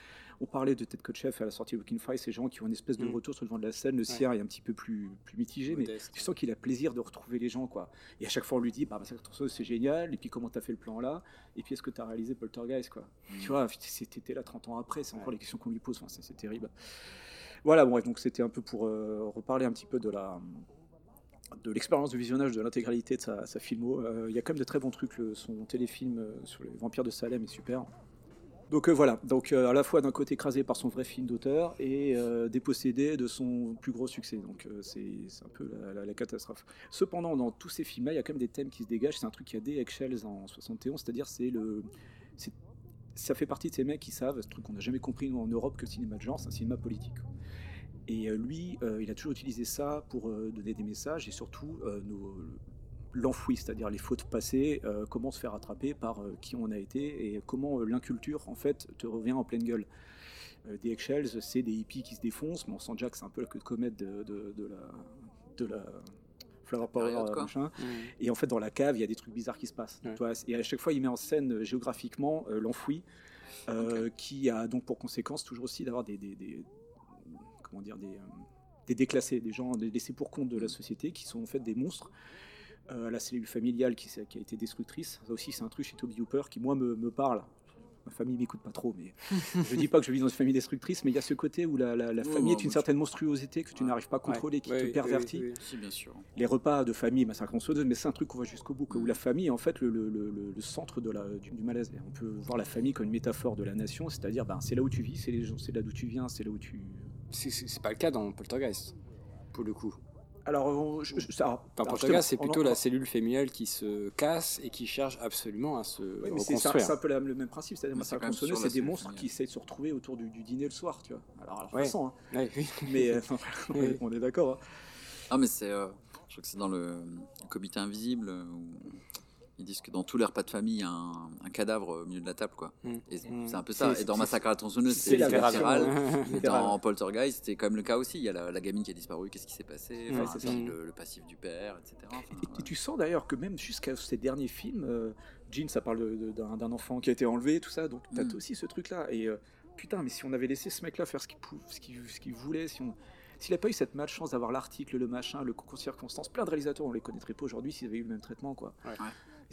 On parlait de Ted Kotcheff à la sortie de Walking Fire, ces gens qui ont une espèce de Mm. retour sur le devant de la scène. Le sien est un petit peu plus, plus mitigé, mais tu sens qu'il a plaisir de retrouver les gens, quoi. Et à chaque fois, on lui dit, bah, c'est génial. Et puis, comment t'as fait le plan là? Et puis, est-ce que t'as réalisé Poltergeist, quoi? Tu vois, c'était là 30 ans après. C'est encore Ouais. les questions qu'on lui pose. Enfin, c'est terrible. Voilà, donc c'était un peu pour euh, reparler un petit peu de l'expérience de visionnage de l'intégralité de sa, sa filmo. Euh, Il y a quand même de très bons trucs. son téléfilm euh, sur les vampires de Salem est super. Donc voilà, donc à la fois d'un côté écrasé par son vrai film d'auteur et dépossédé de son plus gros succès. Donc c'est un peu la, catastrophe. Cependant, dans tous ces films-là, il y a quand même des thèmes qui se dégagent. C'est un truc qui a des Eggshells en 71, c'est-à-dire c'est ça fait partie de ces mecs qui savent, ce truc qu'on n'a jamais compris en Europe, que le cinéma de genre, c'est un cinéma politique. Et euh, lui, euh, il a toujours utilisé ça pour euh, donner des messages et surtout l'enfoui, c'est-à-dire les fautes passées, comment se faire rattraper par qui on a été et comment l'inculture en fait te revient en pleine gueule. Des eggshells, c'est des hippies qui se défoncent, mais on sent déjà que c'est un peu la queue de comète de, de- de la, de la Flower Power, Période, quoi. machin. Mm. Et en fait, dans la cave, il y a des trucs bizarres qui se passent. Et à chaque fois, il met en scène géographiquement euh, l'enfoui, euh, qui a donc pour conséquence toujours aussi d'avoir des, des- des- comment dire des, euh, des déclassés, des gens des laissés pour compte de la société, qui sont en fait des monstres. Euh, la cellule familiale qui, a été destructrice, ça aussi c'est un truc chez Toby Hooper qui moi me, me parle. ma famille m'écoute pas trop, mais je dis pas que je vis dans une famille destructrice, mais il y a ce côté où la, la- la Ouais, famille est une certaine monstruosité que tu Ouais. n'arrives pas à contrôler, qui Ouais, te pervertit. oui, oui, Si, bien sûr. Les repas de famille, massacre en mais c'est un truc qu'on voit jusqu'au bout, où Mm. la famille est en fait le, le- le- le- le centre de la, du, du malaise. On peut voir la famille comme une métaphore de la nation, c'est-à-dire ben, c'est là où tu vis, c'est là d'où tu viens, c'est là où tu. C'est- pas le cas dans Poltergeist, pour le coup. Alors, on- je- je- ça- Dans alors, Poltergeist, c'est plutôt en- la cellule familiale qui se casse et qui cherche absolument à se Oui, mais c'est ça- reconstruire. c'est un peu la- le même principe, c'est-à-dire massacre c'est des monstres qui essayent de se retrouver autour du, du dîner le soir, tu vois. Alors, alors Ouais. façon, hein. Ouais, oui. mais euh, on est- Oui. on est d'accord. hein. Ah, mais c'est. euh, je crois que c'est dans le, le comité invisible euh, où ils disent que dans tous les repas de famille, il y a un, un cadavre au milieu de la table, quoi. Mm. Et c'est Mm. un peu ça. Et dans Massacre à la tronçonneuse, c'est version, Et Littéral. dans Poltergeist, c'était quand même le cas aussi. Il y a la, la gamine qui a disparu, qu'est-ce qui s'est passé? Enfin, puis le, le passif du père, etc. Enfin, Et, et ouais. tu sens d'ailleurs que même jusqu'à ces derniers films, euh, Jean, ça parle d'un enfant qui a été enlevé, tout ça, donc t'as Mm. aussi ce truc-là. Et euh, putain, mais si on avait laissé ce mec-là faire ce qu'il voulait, si on. S'il n'a pas eu cette malchance d'avoir l'article, le machin, le concours de circonstances, plein de réalisateurs, on les connaîtrait pas aujourd'hui s'ils avaient eu le même traitement, quoi. Ouais.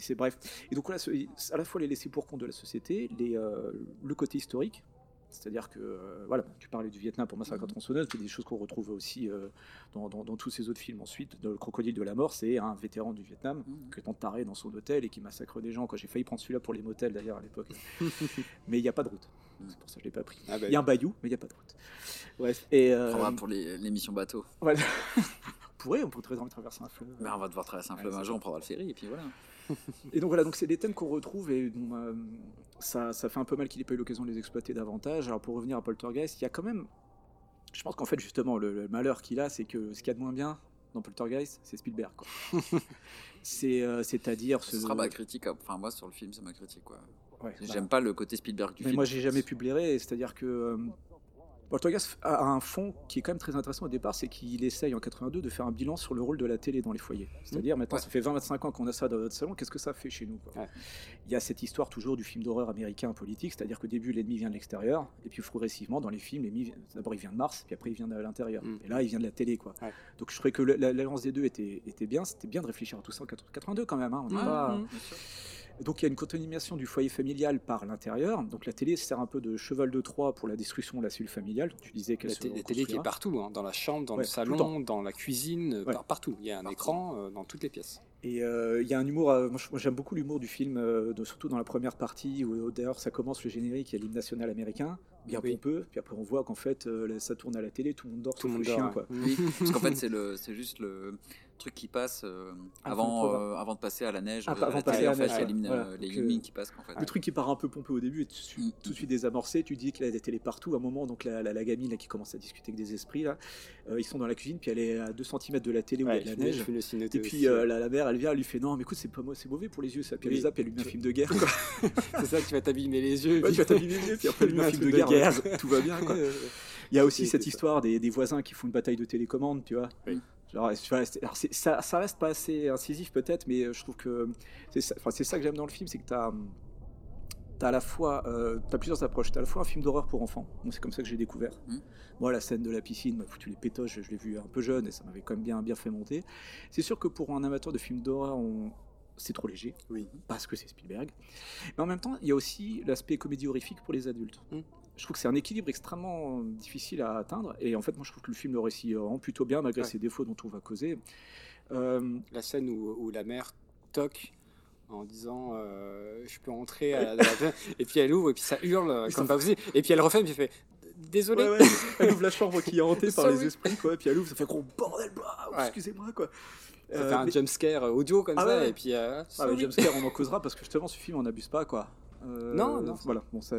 Ouais. C'est bref. Et donc voilà, ce- à la fois les laissés pour compte de la société, les, euh, le côté historique, c'est-à-dire que, euh, voilà, tu parlais du Vietnam pour Massacre à tronçonneuse, c'est des choses qu'on retrouve aussi euh, dans, dans- dans tous ces autres films. Ensuite, dans Le Crocodile de la Mort, c'est un vétéran du Vietnam Mhm. qui est entaré dans son hôtel et qui massacre des gens. J'ai failli prendre celui-là pour les motels d'ailleurs à l'époque. mais il n'y a pas de route. C'est pour ça que je ne l'ai pas pris. Ah bah Il y a un bayou, mais il n'y a pas de route. Bref. Et, On euh, pour les- l'émission bateau. voilà. on pourrait, on pourrait traverser un fleuve. Ben, on va devoir traverser un fleuve un jour, on prendra le ferry, et puis voilà. Et donc voilà, donc c'est des thèmes qu'on retrouve et dont, euh, ça, ça fait un peu mal qu'il n'ait pas eu l'occasion de les exploiter davantage. Alors pour revenir à Poltergeist, il y a quand même, je pense qu'en fait justement le, le malheur qu'il a, c'est que ce qu'il y a de moins bien dans Poltergeist, c'est Spielberg. c'est euh, c'est-à-dire Ce sera ma critique. Enfin, moi, sur le film, c'est ma critique, quoi. ouais, bah, J'aime pas le côté Spielberg du mais film. moi j'ai jamais pu blairer, c'est-à-dire que euh, Poltergeist a un fond qui est quand même très intéressant au départ, c'est qu'il essaye en 82 de faire un bilan sur le rôle de la télé dans les foyers. C'est-à-dire maintenant Ouais. ça fait 20-25 ans qu'on a ça dans notre salon, qu'est-ce que ça fait chez nous quoi? Ouais. Il y a cette histoire toujours du film d'horreur américain politique, c'est-à-dire qu'au début l'ennemi vient de l'extérieur, et puis progressivement dans les films, l'ennemi d'abord il vient de Mars, puis après il vient de l'intérieur. Mm. Et là il vient de la télé quoi. Ouais. Donc je trouvais que la- la- l'alliance des deux était, était bien, c'était bien de réfléchir à tout ça en 82 quand même. hein, on n'est Ouais, pas- bien sûr. Donc il y a une continuation du foyer familial par l'intérieur. Donc la télé sert un peu de cheval de Troie pour la destruction de la cellule familiale. Tu disais qu'elle La, se la télé qui est partout, hein, dans la chambre, dans Ouais, le salon, dans la cuisine, euh, Ouais. par- partout. Il y a un Partout. écran euh, dans toutes les pièces. Et euh, il y a un humour, euh, moi, j'aime beaucoup l'humour du film, euh, de- surtout dans la première partie où d'ailleurs ça commence le générique, il y a l'hymne national américain, bien Oui. pompeux, puis après on voit qu'en fait ça tourne à la télé, tout le monde dort, Tout le monde chien dort. quoi. Oui, parce qu'en fait, c'est juste le truc qui passe euh, Avant euh, avant de passer à la neige. Ah, à avant la de passer télé, à en la fait, neige, il y a l'hymne, voilà. les Donc, euh, qui passent, en fait. Le truc qui part un peu pompeux au début, et tout, de suite- Mm. tout de suite désamorcé, tu dis qu'il y a des télés partout, à un moment, donc la, la, la gamine là, qui commence à discuter avec des esprits, là, euh, ils sont dans la cuisine, puis elle est à 2 cm de la télé où Ouais, il y a de la neige. Et puis euh, la, la mère, elle vient, elle lui fait non, mais écoute, c'est pas moi, c'est mauvais pour les yeux, ça. Puis elle Oui. les zappe, elle lui met un film de guerre. C'est ça, tu vas t'abîmer les yeux. Tu vas t'abîmer les yeux, puis après elle lui met un film de guerre, tout va bien. Quoi. Il y a aussi cette histoire des, des voisins qui font une bataille de télécommande, tu vois. Oui. Alors, ça, ça reste pas assez incisif peut-être, mais euh, je trouve que c'est ça, enfin, c'est ça que j'aime dans le film, c'est que tu as, à la fois, euh, plusieurs approches. Tu as à la fois un film d'horreur pour enfants, c'est comme ça que j'ai découvert. Mm. Moi, la scène de la piscine m'a foutu les pétoches, je l'ai vu un peu jeune et ça m'avait quand même bien, bien fait monter. C'est sûr que pour un amateur de films d'horreur, on... c'est trop léger, Oui. parce que c'est Spielberg. Mais en même temps, il y a aussi l'aspect comédie horrifique pour les adultes. Mm. Je trouve que c'est un équilibre extrêmement difficile à atteindre. Et en fait, moi, je trouve que le film le réussit rend plutôt bien, malgré Ouais. ses défauts dont on va causer. Euh, La scène où, où la mère toque en disant euh, je peux entrer à la, dans la- et puis elle ouvre et puis ça hurle euh, comme pas possible et puis elle refait et puis elle fait désolé ouais, ouais, elle ouvre la chambre qui est hantée par les esprits, quoi. Puis elle ouvre, ça fait gros bordel, excusez-moi, quoi. ça Euh, fait un mais- jump scare audio comme Ah ça et puis euh, Ah, sorry. jumpscare, on en causera parce que justement, ce film, on n'abuse pas, quoi. Euh, Non, non. Voilà, bon, ça...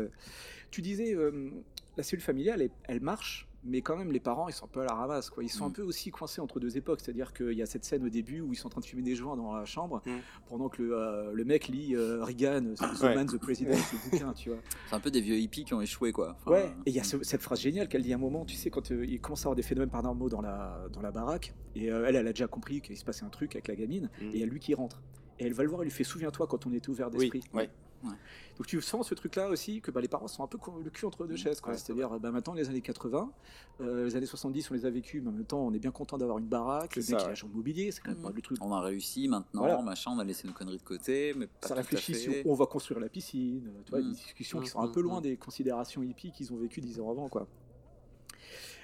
Tu disais, euh, la cellule familiale, elle, elle marche, mais quand même, les parents, ils sont un peu à la ramasse, quoi. Ils sont Mm. un peu aussi coincés entre deux époques. C'est-à-dire qu'il y a cette scène au début où ils sont en train de fumer des joints dans la chambre, Mm. pendant que le, euh, le mec lit euh, Reagan, The Ouais. Man, The President, ce bouquin, tu vois. C'est un peu des vieux hippies qui ont échoué, quoi. Enfin, Ouais, et il y a ce- cette phrase géniale qu'elle dit à un moment, tu sais, quand euh, il commence à avoir des phénomènes paranormaux dans la, dans la baraque, et euh, elle, elle a déjà compris qu'il se passait un truc avec la gamine, Mm. et il y a lui qui rentre. Et elle va le voir, elle lui fait Souviens-toi quand on était ouvert oui d'esprit. ouais Ouais. Donc tu sens ce truc-là aussi que bah, les parents sont un peu le cul entre deux chaises. Ouais, c'est C'est-à-dire, bah, maintenant, les années 80, euh, les années 70, on les a vécues, mais en même temps, on est bien content d'avoir une baraque. Le C'est mec, ça, il a ouais. un champ de mobilier, c'est quand même Mhm. pas le truc. On a réussi maintenant, Voilà. machin, on a laissé nos conneries de côté, mais pas Ça réfléchit sur on va construire la piscine, tu vois, des discussions qui sont un peu loin des considérations hippies qu'ils ont vécues dix ans avant, quoi.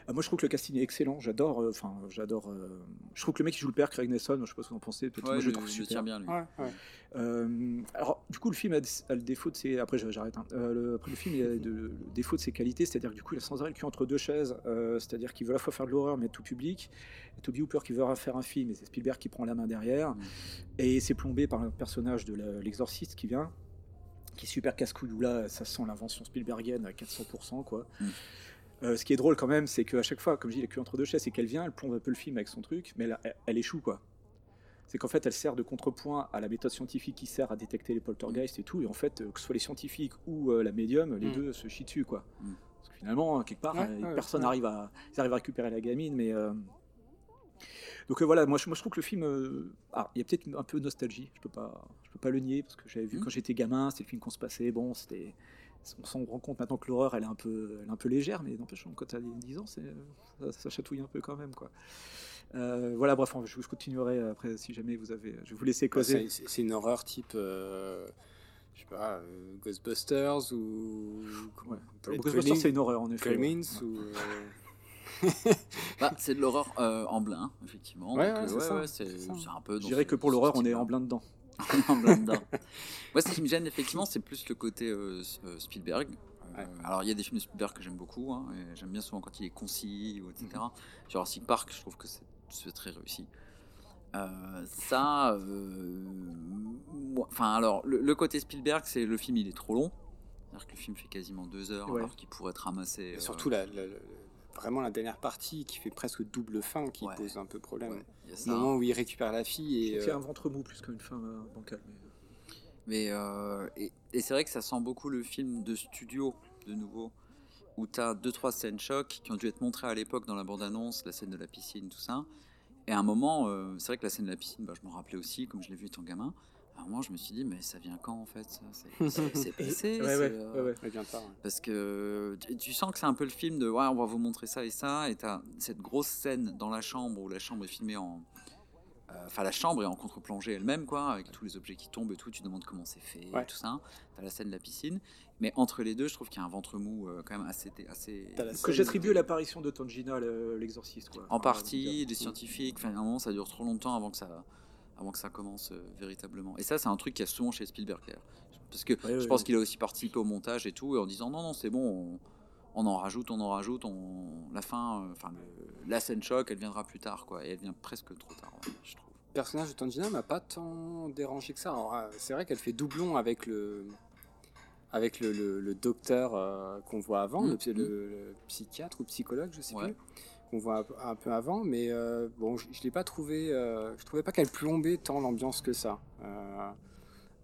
Euh, moi, je trouve que le casting est excellent. J'adore, euh, enfin, j'adore. euh, je trouve que le mec qui joue le père, Craig Nelson, je sais pas ce que vous en pensez. Peut-être Ouais, moi, je le le- trouve le super. tient bien lui. Ouais, ouais. Euh, alors, du coup, le film a, a le défaut de ses. Après, j'arrête. hein. Euh, le, après, le film il a de- le défaut de ses qualités, c'est-à-dire que du coup, il a sans arrêt le cul entre deux chaises. euh, c'est-à-dire qu'il veut à la fois faire de l'horreur, mais être tout public. Et Toby Hooper qui veut faire un film, et c'est Spielberg qui prend la main derrière. Mm. Et c'est plombé par un personnage de l'exorciste qui vient, qui est super casse-couille. Où là, ça sent l'invention Spielbergienne à 400%, quoi. Mm. Euh, ce qui est drôle quand même, c'est qu'à chaque fois, comme je dis, le cul entre deux chaises, c'est qu'elle vient, elle plombe un peu le film avec son truc, mais elle, elle- elle échoue, quoi c'est qu'en fait elle sert de contrepoint à la méthode scientifique qui sert à détecter les poltergeists et tout, et en fait, euh, que ce soit les scientifiques ou euh, la médium, les Mm. deux se chient dessus, quoi. Mm. Parce que finalement, quelque part, Ouais, ouais, personne ouais. n'arrive à, ils arrivent à récupérer la gamine, mais... euh, Donc voilà, moi je, moi je trouve que le film, ah, il y a peut-être un peu de nostalgie, je peux pas, je peux pas le nier, parce que j'avais vu Mm. quand j'étais gamin, c'était le film qu'on se passait, bon, c'était... On s'en rend compte maintenant que l'horreur elle est un peu, elle est un peu légère, mais n'empêche quand tu as 10 ans, c'est, ça, ça chatouille un peu quand même quoi. Euh, voilà, bref, je continuerai après si jamais vous avez. Je vais vous laisser Ouais, causer. c'est- une horreur type, euh, je sais pas, euh, Ghostbusters ou Ouais. Ghostbusters, c'est une horreur en effet. ouais. Ouais. ou euh, Bah, c'est de l'horreur euh, en blin, effectivement. Ouais, ouais, c'est c'est un peu. Je dirais que pour l'horreur, on est en plein dedans. En plein dedans. Moi, ce qui me gêne, effectivement, c'est plus le côté euh, euh, Spielberg. Euh, Ouais. Alors, il y a des films de Spielberg que j'aime beaucoup, hein, et j'aime bien souvent quand il est concis, ou etc. Mhm. Jurassic Park, je trouve que c'est- très réussi. Euh, ça, enfin, alors, le, le côté Spielberg, c'est le film, il est trop long. C'est-à-dire que le film fait quasiment deux heures, Ouais. alors qu'il pourrait être ramassé. et surtout la- vraiment la dernière partie qui fait presque double fin qui Ouais. pose un peu problème. ouais, il y a Au ça. moment où il récupère la fille et C'est euh, un ventre mou plus qu'une fin euh, bancale. mais- Mais euh, et, et c'est vrai que ça sent beaucoup le film de studio de nouveau, où tu as deux trois scènes chocs qui ont dû être montrées à l'époque dans la bande-annonce, la scène de la piscine, tout ça. Et à un moment, euh, c'est vrai que la scène de la piscine, bah, je me rappelais aussi, comme je l'ai vu étant gamin. À un moment, je me suis dit, mais ça vient quand en fait C'est- passé Ouais, ouais, euh, ouais, tard. Parce que tu, tu sens que c'est un peu le film de ouais, on va vous montrer ça et ça, et t'as cette grosse scène dans la chambre où la chambre est filmée en. euh, Enfin, la chambre est en contre-plongée elle-même, quoi, avec tous les objets qui tombent et tout. Tu demandes comment c'est fait, Ouais. tout ça. T'as la scène de la piscine. Mais entre les deux, je trouve qu'il y a un ventre mou euh, quand même assez. assez la Que j'attribue à l'apparition de Tangina, le- l'exorciste. quoi. en partie, des scientifiques. Enfin, à un moment, ça dure trop longtemps avant que ça, avant que ça commence euh, véritablement. Et ça, c'est un truc qu'il y a souvent chez Spielberg. Parce que Ouais, je pense ouais. qu'il a aussi participé au montage et tout, et en disant non, non, c'est bon, on, on en rajoute, on en rajoute, on, la fin, euh, enfin, la scène choc, elle viendra plus tard, quoi. Et elle vient presque trop tard, ouais, je trouve. Le personnage de Tangina m'a pas tant dérangé que ça. Euh, c'est vrai qu'elle fait doublon avec le avec le, le- le docteur euh, qu'on voit avant, Mm, le, psy- mm. le- psychiatre ou psychologue, je sais plus, qu'on voit un, peu- avant, mais euh, bon, je, je l'ai pas trouvé, euh, je trouvais pas qu'elle plombait tant l'ambiance que ça. Euh,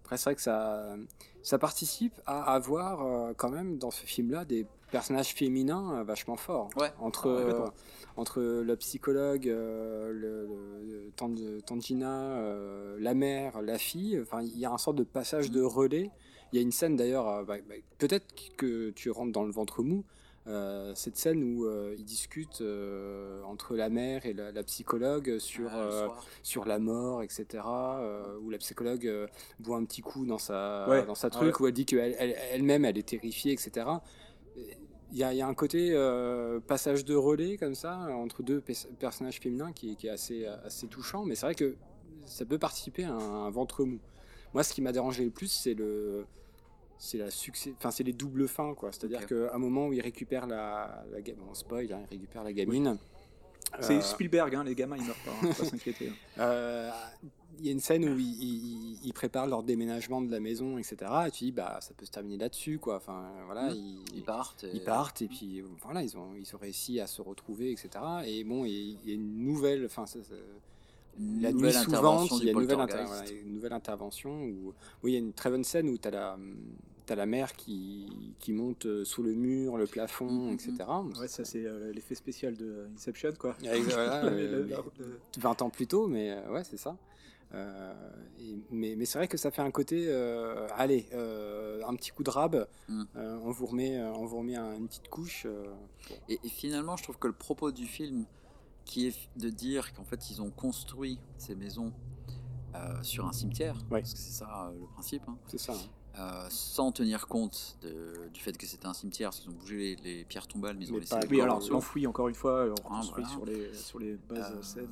après, c'est vrai que ça, ça participe à avoir euh, quand même dans ce film-là des personnages féminins euh, vachement forts. Ouais. Entre, Ouais, entre le psychologue, le, le- le Tan- Tangina, la mère, la fille, enfin, il y a un sorte de passage de relais. Il y a une scène d'ailleurs, bah, bah, peut-être que tu rentres dans le ventre mou, euh, cette scène où euh, ils discutent euh, entre la mère et la, la psychologue sur, Ah, euh, sur la mort, etc. où la psychologue boit un petit coup dans sa, Ouais. dans sa truc, où elle dit qu'elle elle- elle-même elle est terrifiée, etc. Il y a, il y a un côté passage de relais comme ça entre deux pers- personnages féminins qui, qui est assez, assez touchant, mais c'est vrai que ça peut participer à un, ventre mou. Moi, ce qui m'a dérangé le plus, c'est le c'est la succès enfin c'est les doubles fins quoi c'est à dire qu'à un moment où il récupère la, la ga- bon spoil hein, il récupère la gamine C'est euh, Spielberg, hein, les gamins ils meurent pas, hein, pas s'inquiéter. hein. euh, il y a une scène où ils, ils- ils préparent leur déménagement de la maison, etc. Et tu dis, bah, ça peut se terminer là-dessus, quoi. Enfin, voilà, Mhm. ils, Ils partent. et- ils partent et puis voilà, ils ont, ils ont réussi à se retrouver, etc. Et bon, il y a une nouvelle, enfin, ça- ça- Une la nuit intervention il y a une nouvelle, inter- poltergeist. voilà, une nouvelle intervention où, oui, il y a une très bonne scène où tu as la, t'as la mère qui, qui monte euh, sous le mur, le plafond, Mhm. etc. Ouais, ça c'est euh, l'effet spécial de Inception quoi. Voilà, euh, le- 20 ans plus tôt, mais euh, ouais, c'est ça. Euh, et- mais mais c'est vrai que ça fait un côté, euh, allez, euh, un petit coup de rab, Mm. euh, on vous remet, on vous remet un- une petite couche. euh, Et, et finalement, je trouve que le propos du film, qui est de dire qu'en fait, ils ont construit ces maisons euh, sur un cimetière, parce que c'est ça euh, le principe, hein, c'est ça. hein. euh, sans tenir compte de- du fait que c'était un cimetière, parce qu'ils ont bougé les, les pierres tombales, mais ils ont laissé pas- les Oui, alors en dessous. l'enfoui encore une fois, on Ah, reconstruit voilà. sur, les, sur les bases Euh, scènes.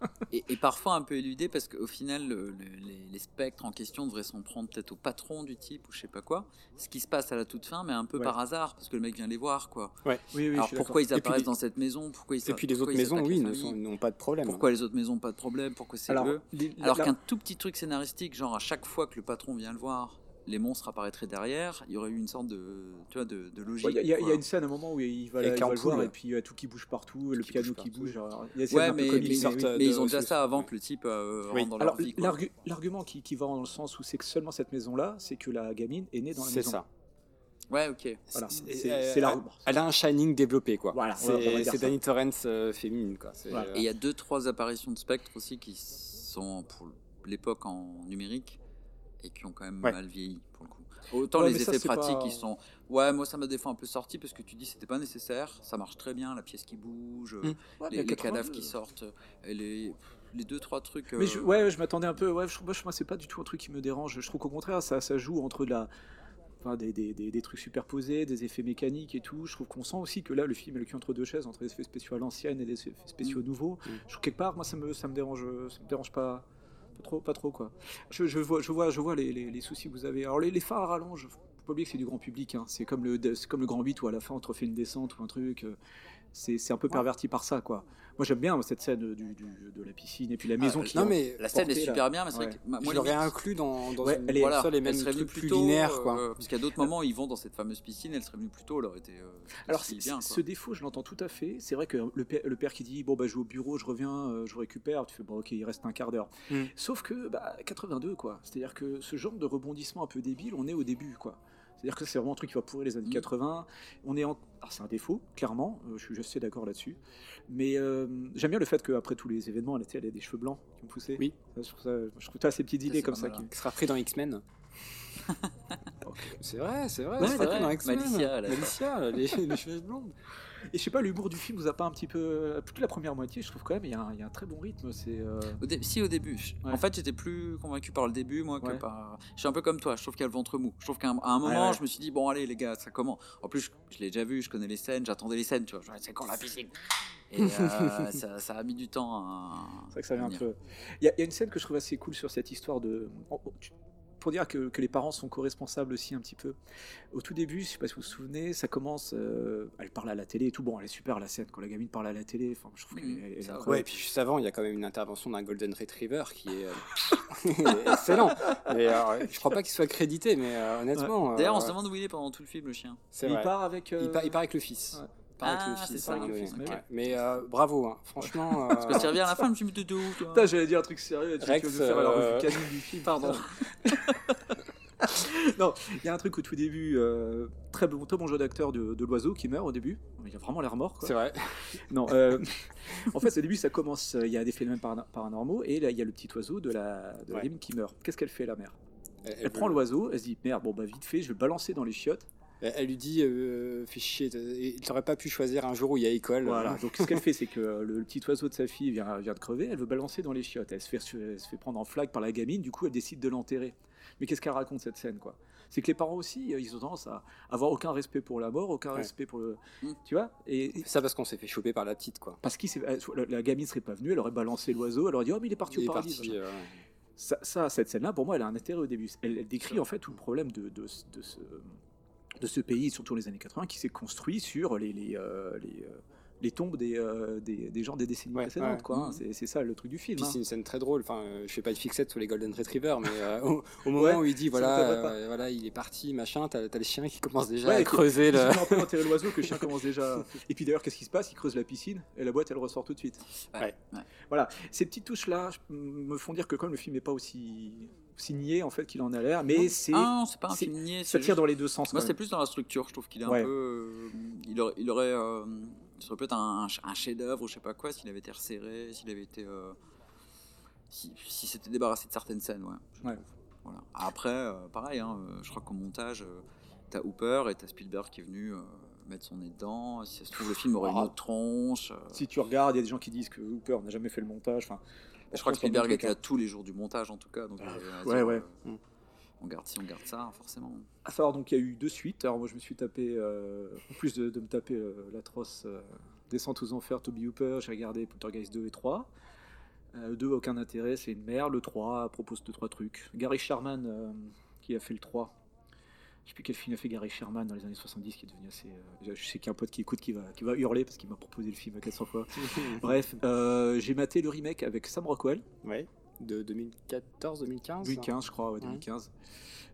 Et, et parfois un peu éludé parce qu'au final, le- le- les, les spectres en question devraient s'en prendre peut-être au patron du type ou je sais pas quoi. Ce qui se passe à la toute fin, mais un peu Ouais. par hasard parce que le mec vient les voir quoi. Oui, oui, Alors pourquoi ils puis apparaissent dans cette maison? Pourquoi ils Et puis les autres maisons, oui, n'ont pas de problème. Pourquoi les autres maisons pas de problème? Pourquoi c'est Alors, eux Alors la- qu'un tout petit truc scénaristique, genre à chaque fois que le patron vient le voir, les monstres apparaîtraient derrière, il y aurait eu une sorte de, tu vois, de, de logique. Ouais, Il y, a- y y une scène à un moment où il va, Avec il va le l'ampoule, voir et puis il y a tout qui bouge partout, le qui piano bouge qui partout. bouge. alors, il y a Ouais, un peu mais, mais, sortent, oui. mais ils ont déjà c'est- ça avant que le type euh, Oui. rentre dans Alors, leur vie. l'argu- l'argument qui, qui va dans le sens où c'est que seulement cette maison-là, c'est que la gamine est née dans la C'est maison. ça. Ouais, ok. Voilà, C'est- c'est c'est la elle- Elle a un shining développé, quoi. Voilà, c'est c'est. Danny Torrance euh, féminine, quoi. C'est, Voilà. euh, Et il y a deux, trois apparitions de spectres aussi qui sont pour l'époque en numérique et qui ont quand même Ouais. mal vieilli pour le coup. Autant Ouais, les ça, effets pratiques pas- ils sont. Ouais, moi ça m'a des fois un peu sorti parce que tu dis c'était pas nécessaire, ça marche très bien, la pièce qui bouge, Mm. Ouais, les, les 82, cadavres qui sortent, et les, les deux trois trucs. Mais euh, je, ouais, je m'attendais un peu. Ouais, je trouve, moi, je- moi, c'est pas du tout un truc qui me dérange. Je trouve qu'au contraire, ça, ça joue entre de la, enfin, des, des, des, des trucs superposés, des effets mécaniques et tout. Je trouve qu'on sent aussi que là, le film est le cul entre deux chaises, entre des effets spéciaux à l'ancienne et des effets spéciaux nouveaux. Mm. Je trouve quelque part, moi, ça me, ça me dérange, ça me dérange pas. Pas trop, pas trop quoi. Je, je vois, je vois, je vois les, les, les soucis que vous avez. Alors les, les fins à rallonge, faut pas oublier que c'est du grand public. hein. C'est comme le, c'est comme le grand 8 où à la fin on te refait une descente ou un truc. euh, C'est, c'est un peu perverti par ça quoi. Moi j'aime bien cette scène du, du- de la piscine et puis la maison Ah, qui. Non, mais La scène est là. super bien, mais c'est Ouais. vrai que ma- je moi, l'aurais limite, inclus dans, dans Ouais, une elle est- voilà, seule et elle même serait venue truc plus plutôt, linéaire, quoi. euh, parce a d'autres moments, ils vont dans cette fameuse piscine, elle serait venue plus tôt, elle aurait été. euh, Alors, bien. ce défaut, je l'entends tout à fait. C'est vrai que le père, le père qui dit Bon, bah, je vais au bureau, je reviens, euh, je vous récupère. Tu fais Bon, ok, il reste un quart d'heure. Mm. Sauf que, bah, 82, quoi. C'est-à-dire que ce genre de rebondissement un peu débile, on est au début, quoi. C'est-à-dire que c'est vraiment un truc qui va pourrir les années Mm. 80. On est en... C'est un défaut, clairement. euh, je suis assez d'accord là-dessus. Mais euh, j'aime bien le fait qu'après tous les événements, elle, elle a des cheveux blancs qui ont poussé. Oui. Ça, je trouve ça, je trouve ça ces petites idées comme ça. qui-. Qui sera pris dans X-Men. C'est vrai, c'est vrai. Ouais, c'est vrai, dans X-Men. Malicia, a- Malicia, les, les cheveux blondes. Et je sais pas, l'humour du film vous a pas un petit peu. Toute la première moitié, je trouve quand même, il y, a un- il y a un très bon rythme. C'est. euh, Au dé- Si, au début. Ouais. En fait, j'étais plus convaincu par le début, moi, que Ouais. par. Je suis un peu comme toi, je trouve qu'il y a le ventre mou. Je trouve qu'à un, moment, ouais. je me suis dit, bon, allez, les gars, ça comment En plus, je, je l'ai déjà vu, je connais les scènes, j'attendais les scènes, tu vois. C'est quand la piscine Et euh, ça, ça a mis du temps à. C'est vrai que ça vient un peu. Il y, a- il y a une scène que je trouve assez cool sur cette histoire de. oh, oh, tu- Pour dire que, que les parents sont co-responsables aussi un petit peu. Au tout début, je sais pas si vous vous souvenez, ça commence. euh, elle parle à la télé et tout. Bon, elle est super la scène quand la gamine parle à la télé. Enfin, je trouve qu'elle Mhm, elle-. Ouais, et puis juste avant, il y a quand même une intervention d'un Golden Retriever qui est euh, excellent. Et, alors, je crois pas qu'il soit crédité, mais euh, honnêtement. D'ailleurs, on euh, se demande où il est pendant tout le film, le chien. C'est il vrai. part avec. euh, Il, part, il part avec le fils. Ouais. Avec Ah, le c'est fils. ça, avec hein, le oui. fils. Mais euh, bravo, hein. franchement. Parce que euh, tu reviens à la fin, je me t'étais où, toi Putain, j'allais dire un truc sérieux. Tu Rex, veux faire la euh, revue canine du film. Pardon. non, il y a un truc au tout début, euh, très, bon, très bon jeu d'acteur de, de l'oiseau qui meurt au début. Il a vraiment l'air mort. C'est vrai. Non, euh, en fait, au début, ça commence. euh, Il y a des phénomènes paranormaux et là, il y a le petit oiseau de la, de la Ouais. gamine qui meurt. Qu'est-ce qu'elle fait, la mère? Elle, Elle, prend l'oiseau, elle se dit merde, bon bah vite fait, je vais le balancer dans les chiottes. Elle- elle lui dit euh, Fais chier, il t'aurait pas pu choisir un jour où il y a école. Voilà. Donc ce qu'elle fait, c'est que euh, le, le petit oiseau de sa fille vient, vient de crever, elle veut balancer dans les chiottes. Elle se fait, elle se fait prendre en flag par la gamine, du coup, elle décide de l'enterrer. Mais qu'est-ce qu'elle raconte cette scène, quoi? C'est que les parents aussi, euh, ils ont tendance à avoir aucun respect pour la mort, aucun Ouais. respect pour le, Mm. tu vois? Et et Ça parce qu'on s'est fait choper par la petite, quoi. parce que la, la gamine serait pas venue, elle aurait balancé l'oiseau, elle aurait dit oh mais il est parti Il au est paradis. parti. euh, ça, ça, cette scène-là, pour moi, elle a un intérêt au début. Elle, elle décrit en fait tout le problème de, de, ce- de ce, de ce pays, surtout les années 80, qui s'est construit sur les, les, euh, les, euh, les tombes des, euh, des, des gens des décennies Ouais, précédentes. ouais. Quoi, hein. Mhm. C'est ça le truc du film. Hein. c'est une scène très drôle. Enfin, je fais pas de fixette sur les Golden Retriever, mais au, au moment Ouais, où il dit voilà, voilà, il est parti, machin, t'as as les chiens qui commencent déjà à creuser le. Un peu l'oiseau que le chien commence déjà. Et puis d'ailleurs, qu'est-ce qui se passe? Il creuse la piscine et la boîte elle ressort tout de suite. Voilà, ces petites touches là me font dire que comme le film n'est pas aussi, niais en fait qu'il en a l'air, mais c'est Ah c'est pas un film niais. ça tire juste- dans les deux sens. Moi, c'est plus dans la structure. Je trouve qu'il est Ouais. un peu. euh, il aurait. Il aurait euh, ce serait peut-être un, un chef-d'œuvre ou je sais pas quoi s'il avait été resserré, s'il avait été. euh, si, si c'était débarrassé de certaines scènes, ouais. Voilà. Après, euh, pareil, hein, euh, je crois qu'au montage, t'as Hooper et t'as Spielberg qui est venu mettre son nez dedans. Si ça se trouve, le film aurait une Ah. autre tronche. Si tu regardes, il y a des gens qui disent que Hooper n'a jamais fait le montage. Enfin, je crois que Spielberg était là tous les jours du montage, en tout cas. Donc, Ah, euh, ouais, ouais. euh, Mm. On garde ci, on garde ça, forcément. À savoir, donc il y a eu deux suites. Alors moi, je me suis tapé, euh, en plus de, de me taper euh, l'atroce euh, Descente aux enfers, Toby Hooper, j'ai regardé Poltergeist 2 et 3. Euh, 2, aucun intérêt, c'est une merde. Le 3 propose deux trois trucs. Gary Sherman, euh, qui a fait le 3. Je sais plus quel film a fait Gary Sherman dans les années 70, qui est devenu assez. euh, je sais qu'il y a un pote qui écoute qui va, qui va hurler parce qu'il m'a proposé le film 400 fois. Bref, euh, j'ai maté le remake avec Sam Rockwell. Ouais. De 2014, 2015 2015, je crois, ouais, Ouais. 2015.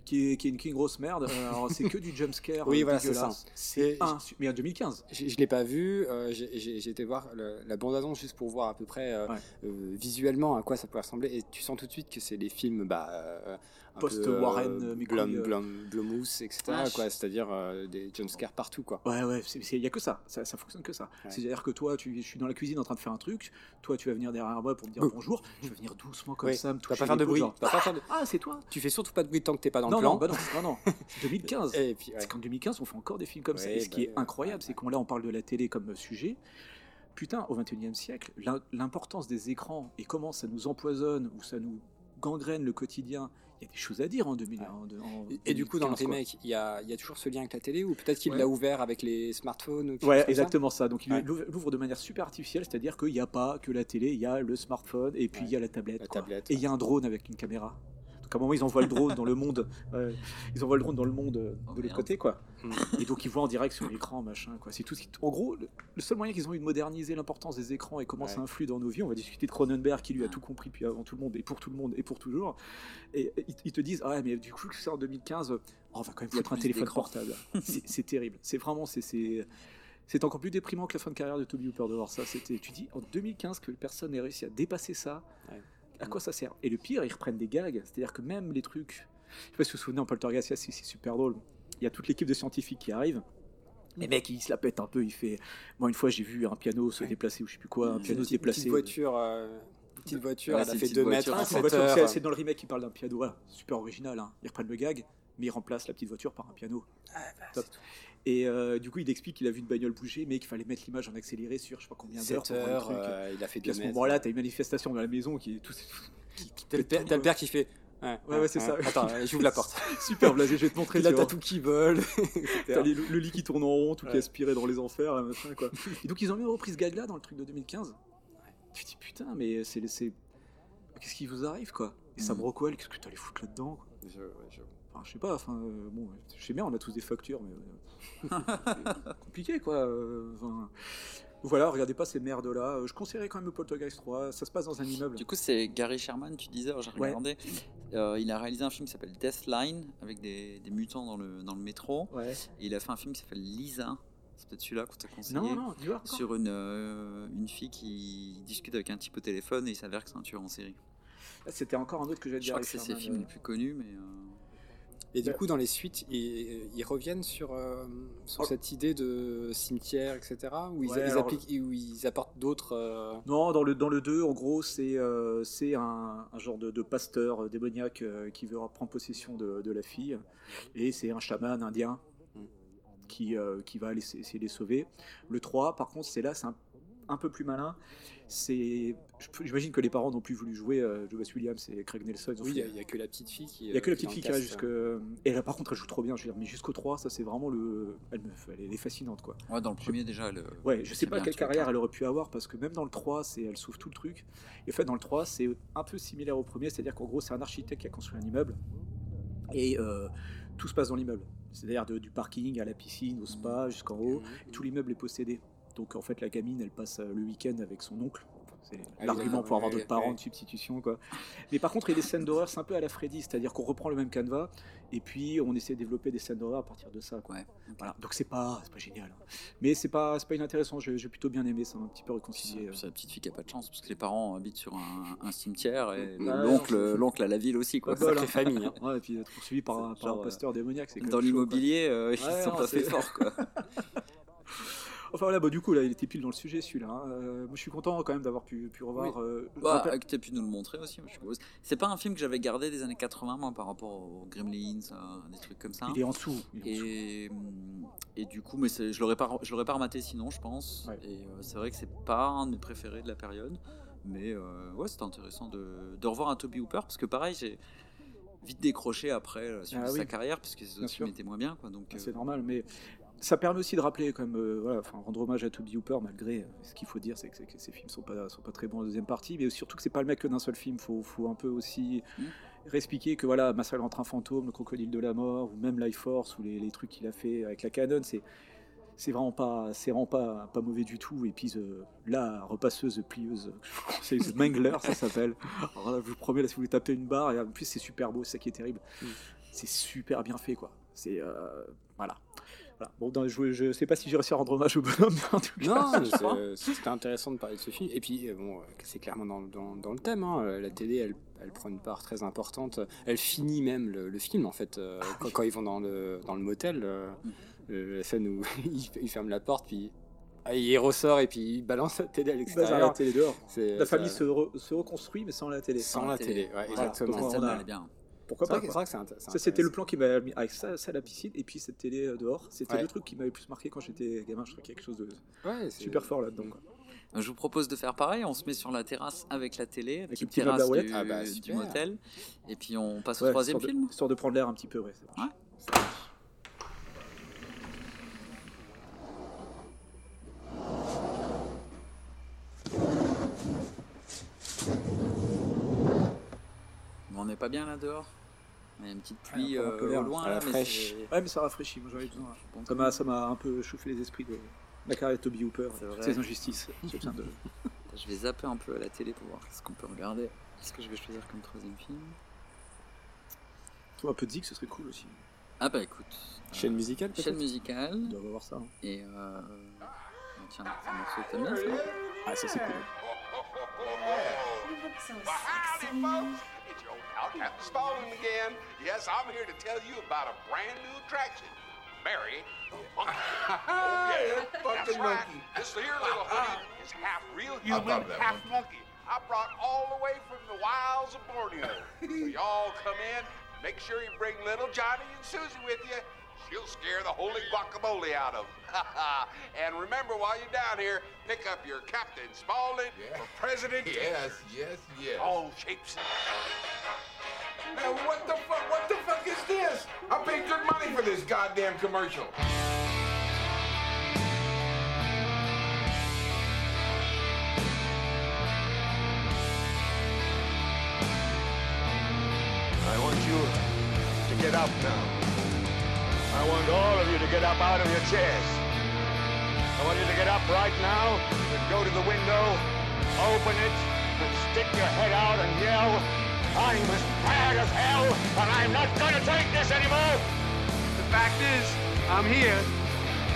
Qui est, qui, est une, qui est une grosse merde. Euh, Alors, c'est que du jumpscare. Oui, euh, voilà, c'est ça. C'est un. Mais en 2015. Je, je l'ai pas vu, euh, j'ai- été voir le- la bande-annonce juste pour voir à peu près euh, Ouais. euh, visuellement à quoi ça pouvait ressembler et tu sens tout de suite que c'est les films bah, euh, Post-Warren, Blum. Blum- Blumhouse, etc. Vache. quoi, C'est-à-dire euh, des jumpscares partout. Quoi. Ouais, ouais, il n'y a que ça. ça. Ça fonctionne que ça. Ouais. C'est-à-dire que toi, tu, je suis dans la cuisine en train de faire un truc. Toi, tu vas venir derrière moi pour me dire bonjour. Tu vas venir doucement comme Oui, ça, me Tu vas pas faire de bruit. de- Ah, c'est toi Tu fais surtout pas de bruit tant que t'es pas dans Non, plan. non, bah non, non, non. 2015. Et puis, ouais. C'est qu'en 2015, on fait encore des films comme ça. Et ce qui bah est incroyable, c'est qu'on là, on parle de la télé comme sujet. Putain, au 21e siècle, l'im- l'importance des écrans et comment ça nous empoisonne ou ça nous gangrène le quotidien, il y a des choses à dire en 2000. Ouais. en- en Et- Et du coup, dans le 2015, quoi. remake, il y a, il y a toujours ce lien avec la télé ou peut-être qu'il Ouais. l'a ouvert avec les smartphones ou Ouais, ça exactement ça. Donc il Ouais. l'ouvre de manière super artificielle, c'est-à-dire qu'il n'y a pas que la télé, il y a le smartphone et puis il Ouais. y a la tablette. La tablette, Et il y a un drone avec une caméra. Donc à un moment ils envoient le drone dans le monde. ouais, ils envoient le drone dans le monde euh, Oh, de l'autre côté quoi. Mm. Et donc ils voient en direct sur l'écran machin quoi. C'est tout. En gros, le, seul moyen qu'ils ont eu de moderniser l'importance des écrans et comment Ouais. ça influe dans nos vies. On va discuter de Cronenberg qui lui a tout compris depuis avant tout le monde et pour tout le monde et pour toujours. Et ils, te disent ah mais du coup que c'est en 2015, euh, oh, on va quand même foutre un téléphone portable. C'est terrible. C'est vraiment c'est c'est c'est encore plus déprimant que la fin de carrière de Toby Hooper de voir ça. C'était, tu dis en 2015 que personne n'ait réussi à dépasser ça. Ouais. À quoi ça sert? Et le pire, ils reprennent des gags. C'est-à-dire que même les trucs. Je sais pas si vous vous souvenez en Poltergeist, c'est, c'est super drôle. Il y a toute l'équipe de scientifiques qui arrive. Les mecs, ils se la pètent un peu. Il fait. Moi, une fois, j'ai vu un piano se déplacer ou je sais plus quoi, un Une Une piano se déplacer. petite voiture, euh, une petite voiture Ouais, elle a une fait petite 2 voiture. mètres. Ah, une c'est dans le remake qui parle d'un piano. Voilà, super original. hein. Ils reprennent le gag, mais ils remplacent la petite voiture par un piano. Ah, bah, Top. Et euh, du coup, il explique qu'il a vu une bagnole bouger, mais qu'il fallait mettre l'image en accéléré sur je sais pas combien d'heures. 7 pour voir le heures, truc. euh, il a fait Puis à 2 ce moment-là, t'as une manifestation dans la maison qui est tout. qui- qui T'as le, père, t'as le père qui fait. Ouais, Ouais, ouais, c'est ça. Attends, j'ouvre la porte. Super blasé, je vais te montrer. Là, t'as tout qui vole. T'as le, lit qui tourne en rond, tout qui est aspiré dans les enfers, là, machin, quoi. Et donc ils ont mis repris ce gag-là dans le truc de 2015. Tu te dis putain, mais c'est. Qu'est-ce qui vous arrive, quoi? Et Sam Mhm. Rockwell, qu'est-ce que t'allais foutre là-dedans Je- je- Enfin, je sais pas, enfin, euh, bon, je sais bien, on a tous des factures, mais. euh, compliqué, quoi. euh, enfin, Voilà, regardez pas ces merdes-là. Euh, Je conseillerais quand même le Poltergeist 3. Ça se passe dans un immeuble. Du coup, c'est Gary Sherman, tu disais, j'ai Ouais. regardé. Euh, il a réalisé un film qui s'appelle Deathline avec des, des mutants dans le, dans le métro. Ouais. Et il a fait un film qui s'appelle Lisa. C'est peut-être celui-là qu'on t'a conseillé. Non, non. Sur une, euh, une fille qui discute avec un type au téléphone et il s'avère que c'est un tueur en série. Ah, C'était encore un autre que j'allais Je dire. crois que c'est ses films les plus connus, mais. euh, Et du coup, dans les suites, ils, ils reviennent sur, euh, sur Oh. cette idée de cimetière, etc. Où ils, Ouais, ils alors- appliquent, où ils apportent d'autres. euh, Non, dans le, dans le 2, en gros, c'est euh, c'est un, un genre de, de pasteur démoniaque qui veut prendre possession de, de la fille. Et c'est un chaman indien Mm. qui, qui va essayer de les sauver. Le 3, par contre, c'est là, c'est un, un peu plus malin. C'est, J'imagine que les parents n'ont plus voulu jouer euh, Williams et Craig Nelson. ils ont Oui, il n'y a, que la petite fille qui. il y a que la euh, petite fille qui va jusque. Et là, par contre, elle joue trop bien. Je veux dire, mais jusqu'au 3, ça c'est vraiment le. Elle, me... elle est fascinante, quoi. Ouais, dans le premier, déjà. Le... Ouais, je sais pas quelle vois, carrière elle aurait pu avoir parce que même dans le 3, c'est elle sauve tout le truc. Et en fait, dans le 3, c'est un peu similaire au premier, c'est-à-dire qu'en gros, c'est un architecte qui a construit un immeuble et euh, tout se passe dans l'immeuble. C'est-à-dire de- du parking à la piscine, au spa, jusqu'en haut, et tout l'immeuble est possédé. Donc en fait, la gamine, elle passe euh, le week-end avec son oncle. C'est oui, l'argument pour avoir d'autres parents de substitution, quoi. Mais par contre, il y a des scènes d'horreur, c'est un peu à la Freddy, c'est-à-dire qu'on reprend le même canevas et puis on essaie de développer des scènes d'horreur à partir de ça, quoi. Ouais. Voilà. Donc c'est pas, pas génial, hein. mais c'est pas, pas inintéressant. J'ai plutôt bien aimé, ça m'a un petit peu réconcilié. C'est euh. la petite fille qui a pas de chance parce que les parents habitent sur un, un cimetière et l'oncle l'oncle à la ville aussi quoi. Hein. famille. hein. Ouais, et puis être poursuivi par, par un genre, pasteur démoniaque, c'est quand Dans l'immobilier, euh, ils Ouais, sont non, pas fait forts quoi. Enfin voilà, bah, du coup, là, il était pile dans le sujet celui-là. hein. Euh, moi, je suis content quand même d'avoir pu, pu revoir. euh, je me Bah, que t'aies pu nous le montrer aussi. C'est pas un film que j'avais gardé des années 80, moi, par rapport aux Gremlins, euh, des trucs comme ça. il est en dessous. il est en dessous. Et, et du coup, mais je l'aurais pas, je l'aurais pas rematé sinon, je pense. Ouais. Et euh, c'est vrai que c'est pas un de mes préférés de la période, mais euh, ouais, c'était intéressant de, de revoir un Toby Hooper parce que pareil, j'ai vite décroché après euh, sur Ah sa oui. carrière Bien autres films sûr. étaient moins bien, quoi. Donc, Ah, euh, C'est normal, mais ça permet aussi de rappeler même, euh, voilà, enfin rendre hommage à Toby Hooper malgré euh, ce qu'il faut dire, c'est que, c'est que ces films sont pas sont pas très bons en deuxième partie, mais surtout que c'est pas le mec que d'un seul film. Faut faut un peu aussi Mm. réexpliquer que voilà, Massacre entre un fantôme, le Crocodile de la mort, ou même Life Force ou les, les trucs qu'il a fait avec la Canon, c'est c'est vraiment pas c'est vraiment pas pas mauvais du tout. Et puis euh, la repasseuse plieuse, conseille, The Mangler, ça s'appelle. Alors là, je vous promets, là, si vous voulez taper une barre, et en plus c'est super beau, c'est ça qui est terrible. C'est super bien fait, quoi. C'est euh, voilà. Voilà. Bon, dans- je, je sais pas si j'ai réussi à rendre hommage au bonhomme, mais en tout cas, Non, c'était intéressant de parler de ce film. Et puis, euh, bon, euh, c'est clairement dans, dans- dans le thème. hein. Euh, La télé, elle, elle prend une part très importante. Elle finit même le, le film, en fait. euh, quand, quand ils vont dans le, dans le motel, euh, euh, la scène où il, il ferme la porte, puis ah, il ressort et puis il balance la télé à Bah, la l'extérieur. télé dehors. La ça- famille se, re- se reconstruit, mais sans la télé. Sans la télé, ouais, Voilà. exactement. Donc, on a- scène-là, elle est bien. Pourquoi pas vrai vrai que c'est int- c'est Ça, c'était le intéressant. plan qui m'avait mis avec ça, ça, la piscine, et puis cette télé euh, dehors. C'était Ouais. le truc qui m'avait le plus marqué quand j'étais gamin. Je trouvais qu'il y a quelque chose de Ouais, super fort là-dedans. quoi. Je vous propose de faire pareil, on se met sur la terrasse avec la télé, Avec à terrasse du, Ah bah, du motel, et puis on passe Ouais, au troisième histoire de- film. Histoire de prendre l'air un petit peu, ouais. ça marche. Ouais. Bon, on n'est pas bien là dehors Il y a une petite pluie peu euh, au loin, à la là, mais fraîche. Ouais, mais ça rafraîchit, moi j'en ai besoin. Bon, Ça m'a, ça m'a un peu chauffé les esprits de la carrière de Toby Hooper, ces injustices. De... Je vais zapper un peu à la télé pour voir ce qu'on peut regarder. Qu'est-ce que je vais choisir comme troisième film? Toi, un peu de zik, ce serait cool aussi. Ah bah écoute. Chaîne euh, musicale, peut-être? Chaîne musicale. On doit voir ça. hein. Et euh... ah, Tiens, c'est un morceau que t'aimes bien ça? Ah, ça c'est cool. It's your old pal, Captain Spaulding again. Yes, I'm here to tell you about a brand new attraction. Mary. the monkey. yeah, fucking monkey. This here little uh-huh. hoodie is half real human, half monkey. I brought all the way from the wilds of Borneo. so y'all come in, make sure you bring little Johnny and Susie with you. She'll scare the holy guacamole out of 'em. and remember, while you're down here, pick up your Captain Spaulding for President. Yes, yes, yes. All shapes. Man, what the fuck? What the fuck is this? I paid good money for this goddamn commercial. I want you to get up now. I want all of you to get up out of your chairs. I want you to get up right now and go to the window, open it, and stick your head out and yell, I'm as bad as hell, and I'm not gonna take this anymore! The fact is, I'm here.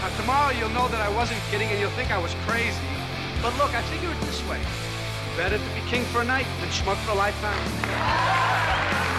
Now, tomorrow you'll know that I wasn't kidding and you'll think I was crazy. But look, I figure it this way. Better to be king for a night than schmuck for a lifetime.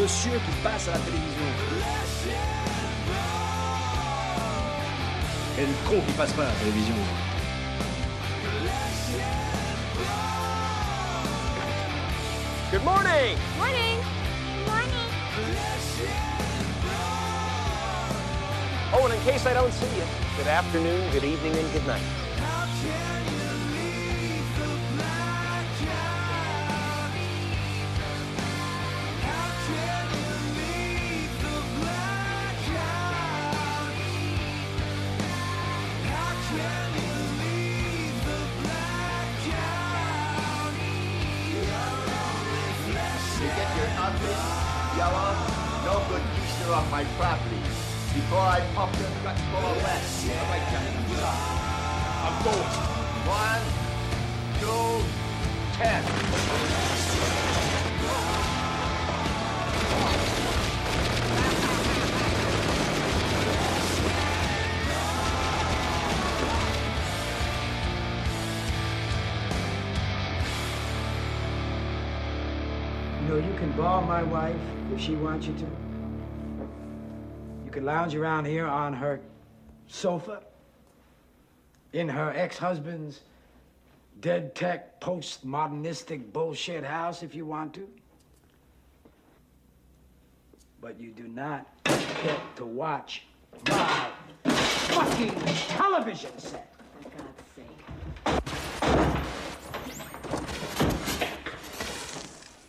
Monsieur qui passe à la télévision. Et le con qui passe pas à la télévision. Good morning. Morning. Morning. Oh, and in case I don't see you, good afternoon, good evening, and good night. Borrow my wife if she wants you to. You can lounge around here on her sofa in her ex-husband's dead tech postmodernistic bullshit house if you want to. But you do not get to watch my fucking television set. For God's sake.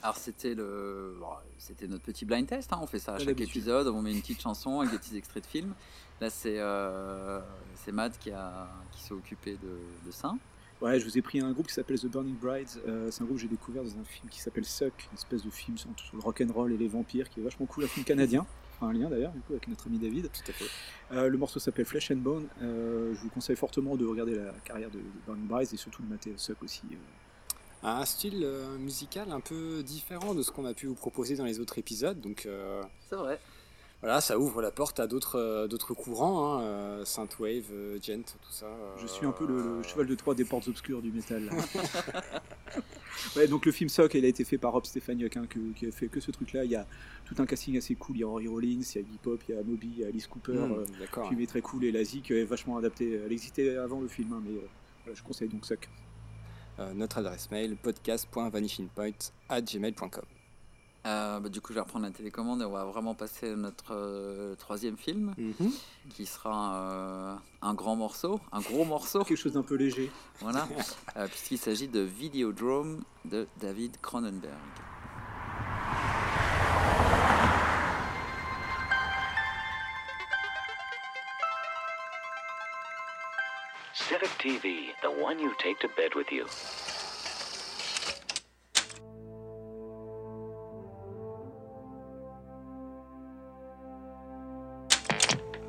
Alors c'était le, c'était notre petit blind test. hein, On fait ça à chaque épisode. On met une petite chanson avec des petits extraits de films. Là c'est euh, c'est Matt qui a qui s'est occupé de, de ça. Ouais, je vous ai pris un groupe qui s'appelle The Burning Brides. Euh, c'est un groupe que j'ai découvert dans un film qui s'appelle Suck, une espèce de film sur, sur le rock'n'roll et les vampires, qui est vachement cool, un film canadien. Enfin, un lien d'ailleurs, du coup, avec notre ami David. Tout à fait. Euh, le morceau s'appelle Flesh and Bone. Euh, je vous conseille fortement de regarder la carrière de, de Burning Brides et surtout de mater Suck aussi. Un style euh, musical un peu différent de ce qu'on a pu vous proposer dans les autres épisodes. Donc euh, C'est vrai. voilà, ça ouvre la porte à d'autres euh, d'autres courants, hein, synthwave, gent, tout ça. euh, Je suis un peu le, le cheval de Troie des portes obscures du métal. ouais, donc le film Sock, il a été fait par Rob Stefaniuk, hein, qui a fait que ce truc-là. Il y a tout un casting assez cool. Il y a Henry Rollins, il y a Iggy Pop, il y a Moby, il y a Alice Cooper. Euh, d'accord. Le film est très cool et la est vachement adaptée. Elle existait avant le film, hein, mais euh, voilà, je conseille donc Sock. Euh, notre adresse mail podcast.vanishingpoint@gmail.com. Euh, bah, du coup, je vais reprendre la télécommande et on va vraiment passer à notre euh, troisième film, Mhm. qui sera euh, un grand morceau, un gros morceau. Quelque chose d'un peu léger. Voilà, Euh, puisqu'il s'agit de Videodrome de David Cronenberg. TV, the one you take to bed with you.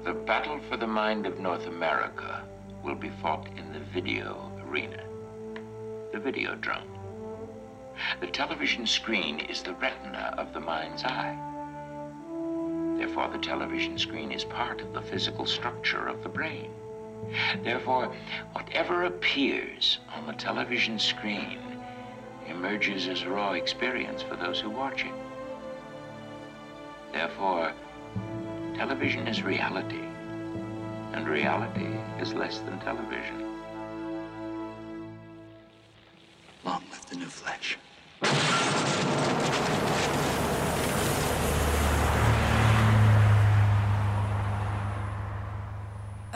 The battle for the mind of North America will be fought in the video arena, the video drone. The television screen is the retina of the mind's eye. Therefore, the television screen is part of the physical structure of the brain. Therefore, whatever appears on the television screen emerges as raw experience for those who watch it. Therefore, television is reality, and reality is less than television.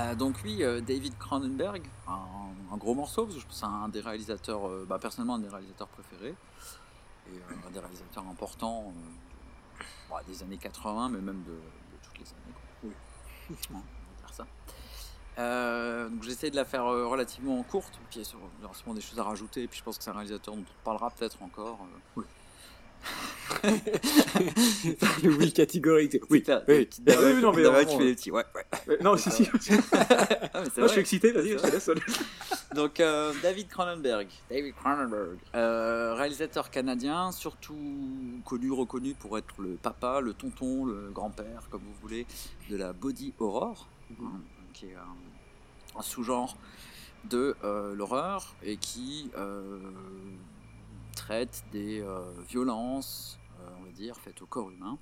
Euh, donc oui, euh, David Cronenberg, un, un gros morceau, parce que je pense que c'est un des réalisateurs, euh, bah, personnellement un des réalisateurs préférés, et un des réalisateurs importants de- bah, des années 80, mais même de, de toutes les années. quoi. Ouais, on va dire ça. Donc j'essaie de la faire relativement courte, puis il y a sûrement des choses à rajouter, et puis je pense que c'est un réalisateur dont on parlera peut-être encore. euh. le oui catégorique. Oui, oui. non, mais dames vraiment, qui fait des euh, petits, ouais, ouais. Ouais, Non, si, si. Ah, c'est Non, je suis excité, vas-y, je te laisse. Donc euh, David Cronenberg, David Cronenberg, euh, réalisateur canadien, surtout connu, reconnu pour être le papa, le tonton, le grand-père, comme vous voulez, de la body horror, hein, qui est un, un sous-genre de euh, l'horreur et qui euh, traite des euh, violences, euh, on va dire, faite au corps humain,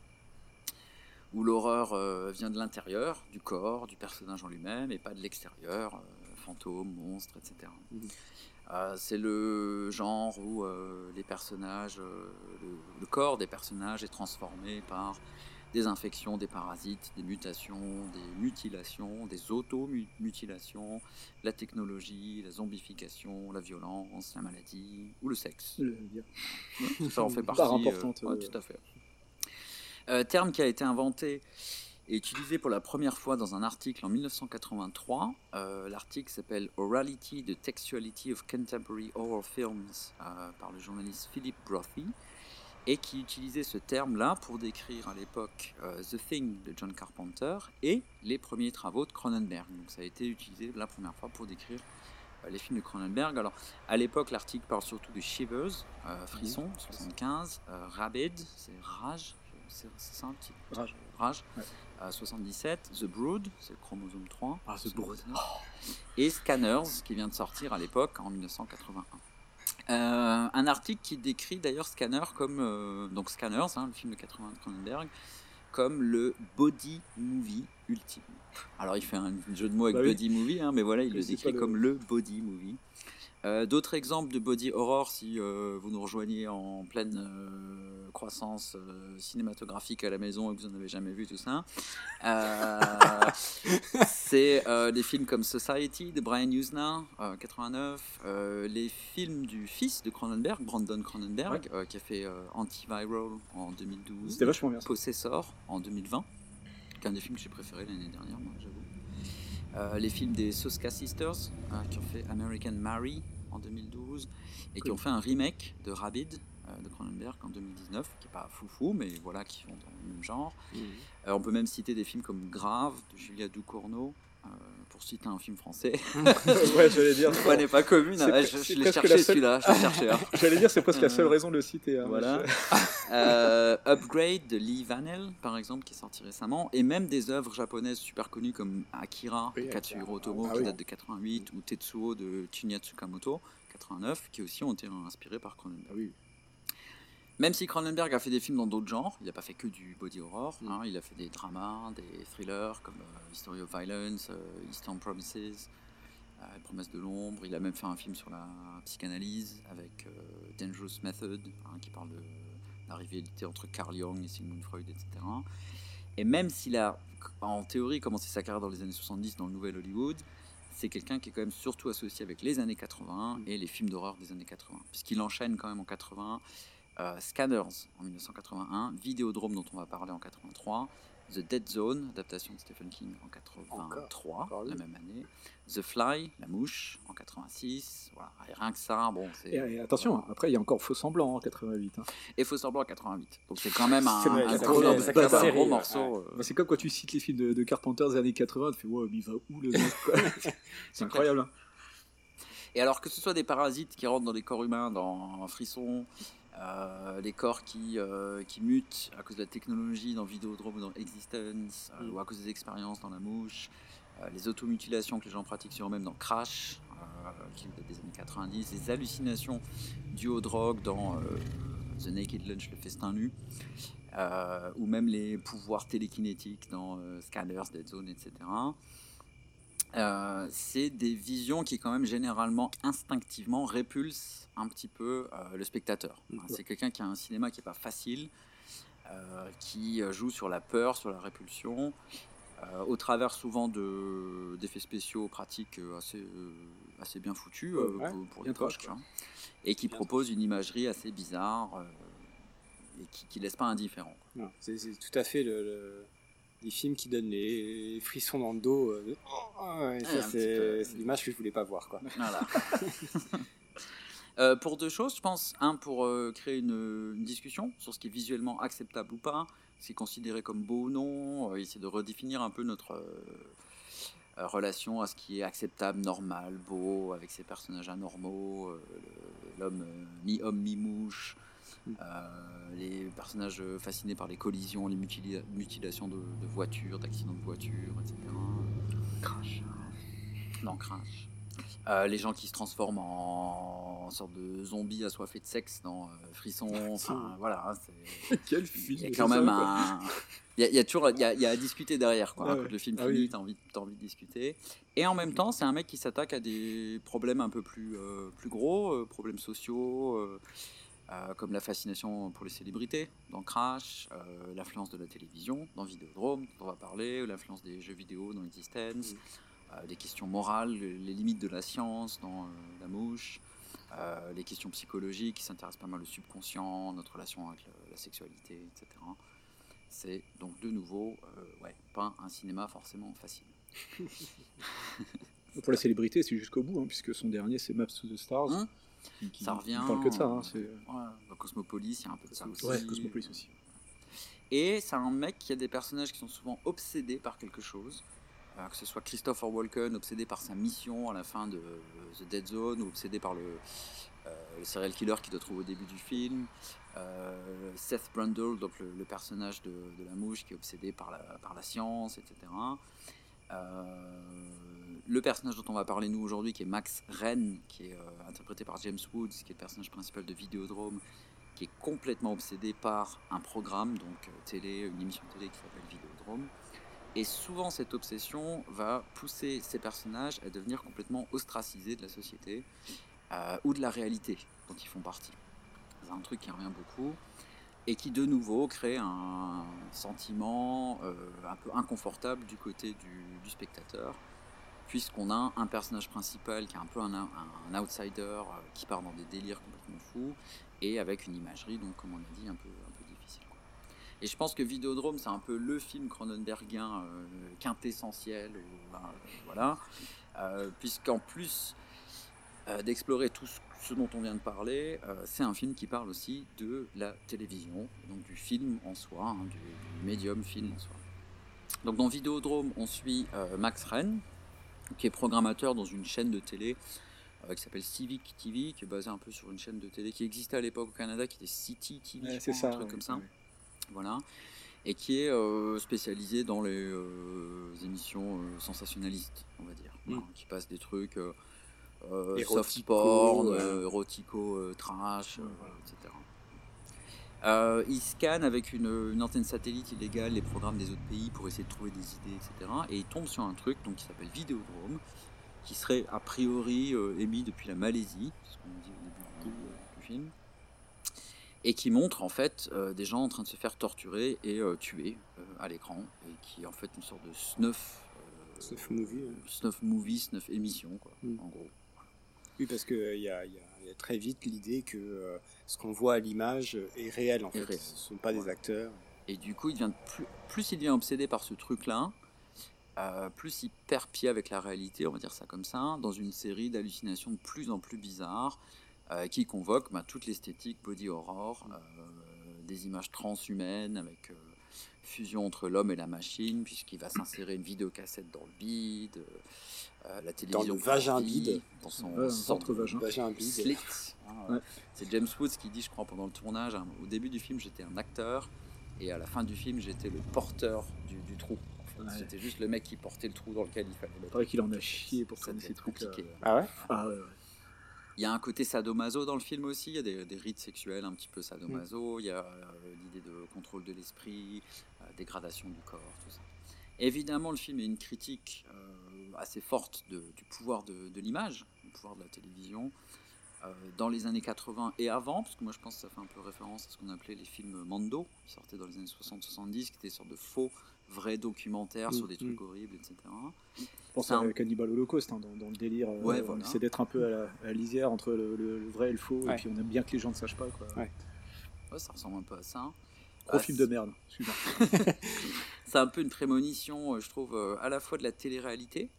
où l'horreur euh, vient de l'intérieur, du corps, du personnage en lui-même, et pas de l'extérieur, fantômes, monstres, etc. Euh, c'est le genre où euh, les personnages, euh, le, le corps des personnages est transformé par des infections, des parasites, des mutations, des mutilations, des auto-mutilations, la technologie, la zombification, la violence, la maladie ou le sexe. Le- ça en fait partie. part importante, ouais, euh. tout à fait. Euh, terme qui a été inventé et utilisé pour la première fois dans un article en 1983. Euh, L'article s'appelle Orality, the Textuality of Contemporary Horror Films euh, par le journaliste Philip Brophy et qui utilisait ce terme-là pour décrire à l'époque euh, The Thing de John Carpenter et les premiers travaux de Cronenberg. Donc ça a été utilisé la première fois pour décrire euh, les films de Cronenberg. Alors à l'époque, l'article parle surtout de Shivers, euh, Frisson, 75, euh, Rabid, c'est Rage, c'est ça un petit Rage. Rage. euh, 77, The Brood, c'est le chromosome 3. Ah, The Brood. 79, Et Scanners, qui vient de sortir à l'époque en 1981. Euh, un article qui décrit d'ailleurs Scanner comme euh, donc Scanners, hein, le film de 80 de Cronenberg, comme le body movie ultime. Alors il fait un jeu de mots avec Bah oui. body movie, hein, mais voilà, il le décrit le- comme le body movie. Euh, D'autres exemples de body horror, si euh, vous nous rejoignez en pleine euh, croissance cinématographique à la maison et que vous n'en avez jamais vu tout ça, c'est des films comme Society de Brian Usna, euh, 89, euh, les films du fils de Cronenberg, Brandon Cronenberg, qui a fait Antiviral en 2012, C'était vachement bien. Possessor en 2020, qui est un des films que j'ai préféré l'année dernière, moi, j'avoue. Euh, les films des Soska Sisters, euh, qui ont fait American Mary en 2012, et qui ont fait un remake de Rabid euh, de Cronenberg en 2019, qui n'est pas foufou, mais voilà, qui sont dans le même genre. Euh, on peut même citer des films comme Grave de Julia Ducournau, euh, pour citer un film français. Ouais, j'allais dire. N'est pas commune. Hein, je je l'ai cherché la seule- celui-là. Je l'ai cherché. hein. J'allais dire, c'est presque la seule Euh, raison de le citer. hein, Voilà. Euh, Upgrade de Lee Vanel, par exemple, qui est sorti récemment, et même des œuvres japonaises super connues comme Akira de Katsuhiro Otomo, Ah qui oui. date de 88, ou Tetsuo de Shinya Tsukamoto, 89, qui aussi ont été inspirés par Cronenberg. Même si Cronenberg a fait des films dans d'autres genres, il n'a pas fait que du body horror, hein, il a fait des dramas, des thrillers comme euh, History of Violence, euh, Eastern Promises, euh, Promesses de l'ombre. Il a même fait un film sur la psychanalyse avec Dangerous Method, hein, qui parle de la rivalité entre Carl Jung et Sigmund Freud, etc. Et même s'il a, en théorie, commencé sa carrière dans les années 70 dans le Nouvel Hollywood, c'est quelqu'un qui est quand même surtout associé avec les années 80 et les films d'horreur des années 80, puisqu'il enchaîne quand même en 80 euh, Scanners en 1981, Vidéodrome dont on va parler en 83, The Dead Zone, adaptation de Stephen King en 83, la même année, The Fly, La Mouche en 86, voilà, et rien que ça, bon, c'est... Et, et attention, après, il y a encore Faux Semblant en 88. hein. Et Faux Semblant en 88, donc c'est quand même un, vrai, un gros, un morceau. Ouais. euh, Bah, c'est comme quand tu cites les films de, de Carpenter des années 80, tu fais, wow, mais il va où le mec C'est incroyable. hein. Et alors que ce soit des parasites qui rentrent dans les corps humains, dans Frisson, euh, les corps qui, euh, qui mutent à cause de la technologie dans Vidéodrome ou dans Existence, euh, ou à cause des expériences dans La Mouche, les automutilations que les gens pratiquent sur eux-mêmes dans Crash, qui date des années 90, les hallucinations dues aux drogues dans The Naked Lunch, le festin nu, ou même les pouvoirs télékinétiques dans Scanners, Dead Zone, etc. Euh, c'est des visions qui quand même généralement instinctivement répulsent un petit peu euh, le spectateur. C'est quelqu'un qui a un cinéma qui n'est pas facile, euh, qui joue sur la peur, sur la répulsion, au travers souvent de- d'effets spéciaux pratiques assez, assez bien foutus Ouais, pour, pour bien hein, et qui propose une imagerie assez bizarre et qui, qui laisse pas indifférent. C'est c'est tout à fait le, le- les films qui donnent les frissons dans le dos. euh, Oh, ça, petit c'est c'est l'image que je voulais pas voir. Quoi. Voilà. Euh, pour deux choses, je pense. Un, pour euh, créer une, une discussion sur ce qui est visuellement acceptable ou pas, ce qui est considéré comme beau ou non, essayer de redéfinir un peu notre relation à ce qui est acceptable, normal, beau, avec ces personnages anormaux, l'homme mi-homme, mi-mouche, les personnages euh, fascinés par les collisions, les mutila- mutilations de, de voitures, d'accidents de voitures, etc. Crash. Non, Crash. Euh, les gens qui se transforment en, en sorte de zombies assoiffés de sexe dans euh, Frisson. Enfin, voilà. hein, Quel film Il y a c'est quand ça, même quoi. un. Il y, a, il y a toujours il y a, il y a à discuter derrière. Quoi. Ah Quand le film Ah finit, oui. t'as envie, t'as envie de discuter. Et en même temps, c'est un mec qui s'attaque à des problèmes un peu plus, euh, plus gros, euh, problèmes sociaux, euh, comme la fascination pour les célébrités dans Crash, euh, l'influence de la télévision dans Vidéodrome, dont on va parler, l'influence des jeux vidéo dans Existence, Mm. euh, des questions morales, les limites de la science dans La Mouche, euh, les questions psychologiques qui s'intéressent pas mal au subconscient, notre relation avec le- la sexualité, etc. C'est donc de nouveau, ouais, pas un cinéma forcément facile. Pour la célébrité, c'est jusqu'au bout, hein, puisque son dernier, c'est Maps to the Stars. Hein? Qui- qui- Ça qui revient. parle que de ça. hein, euh, c'est- ouais, dans Cosmopolis, il y a un peu de ça aussi. Ouais, Cosmopolis aussi. Et c'est un mec qui a des personnages qui sont souvent obsédés par quelque chose. Euh, que ce soit Christopher Walken, obsédé par sa mission à la fin de euh, The Dead Zone, ou obsédé par le, euh, le serial killer qu'il doit trouver au début du film. Euh, Seth Brundle, donc le, le personnage de, de la mouche qui est obsédé par la, par la science, etc. Euh, le personnage dont on va parler nous aujourd'hui, qui est Max Wren, qui est euh, interprété par James Woods, qui est le personnage principal de Vidéodrome, qui est complètement obsédé par un programme, donc euh, télé, une émission télé qui s'appelle Vidéodrome. Et souvent, cette obsession va pousser ces personnages à devenir complètement ostracisés de la société ou de la réalité dont ils font partie. C'est un truc qui revient beaucoup et qui, de nouveau, crée un sentiment euh, un peu inconfortable du côté du, spectateur, puisqu'on a un personnage principal qui est un peu un, outsider euh, qui part dans des délires complètement fous et avec une imagerie, donc, comme on a dit, un peu, un peu difficile. Et je pense que Vidéodrome, c'est un peu le film cronenbergien euh, quintessentiel, ben, euh, voilà, puisqu'en plus d'explorer tout ce, ce dont on vient de parler, euh, c'est un film qui parle aussi de la télévision, donc du film en soi, hein, du, du médium film en soi. Donc dans Vidéodrome, on suit euh, Max Wren, qui est programmateur dans une chaîne de télé euh, qui s'appelle Civic TV, qui est basée un peu sur une chaîne de télé qui existait à l'époque au Canada, qui était City TV, Ouais, crois, ça, un truc comme ça. Voilà. Et qui est spécialisé dans les émissions sensationnalistes, on va dire. Mm. Hein, qui passent des trucs euh, Érotico, soft porn, euh. érotico, euh, trash, euh, voilà, etc. Euh, il scanne avec une, une antenne satellite illégale les programmes des autres pays pour essayer de trouver des idées, etc. Et il tombe sur un truc donc, qui s'appelle Vidéodrome, qui serait a priori euh, émis depuis la Malaisie, ce qu'on dit au début du, du film, et qui montre en fait euh, des gens en train de se faire torturer et euh, tuer euh, à l'écran, et qui est en fait une sorte de snuff, euh, Snuff movie, snuff movie, snuff émission, quoi, Mm. en gros. Oui, parce qu'il y, a, il y y a très vite l'idée que euh, ce qu'on voit à l'image est réel en Est fait. réel. Ce ne sont pas des acteurs. Et du coup, il devient de plus, plus il devient obsédé par ce truc-là, euh, plus il perd pied avec la réalité, on va dire ça comme ça, dans une série d'hallucinations de plus en plus bizarres, euh, qui convoquent bah, toute l'esthétique body horror, euh, des images transhumaines avec euh, fusion entre l'homme et la machine, puisqu'il va s'insérer une vidéocassette dans le bide, euh, la télévision le vagin bide. dans son ventre-vagin. Vagin bide. Ouais. C'est James Woods qui dit, je crois, pendant le tournage, hein, au début du film, j'étais un acteur, et à la fin du film, j'étais le porteur du, du trou. en fait. Ouais. C'était juste le mec qui portait le trou dans lequel il fallait mettre. Il paraît qu'il en a chié pour Ça tourner ces trucs-là. compliqué. Ah ouais? Ah ouais, ouais. Il y a un côté sadomaso dans le film aussi, il y a des, des rites sexuels un petit peu sadomaso, il y a euh, l'idée de contrôle de l'esprit, euh, dégradation du corps, tout ça. Évidemment, le film est une critique euh, assez forte de- du pouvoir de, de l'image, du pouvoir de la télévision, euh, dans les années 80 et avant, parce que moi je pense que ça fait un peu référence à ce qu'on appelait les films Mando, qui sortaient dans les années 60-70, qui étaient des sortes de faux, vrais documentaires sur des Mm, trucs mm. horribles, etc. Je pense C'est un- à Cannibal Holocaust, hein, dans, dans le délire. euh, Ouais, on essaie d'être un peu à la, à la lisière entre le, le- le vrai et le faux, Ouais. et puis on aime bien que les gens ne sachent pas. Quoi. Ouais. Ouais, ça ressemble un peu à ça. Gros Ah, film de merde. C'est un peu une prémonition, euh, je trouve, euh, à la fois de la télé-réalité,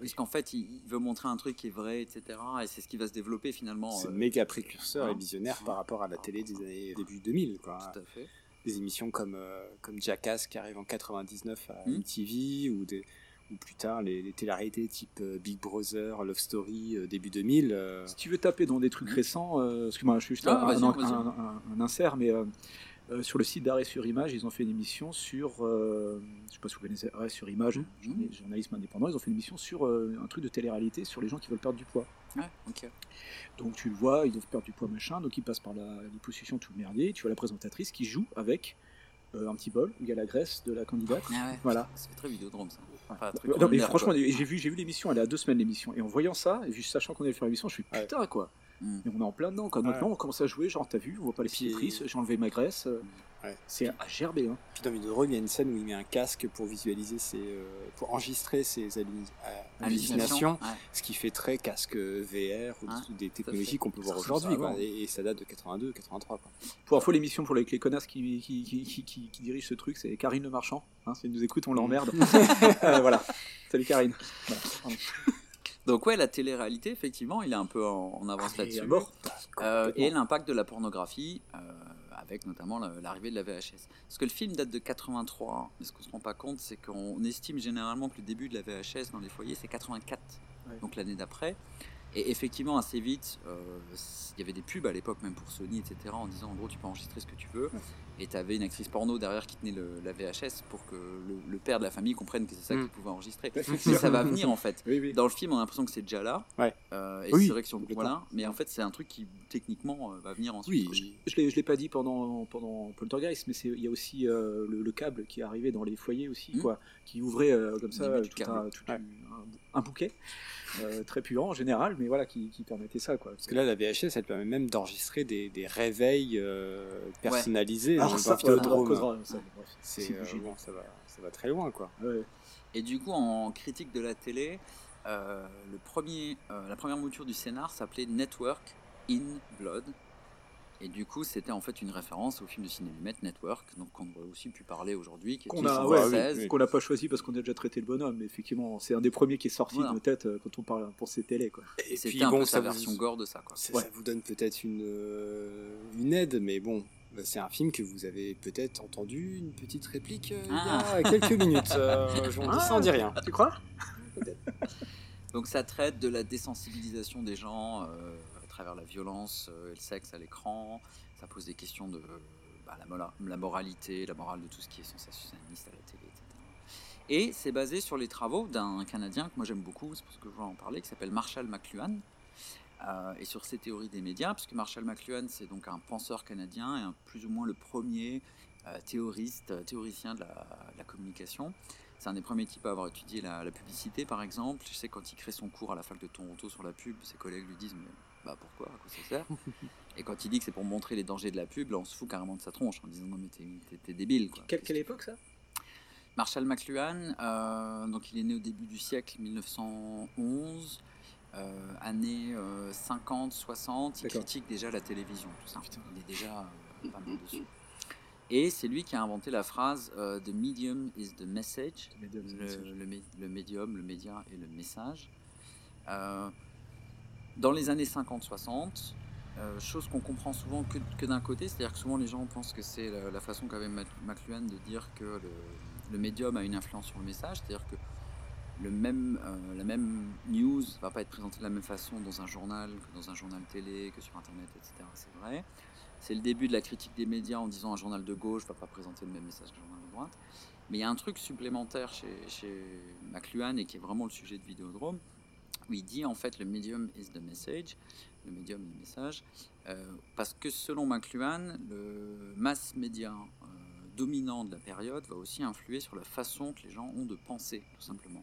parce qu'en fait, il, veut montrer un truc qui est vrai, etc. Et c'est ce qui va se développer finalement. C'est euh, méga précurseur et visionnaire par rapport à la télé des années début 2000. Quoi. Tout à fait. Des émissions comme, euh, comme Jackass qui arrive en 99 à Hmm. MTV ou, des, ou plus tard les, les téléréalités type euh, Big Brother, Love Story euh, début 2000. euh, Si tu veux taper dans des trucs récents, euh, excuse-moi, je suis juste Ah, un- un- un insert, mais euh, sur le site d'Arrêt sur Image, ils ont fait une émission sur, euh, je sais pas si vous connaissez Arrêt sur Image, Mmh. journa- journalisme indépendant, ils ont fait une émission sur euh, un truc de télé-réalité sur les gens qui veulent perdre du poids. Ouais, ok. Donc tu le vois, ils doivent perdre du poids machin, donc ils passent par la liposuction tout le merdier, tu vois la présentatrice qui joue avec un petit bol où il y a la graisse de la candidate. Ah ouais. Voilà. Fait très vidéodrome ça. Enfin, Non, mais franchement, j'ai vu, j'ai vu l'émission, elle est à deux semaines l'émission, et en voyant ça, et juste sachant qu'on allait faire l'émission, je suis putain quoi. Mm. Et on est en plein dedans, quoi. Ouais. On commence à jouer, genre t'as vu, on voit pas les cicatrices, j'ai enlevé ma graisse. euh, Ouais. C'est à gerber. Hein. Puis dans Vidéodrome, il y a une scène où il met un casque pour visualiser ses, euh, pour enregistrer ses euh, hallucinations, Ouais. ce qui fait très casque VR ou Ouais, des technologies qu'on peut voir aujourd'hui. Et, et ça date de 82, 83. Quoi. Pour info, l'émission pour les, les connasses qui, qui, qui, qui, qui- qui dirigent ce truc, c'est Karine Le Marchand. Hein, si elle nous écoute, on l'emmerde. Euh, voilà. Salut Karine. Voilà. Donc ouais, la télé-réalité, effectivement, il est un peu en, en avance Ah, là-dessus. Euh, et l'impact de la pornographie, euh, avec notamment la- l'arrivée de la VHS. Parce que le film date de 83, mais ce qu'on se rend pas compte, c'est qu'on estime généralement que le début de la VHS dans les foyers, c'est 84, Ouais. donc l'année d'après. Et effectivement, assez vite, euh, il y avait des pubs à l'époque, même pour Sony, etc., en disant en gros, tu peux enregistrer ce que tu veux. Et tu avais une actrice porno derrière qui tenait le- la VHS pour que le, le père de la famille comprenne que c'est ça Mm. qu'il pouvait enregistrer. Mais ça. va venir en fait. Oui, oui. Dans le film, on a l'impression que c'est déjà là. Ouais. Euh, et Oui, c'est vrai que si on- complètement. voilà. Mais en fait, c'est un truc qui techniquement euh, va venir ensuite. Oui, Je l'ai, je l'ai pas dit pendant, pendant Poltergeist, mais il y a aussi euh, le, le câble qui est arrivé dans les foyers aussi, Mm. quoi, qui ouvrait euh, comme ça tout un, tout un- un bouquet, euh, très puant en général, mais voilà, qui, qui permettait ça, quoi. Parce que là, la VHS, elle permet même d'enregistrer des, des réveils euh, personnalisés Alors ça, bref. C'est euh, bon, ça va, ça va très loin, quoi. Ouais. Et du coup, en critique de la télé, euh, le premier, euh, la première mouture du scénar s'appelait Network in Blood. Et du coup, c'était en fait une référence au film de cinéma Network, donc qu'on aurait aussi pu parler aujourd'hui, Qu'on en a, ouais, 2016. oui, qu'on n'a pas choisi parce qu'on a déjà traité le bonhomme, mais effectivement, c'est un des premiers qui est sorti Voilà. de nos têtes quand on parle pour ces télés, quoi. Et puis un bon, peu ça sa vous- version gore de ça. Quoi. Ça, Ouais. ça vous donne peut-être une, euh, une aide, mais bon, c'est un film que vous avez peut-être entendu une petite réplique euh, Ah. il y a quelques minutes. Euh, J'en dis ça, on dit rien. Tu crois? Donc ça traite de la désensibilisation des gens euh, à travers la violence euh, et le sexe à l'écran. Ça pose des questions de bah, la, la moralité, la morale de tout ce qui est sensationnaliste à la télé, etc. Et c'est basé sur les travaux d'un Canadien que moi j'aime beaucoup, c'est pour ça que je voulais en parler, qui s'appelle Marshall McLuhan. Euh, et sur ses théories des médias, puisque Marshall McLuhan c'est donc un penseur canadien et un, plus ou moins le premier euh, théoriste, euh, théoricien de la, de la communication. C'est un des premiers types à avoir étudié la, la publicité, par exemple. Je sais quand il crée son cours à la fac de Toronto sur la pub, ses collègues lui disent mais bah pourquoi, à quoi ça sert? Et quand il dit que c'est pour montrer les dangers de la pub, là on se fout carrément de sa tronche en disant non mais t'es- débile quoi. Quelle, quelle époque ça? Marshall McLuhan, euh, donc il est né au début du siècle 1911, euh, années euh, 50, 60, il critique déjà la télévision, tout ça. Il est déjà euh, pas mal dessus. Et c'est lui qui a inventé la phrase euh, The medium is the message, The medium le, message. le mé- le médium, le média et le message. Euh, dans les années 50-60, euh, chose qu'on comprend souvent que, que d'un côté, c'est-à-dire que souvent les gens pensent que c'est la, la façon qu'avait McLuhan de dire que le, le médium a une influence sur le message, c'est-à-dire que le même, euh, la même news va pas être présentée de la même façon dans un journal que dans un journal télé, que sur Internet, etc. C'est vrai. C'est le début de la critique des médias en disant un journal de gauche va pas présenter le même message qu'un journal de droite. Mais il y a un truc supplémentaire chez, chez McLuhan et qui est vraiment le sujet de Vidéodrome, où il dit en fait le medium is the message, le médium est le message, euh, parce que selon McLuhan, le mass média euh, dominant de la période va aussi influer sur la façon que les gens ont de penser, tout simplement.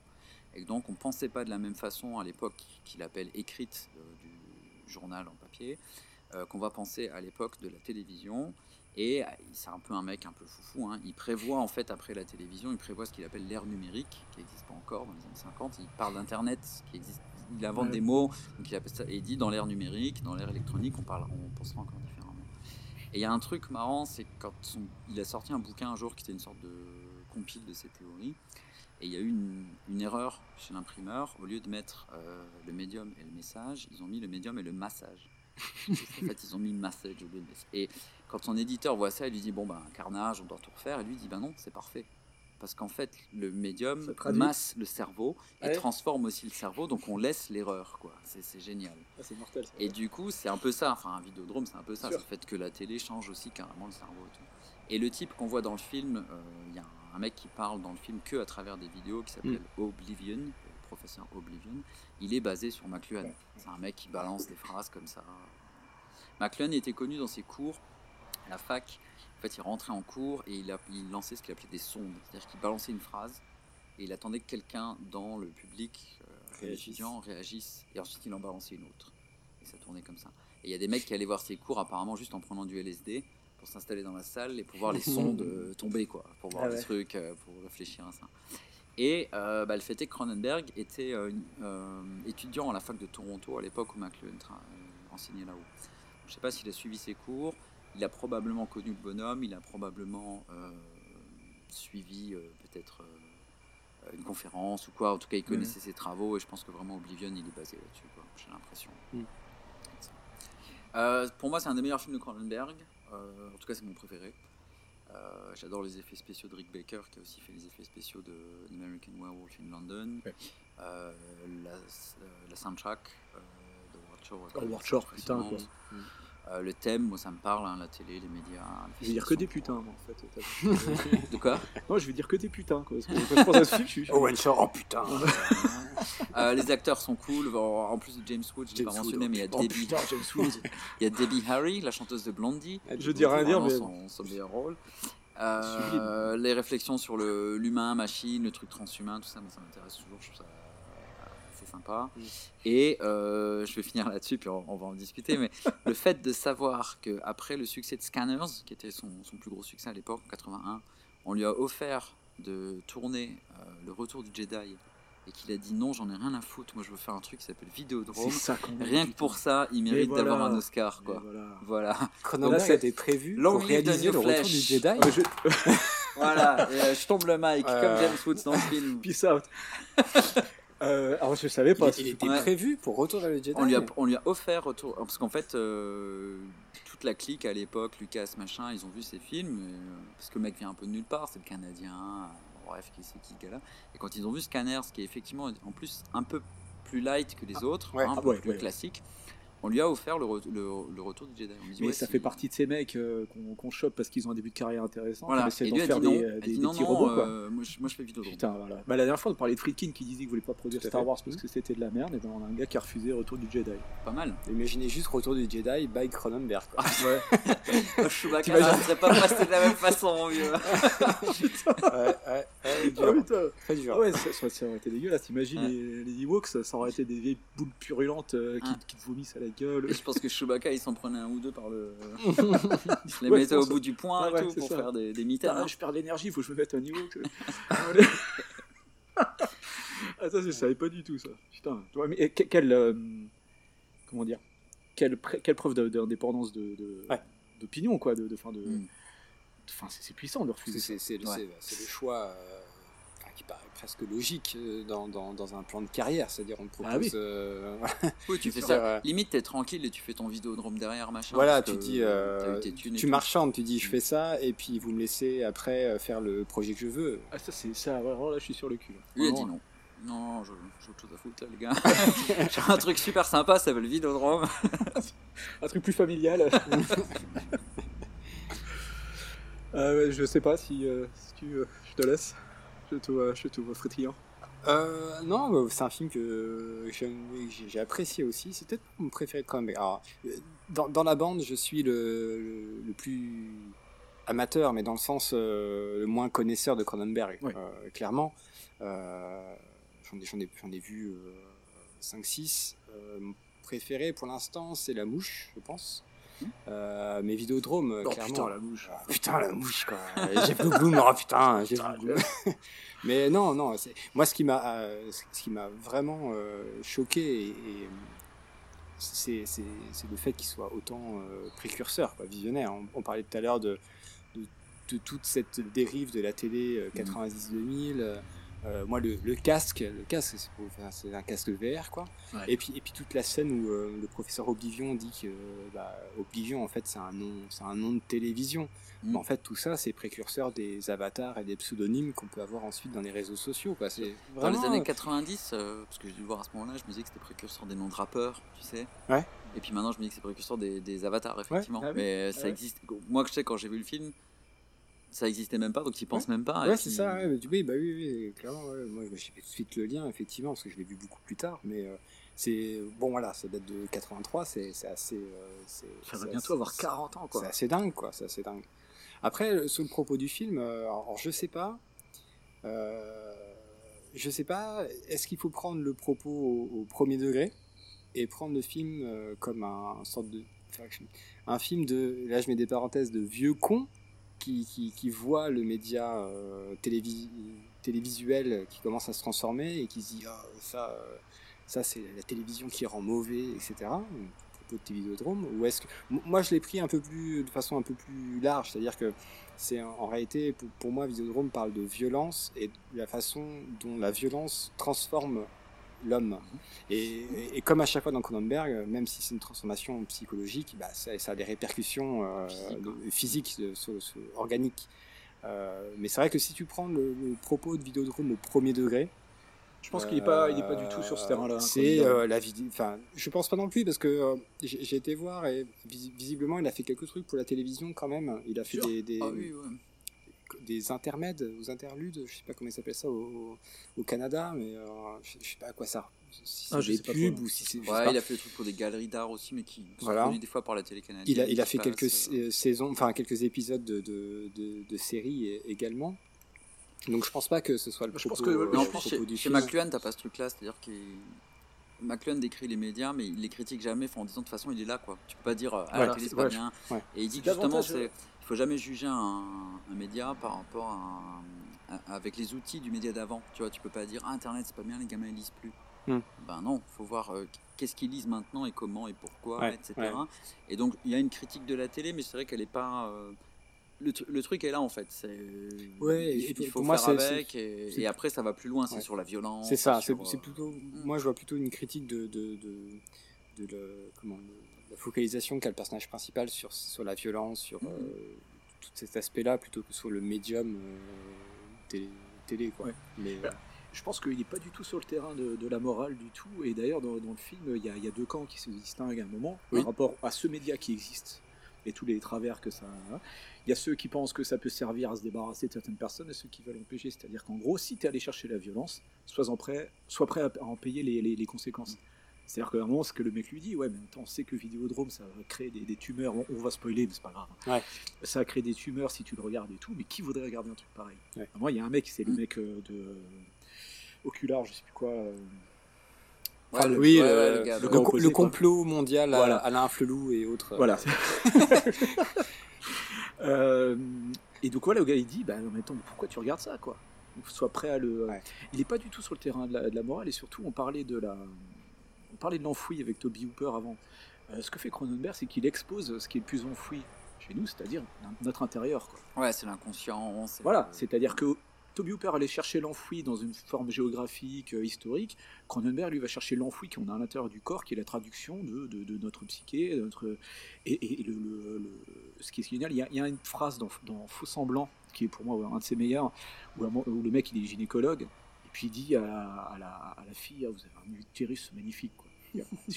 Et donc on ne pensait pas de la même façon à l'époque qu'il appelle écrite euh, du journal en papier, euh, qu'on va penser à l'époque de la télévision. Et euh, c'est un peu un mec un peu foufou. hein. Il prévoit en fait après la télévision, il prévoit ce qu'il appelle l'ère numérique, qui n'existe pas encore dans les années 50. Il parle d'internet, qui existe. Il invente Ouais. des mots, donc il appelle ça. Et il dit dans l'ère numérique, dans l'ère électronique, on parle, on pensera encore différemment. Et il y a un truc marrant, c'est quand il a sorti un bouquin un jour qui était une sorte de compile de ses théories, et il y a eu une, une erreur chez l'imprimeur. Au lieu de mettre euh, le médium et le message, ils ont mis le médium et le massage. en fait, ils ont mis message au lieu de message. Et quand son éditeur voit ça, il lui dit Bon, ben, carnage, on doit tout refaire. Et lui dit Ben non, c'est parfait. Parce qu'en fait, le médium masse le cerveau et Ouais. transforme aussi le cerveau, donc on laisse l'erreur, quoi. C'est génial. Ah, C'est mortel. ça. Et du coup, c'est un peu ça. Enfin, un vidéodrome, c'est un peu ça. C'est le fait que la télé change aussi carrément le cerveau tout. Et le type qu'on voit dans le film, euh, il y a un, un mec qui parle dans le film que à travers des vidéos qui s'appelle Oblivion, le professeur Oblivion. Il est basé sur McLuhan. C'est un mec qui balance des phrases comme ça. McLuhan était connu dans ses cours à la fac. En fait, il rentrait en cours et il, a, il lançait ce qu'il appelait des sondes. C'est-à-dire qu'il balançait une phrase et il attendait que quelqu'un dans le public, euh, étudiants, réagisse et ensuite il en balançait une autre. Et ça tournait comme ça. Et il y a des mecs qui allaient voir ses cours apparemment juste en prenant du LSD pour s'installer dans la salle et pour voir les sondes euh, tomber, quoi, pour voir Ah des trucs, euh, pour réfléchir à ça. Et euh, bah, le fait est que Cronenberg était euh, euh, étudiant à la fac de Toronto à l'époque où McLuhan enseignait là-haut. Je ne sais pas s'il a suivi ses cours, il a probablement connu le bonhomme, il a probablement suivi peut-être une conférence ou quoi. En tout cas, il connaissait ses travaux et je pense que vraiment Oblivion, il est basé là-dessus, j'ai l'impression. Mm. Pour moi, c'est un des meilleurs films de Cronenberg. Euh, en tout cas, c'est mon préféré. Euh, J'adore les effets spéciaux de Rick Baker, qui a aussi fait les effets spéciaux de American Werewolf in London. Euh, la, la soundtrack de World Shore. Oh, World Shore, putain, quoi. Euh, le thème, moi, ça me parle, hein, la télé, les médias. Je vais dire que des putains, moi, en fait. De quoi? Moi, je vais dire que des putains, quoi. Parce que quand je pense à ce film, je suis. Owen Shore, oh putain. Euh, les acteurs sont cool. En plus de James Woods, je l'ai pas mentionné, mais il y a oh Debbie. putain, James Woods. il y a Debbie Harry, la chanteuse de Blondie. Je dis rien dire, mais- son, son meilleur rôle. Euh, les réflexions sur l'humain, machine, le truc transhumain, tout ça, moi, ça m'intéresse toujours. Je trouve ça sympa. Et euh, je vais finir là-dessus, puis on, on va en discuter. Mais le fait de savoir que après le succès de Scanners, qui était son, son plus gros succès à l'époque, en 81, on lui a offert de tourner euh, le Retour du Jedi. Et qu'il a dit non, j'en ai rien à foutre. Moi, je veux faire un truc qui s'appelle Vidéodrome. Ça Rien que pour ça, il mérite voilà. d'avoir un Oscar, quoi. Voilà. Cronenberg Donc, c'est- était prévu Long pour réaliser new le retour du Jedi. Je- Voilà, et, euh, je tombe le mic, Euh, comme James Woods dans le film. Peace out. Euh, alors, je savais pas. Il, il était Ouais. prévu pour Retour vers le Jedi. On lui a, on lui a offert retour parce qu'en fait euh, toute la clique à l'époque, Lucas machin, ils ont vu ces films euh, parce que le mec vient un peu de nulle part, c'est le Canadien, euh, bref, qui c'est qui ce gars-là. Et quand ils ont vu Scanners, qui est effectivement en plus un peu plus light que les autres, ouais. hein, un Ah peu ouais, plus classique, on lui a offert le, re- le- le retour du Jedi. On lui dit, Mais ouais, ça fait partie de ces mecs euh, qu'on qu'on chope parce qu'ils ont un début de carrière intéressant. Voilà. On essaie Et d'en lui a faire des, des- dit des non, petits non, robots, quoi. euh, moi, je, moi je fais Vidéodrome. Putain, voilà. Bah, la dernière fois, on parlait de Friedkin qui disait qu'il voulait pas produire Star fait. Wars parce que c'était de la merde. Et ben, on a un gars qui a refusé Retour du Jedi. Pas mal. Imaginez juste Retour du Jedi by Cronenberg. Quoi. Ouais. Chewbacca, ne serait pas passé de la même façon, mon vieux. ouais, ouais, ouais, dur. Ah, putain. Très dur. Ah ouais, ça, aurait été dégueulasse. T'imagines les, les Ewoks, ça, aurait été des vieilles boules purulentes euh, qui, te vomissent à la gueule. Je pense que Chewbacca, il s'en prenait un ou deux par le. il se les Ouais, mettait au bout du poing Ah et ouais, tout pour ça. faire des, des mitaines. je perds l'énergie, il faut que je me mette un Ewok. ah, ça, je savais pas du tout, ça. Putain. Mais que- quelle. euh, comment dire quelle, quelle preuve d'indépendance de, de- Ouais. d'opinion, quoi. De, de, fin, de, Mm. Enfin, c'est puissant de refuser. C'est le, choix euh, qui paraît presque logique euh, dans, dans, dans un plan de carrière. C'est-à-dire, on te propose. Ah oui. euh, Oui, tu fais ça. vrai. Limite, t'es tranquille et tu fais ton vidéodrome derrière, machin. Voilà, tu dis, euh, tu tout. marchandes, tu dis je fais ça, et puis vous me laissez après euh, faire le projet que je veux. Ah, ça, c'est ça. Alors là, je suis sur le cul. Lui, il a Vraiment. dit non. Non, je- j'ai autre chose à foutre là, les gars. j'ai un truc super sympa, ça s'appelle Vidéodrome. Un truc plus familial. Euh, je sais pas si, euh, si tu. euh, je te laisse. Te vois frétillant. Euh, non, bah, c'est un film que j'ai apprécié aussi. C'est peut-être mon préféré de Cronenberg. Alors, euh, dans, dans la bande, je suis le, le, le plus amateur, mais dans le sens euh, le moins connaisseur de Cronenberg, euh, clairement. J'en ai, ai vu 5-6. mon préféré pour l'instant, c'est La Mouche, je pense. Euh, mais Vidéodrome, Oh, clairement. putain, la mouche. Ah, putain, la mouche, quoi. Jeff Goldblum, oh putain, Jeff Goldblum. Mais non, non, moi ce qui m'a euh, ce qui m'a vraiment euh, choqué, et, et, c'est le fait qu'il soit autant euh, précurseur, quoi, visionnaire. On, on parlait tout à l'heure de, de, de toute cette dérive de la télé euh, 90-2000. Euh, moi, le, le casque, le casque, c'est pour- enfin, c'est un casque VR, quoi. Ouais. Et puis, et puis toute la scène où euh, le professeur Oblivion dit que bah, Oblivion, en fait, c'est un nom, c'est un nom de télévision. Mm. Mais en fait, tout ça, c'est précurseur des avatars et des pseudonymes qu'on peut avoir ensuite dans les réseaux sociaux, quoi. C'est Dans les années 90, euh, parce que j'ai dû le voir à ce moment-là, je me disais que c'était précurseur des noms de rappeurs, tu sais. Ouais. Et puis maintenant, je me dis que c'est précurseur des, des avatars, effectivement. Ah oui. Mais ça Ah ouais. existe. Moi, je sais, quand j'ai vu le film, ça existait même pas, donc tu penses même pas. Ouais, c'est puis- ça. ouais, oui, bah oui, oui, clairement. ouais. Moi, j'ai fait tout de suite le lien, effectivement, parce que je l'ai vu beaucoup plus tard. Mais euh, c'est bon, voilà, ça date de 83. C'est c'est assez. euh, c'est- Ça va bientôt assez- avoir 40 ans, quoi. C'est assez dingue, quoi. C'est assez dingue. Après, euh, sur le propos du film, euh, alors je sais pas. euh, je sais pas. Est-ce qu'il faut prendre le propos au, au premier degré et prendre le film comme un, sorte de enfin, un film de là je mets des parenthèses de vieux con qui, voit le média euh, télévis- télévisuel qui commence à se transformer et qui se dit Ah, ça euh, ça c'est la télévision qui rend mauvais etc propos de Vidéodrome ou est-ce que moi je l'ai pris un peu plus de façon un peu plus large. C'est-à-dire que c'est en en réalité pour, pour moi Vidéodrome parle de violence et de la façon dont la violence transforme l'homme et, et- comme à chaque fois dans Cronenberg même si c'est une transformation psychologique bah, ça, ça a des répercussions euh, physiques de- sur- sur- organiques Euh, mais c'est vrai que si tu prends le, le propos de Vidéodrome au premier degré Je pense qu'il est pas- il est pas du tout sur ce terrain-là, hein, c'est euh, la vidéo. Enfin, je pense pas non plus parce que euh, j'ai été voir et vis- visiblement il a fait quelques trucs pour la télévision quand même. Il a fait des, des, Ah oui, ouais. Des intermèdes, aux interludes, je sais pas comment il s'appelle ça au, au Canada, mais euh, je, je sais pas à quoi ça. Si c'est Ah, des pubs ou si c'est. Ouais, il a fait des trucs pour des galeries d'art aussi, mais qui sont Voilà. produits des fois par la télé canadienne. Il a, il a qui fait quelques euh, euh, saisons, enfin quelques épisodes de, de, de, de séries également. Donc je pense pas que ce soit le Je pense que- le propos chez, du chez film. McLuhan, t'as pas ce truc-là, c'est-à-dire qu'il. McLuhan décrit les médias, mais il les critique jamais enfin, en disant de toute façon il est là quoi. Tu peux pas dire ah, Ouais, la télé c'est c'est- pas ouais, bien. ouais. Et il dit que justement c'est euh, faut jamais juger un, un média par rapport à, à- avec les outils du média d'avant. Tu vois, tu peux pas dire ah, internet c'est pas bien, les gamins ils lisent plus. Hmm. Ben non, faut voir euh, qu'est-ce qu'ils lisent maintenant et comment et pourquoi, Ouais, etc. ouais. Et donc il y a une critique de la télé, mais c'est vrai qu'elle est pas. euh, le, le truc est là en fait. C'est, Ouais, il, faut pour faire c'est- avec c'est- et, c'est- et après ça va plus loin. C'est Ouais. sur la violence. C'est ça, c'est sur, c'est euh, plutôt. Moi, je vois plutôt une critique de, de, de, de le- comment, le- la focalisation qu'a le personnage principal sur, sur la violence, sur Mhm. euh, tout cet aspect-là, plutôt que sur le médium euh, télé, télé, quoi. Ouais. Mais, Voilà. Je pense qu'il n'est pas du tout sur le terrain de, de la morale du tout. Et d'ailleurs, dans, dans le film, il y, a, il y a deux camps qui se distinguent à un moment Oui. par rapport à ce média qui existe et tous les travers que ça a. Il y a ceux qui pensent que ça peut servir à se débarrasser de certaines personnes et ceux qui veulent empêcher. C'est-à-dire qu'en gros, si tu es allé chercher la violence, sois, en prêt, sois prêt à, à en payer les, les- les conséquences. C'est-à-dire qu'à un moment, ce que le mec lui dit, ouais, mais attends, on sait que Vidéodrome, ça va créer des, des tumeurs. On, on va spoiler, mais c'est pas grave. Ouais. Ça va créer des tumeurs si tu le regardes et tout, mais qui voudrait regarder un truc pareil? Ouais. Moi, il y a un mec, c'est le mec euh, de Ocular, je sais plus quoi. euh, Enfin, le- oui, le, gars, le le co- opposé, le quoi. complot mondial à. Alain Flelou et autres. Voilà. Euh, et donc voilà, le gars il dit, bah en même temps, pourquoi tu regardes ça quoi? Sois prêt à le. Il n'est pas du tout sur le terrain de la, de la morale et surtout on parlait de la, parlait de l'enfoui avec Toby Hooper avant. Euh, ce que fait Cronenberg, c'est qu'il expose ce qui est le plus enfoui chez nous, c'est-à-dire notre intérieur. Quoi. Ouais, c'est l'inconscient. Voilà, c'est-à-dire que Toby Hooper allait chercher l'enfoui dans une forme géographique, euh, historique. Cronenberg, lui, va chercher l'enfoui qu'on a à l'intérieur du corps, qui est la traduction de, de- de notre psyché. de notre... Et, et le, le- le- ce qui est génial, il y a, il y a une phrase dans, dans Faux Semblant, qui est pour moi un de ses meilleurs, où, le mec, il est gynécologue, et puis il dit à, à la, à la fille, Ah, vous avez un utérus magnifique.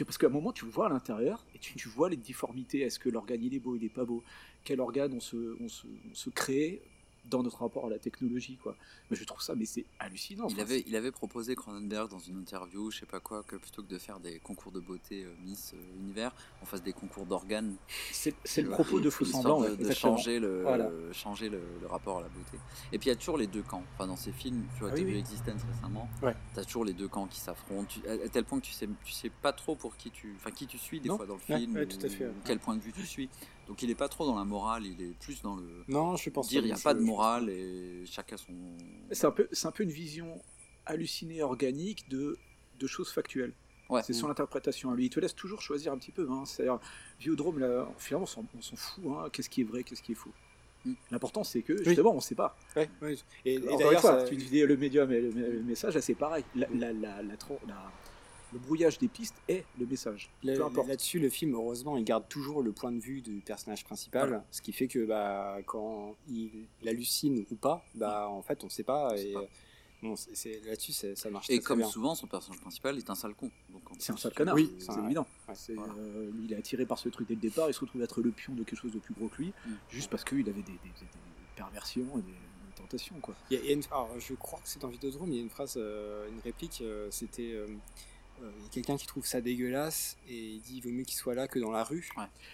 Parce qu'à un moment, tu vois à l'intérieur et tu, vois les difformités. Est-ce que l'organe il est beau, il est pas beau? Quel organe on se crée? Dans notre rapport à la technologie, quoi. Mais je trouve ça, mais c'est hallucinant. Il avait, il avait proposé Cronenberg dans une interview, je sais pas quoi, que plutôt que de faire des concours de beauté euh, Miss euh, Univers, on fasse des concours d'organes. C'est le propos de Faux Semblant, de, ouais, de changer, le, Voilà. changer le, le rapport à la beauté. Et puis il y a toujours les deux camps. Enfin, dans ces films, tu vois, Ah tu oui, vu oui. Existence récemment, Ouais. tu as toujours les deux camps qui s'affrontent, à, à tel point que tu sais, tu sais pas trop pour qui tu, enfin, qui tu suis des Non. fois dans le film, ouais, tout à fait, ou quel point de vue tu suis. Donc il est pas trop dans la morale, il est plus dans le Non, je pense dire pas, il n'y a pas de morale et chacun son. C'est un, peu, c'est un peu une vision hallucinée, organique de, de choses factuelles. C'est son interprétation à lui. Il te laisse toujours choisir un petit peu. Hein. C'est-à-dire, Viodrome, là, finalement, on s'en- on s'en fout. Hein. Qu'est-ce qui est vrai, qu'est-ce qui est faux? L'important, c'est que, justement, on ne sait pas. Ouais, ouais. Et, et d'ailleurs, fois, ça- tu dis le médium et le, le message, là, c'est pareil. La- la- la- la tro- la- le brouillage des pistes est le message. Là- Peu importe. Là-dessus, le film, heureusement, il garde toujours le point de vue du personnage principal, Voilà. ce qui fait que bah, quand il, il hallucine ou pas, bah, en fait, on ne sait pas. Et bon, c'est- c'est- là-dessus, c'est- ça marche Et très, très comme bien. souvent, son personnage principal est un sale con. C'est un sale connard, Oui, c'est c'est un- évident. ouais, C'est, euh, il est attiré par ce truc dès le départ, il se retrouve être le pion de quelque chose de plus gros que lui, Mm. juste parce qu'il avait des, des- des- perversions et des, des tentations, quoi. Il y a- il y a une- alors, je crois que c'est dans Vidéodrome, il y a une phrase, euh, une réplique, euh, c'était euh, euh, il y a quelqu'un qui trouve ça dégueulasse et il dit il vaut mieux qu'il soit là que dans la rue.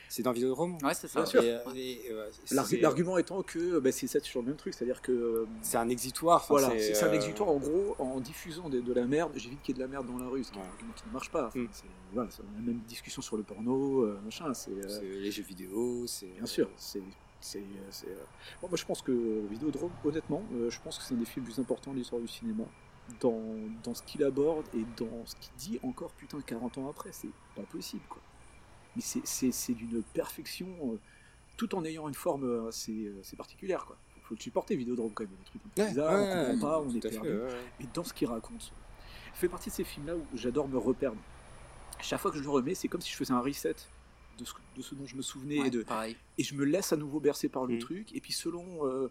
C'est dans Vidéodrome Ouais, c'est ça. Bien sûr. Et, euh, et, euh, L'argu- c'est- L'argument étant que bah, c'est ça, toujours le même truc, c'est-à-dire que euh, c'est un exitoire. Voilà, c'est c'est un euh, exitoire en gros, en diffusant de, de la merde, j'évite qu'il y ait de la merde dans la rue, ce qui argument qui ne marche pas. Mm. Enfin, c'est voilà, c'est la même discussion sur le porno, euh, machin. C'est euh, c'est les jeux vidéo, c'est bien sûr. C'est c'est c'est, euh, bon, moi je pense que euh, Vidéodrome, honnêtement, euh, je pense que c'est un des films les plus importants de l'histoire du cinéma. Dans, dans ce qu'il aborde et dans ce qu'il dit encore putain 40 ans après, c'est pas possible quoi. Mais c'est- c'est c'est d'une perfection euh, tout en ayant une forme euh, assez, euh, assez particulière quoi. Faut, faut le supporter Vidéodrome quand même, il y a des trucs un peu Ouais, bizarres, ouais, on comprend pas, on est fait, perdu. ouais. Et dans ce qu'il raconte, il fait partie de ces films-là où j'adore me reperdre. Chaque fois que je le remets, c'est comme si je faisais un reset de ce, de ce dont je me souvenais Ouais, et, de, pareil. et je me laisse à nouveau bercer par Mm. le truc. Et puis selon euh,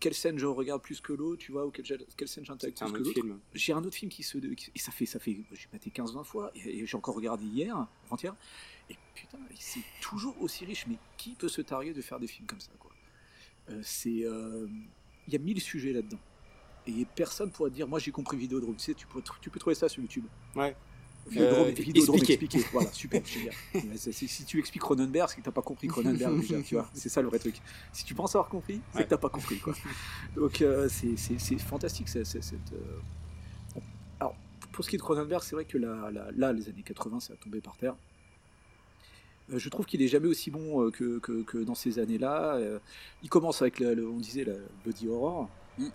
quelle scène je regarde plus que l'autre, tu vois, ou quelle, quelle scène j'intègre plus un que autre l'autre, j'ai un autre film qui se. qui- et ça fait, ça fait j'ai maté 15-20 fois, et, et j'ai encore regardé hier, avant-hier, et putain, c'est toujours aussi riche, mais qui peut se targuer de faire des films comme ça, quoi? Euh, C'est. euh, Il y a mille sujets là-dedans. Et personne pourra dire, moi j'ai compris Vidéodrome, tu sais, tu peux, tu peux trouver ça sur YouTube. Ouais. Euh, expliqué. Voilà, super, génial. Si tu expliques Cronenberg, c'est que t'as pas compris Cronenberg déjà, tu vois. C'est ça le vrai truc. Si tu penses avoir compris, c'est Ouais. que t'as pas compris, quoi. Donc euh, c'est- c'est c'est fantastique, cette. euh, Alors, pour ce qui est de Cronenberg, c'est vrai que là, là, là, les années 80, ça a tombé par terre. Euh, je trouve qu'il est jamais aussi bon euh, que, que- que dans ces années-là. Il commence avec, le, on disait, la body horror. Mm.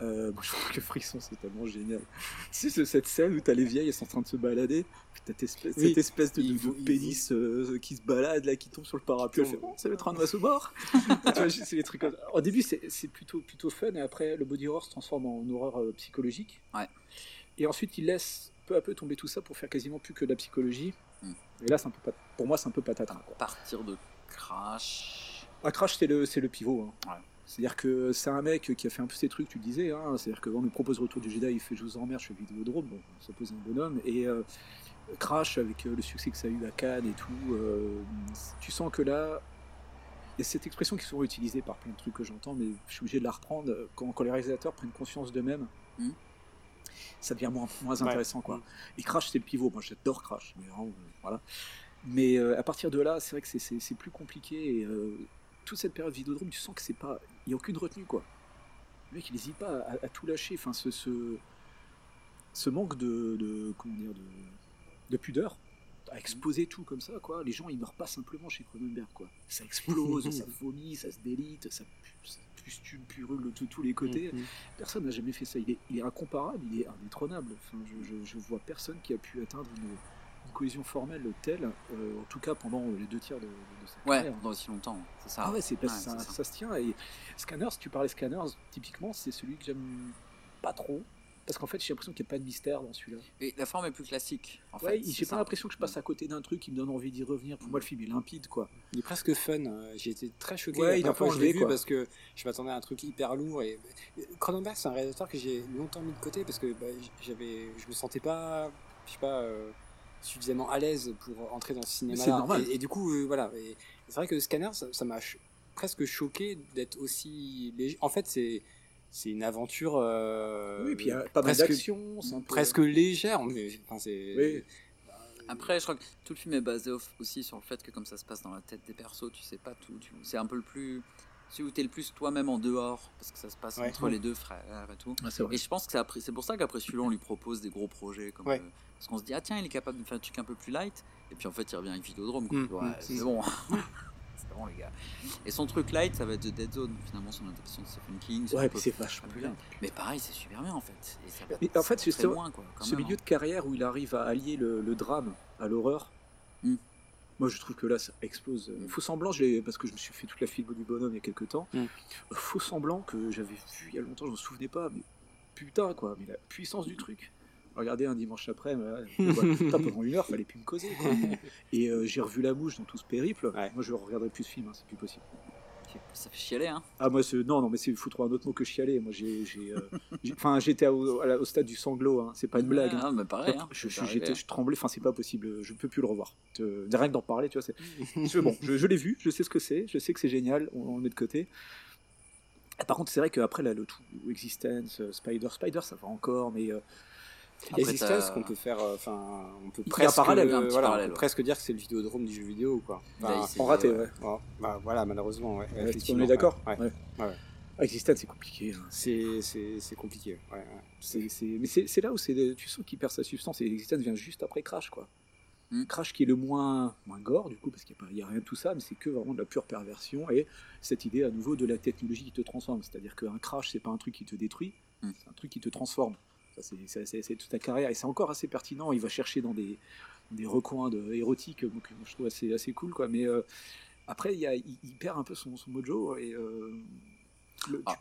Euh, moi, je trouve que Frisson, c'est tellement génial. Ce- cette scène où t'as les vieilles, elles sont en train de se balader, puis t'as cette espèce, Oui. cette espèce de, de il pénis euh, qui se balade, là, qui tombe sur le parapluie. Elle fait, bon, ça va être un oiseau mort. c'est des trucs comme. Au début, c'est plutôt, plutôt fun, et après, le body horror se transforme en horreur euh, psychologique. Ouais. Et ensuite, il laisse peu à peu tomber tout ça pour faire quasiment plus que de la psychologie. Mm. Et là, c'est un peu pat- pour moi, c'est un peu patatras. Quoi. Partir de Crash. Ah, Crash, c'est le, pivot. hein. Ouais. C'est-à-dire que c'est un mec qui a fait un peu ces trucs, tu le disais. Hein. C'est-à-dire qu'on nous propose Retour du Jedi, il fait Je vous emmerde, je fais Vidéodrome. Bon, ça pose un bonhomme. Et euh, Crash, avec euh, le succès que ça a eu à Cannes et tout, euh, tu sens que là, il y a cette expression qui est souvent utilisée par plein de trucs que j'entends, mais je suis obligé de la reprendre. Quand, quand les réalisateurs prennent conscience d'eux-mêmes, Mhm. ça devient moins, moins Ouais. intéressant. Quoi. Mhm. Et Crash, c'est le pivot. Moi, j'adore Crash. Mais, vraiment, euh, voilà. mais euh, à partir de là, c'est vrai que c'est- plus compliqué. Et, euh, toute cette période Vidéodrome, tu sens que c'est pas. Il n'y a aucune retenue, quoi. Le mec, il n'hésite pas à, à tout lâcher. Enfin, ce, ce, ce manque de, de- comment dire, de, de pudeur à exposer tout comme ça, quoi. Les gens, ils meurent pas simplement chez Cronenberg, quoi. Ça explose, ça vomit, ça se délite, ça, ça pustume, purule de tous- tous les côtés. Mhm. Personne n'a jamais fait ça. Il est, il est incomparable, il est indétrônable. Enfin, je, je, je vois personne qui a pu atteindre une, une cohésion formelle telle, euh, en tout cas pendant les deux tiers de, de, de sa Ouais, carrière. pendant aussi longtemps. C'est ça. Ah ouais, c'est ça, c'est ça. ça se tient. Et Scanners, tu parlais Scanners, typiquement, c'est celui que j'aime pas trop. Parce qu'en fait, j'ai l'impression qu'il n'y a pas de mystère dans celui-là. Et la forme est plus classique. En Ouais, fait, j'ai pas ça. l'impression que je passe à côté d'un truc qui me donne envie d'y revenir. Pour moi, le film est limpide, quoi. Il est presque fun. euh, J'ai été très choqué. Ouais, il est un peu je l'ai enlevé, vu parce que je m'attendais à un truc hyper lourd. Et Cronenberg, c'est un réalisateur que j'ai longtemps mis de côté parce que bah, j'avais, je me sentais pas, je sais pas, euh, suffisamment à l'aise pour entrer dans ce cinéma. c'est normal. Et, et du coup, euh, voilà. Et c'est vrai que Scanner, ça m'a ch- presque choqué d'être aussi léger. En fait, c'est c'est une aventure. euh, Oui, puis il y a pas mal d'action, peu- Presque légère. mais, enfin, c'est- Oui. Après, je crois que tout le film est basé au- aussi sur le fait que comme ça se passe dans la tête des persos, tu sais pas tout. tu- C'est un peu le plus... Celui où t'es le plus toi-même en dehors, parce que ça se passe Ouais. entre Ouais. les deux frères et tout. Vrai. et je pense que c'est après- c'est pour ça qu'après celui-là, on lui propose des gros projets. Comme, Ouais. euh, parce qu'on se dit, ah tiens, il est capable de faire un truc un peu plus light. Et puis en fait, il revient avec Vidéodrome. quoi. Mm, Ouais, mm, c'est mm. bon. c'est bon, les gars. Et son truc light, ça va être The Dead Zone, finalement, son adaptation de Stephen King. Ouais, c'est vachement bien. light. Mais pareil, c'est super bien en fait. Et ça va- Mais en fait, c'est loin, quoi, ce même, milieu hein. de carrière où il arrive à allier le, le drame à l'horreur. Mm. Moi, je trouve que là, ça explose. Faux semblant, parce que je me suis fait toute la film du bonhomme il y a quelques temps. Faux semblant que j'avais vu il y a longtemps, je me souvenais pas, mais putain, quoi. Mais la puissance du truc. Regardez un dimanche après, mais là, je vois, putain, pendant une heure, fallait plus me causer. quoi. Et euh, j'ai revu la mouche dans tout ce périple. Moi, je regarderai plus ce film, hein, c'est plus possible. Ça fait chialer, hein. Ah moi non non mais c'est faut trouver un autre mot que chialer. Moi j'ai euh, enfin j'étais au, stade du sanglot. Hein. C'est pas une blague. Hein. mais pareil, hein. Je, j'étais- je tremblais. Enfin c'est pas possible. Je peux plus le revoir. Euh, rien que d'en parler, tu vois. C'est je- bon. Je, je l'ai vu. Je sais ce que c'est. Je sais que c'est génial. On, on le met de côté. Par contre, c'est vrai qu'après, là, le tout Existence, Spider, Spider, ça va encore, mais. euh, Existence, qu'on peut faire, euh, enfin, on peut un presque, parallèle, un euh, on peut ouais. dire que c'est le vidéodrome du jeu vidéo, quoi. S'est- En raté, ouais. Bon, bah, voilà, malheureusement, ouais. Ouais, effectivement, on est d'accord ouais. Ouais. Ouais, ouais. Ah, Existence, c'est compliqué. hein. C'est, c'est, c'est compliqué. Ouais, ouais. C'est, c'est- Mais c'est, c'est là où c'est, tu sens qu'il perd sa substance et Existence vient juste après Crash, quoi. Hmm. Crash qui est le moins, moins gore, du coup, parce qu'il n'y a rien de tout ça, mais c'est que vraiment de la pure perversion et cette idée à nouveau de la technologie qui te transforme. C'est-à-dire qu'un Crash, c'est pas un truc qui te détruit, Hmm. c'est un truc qui te transforme. C'est, toute ta carrière et c'est encore assez pertinent. Il va chercher dans des, des recoins de, érotiques, donc je trouve assez, assez cool, quoi. Mais euh, après, il, y a- il, il perd un peu son, son mojo et. euh, le- Ah.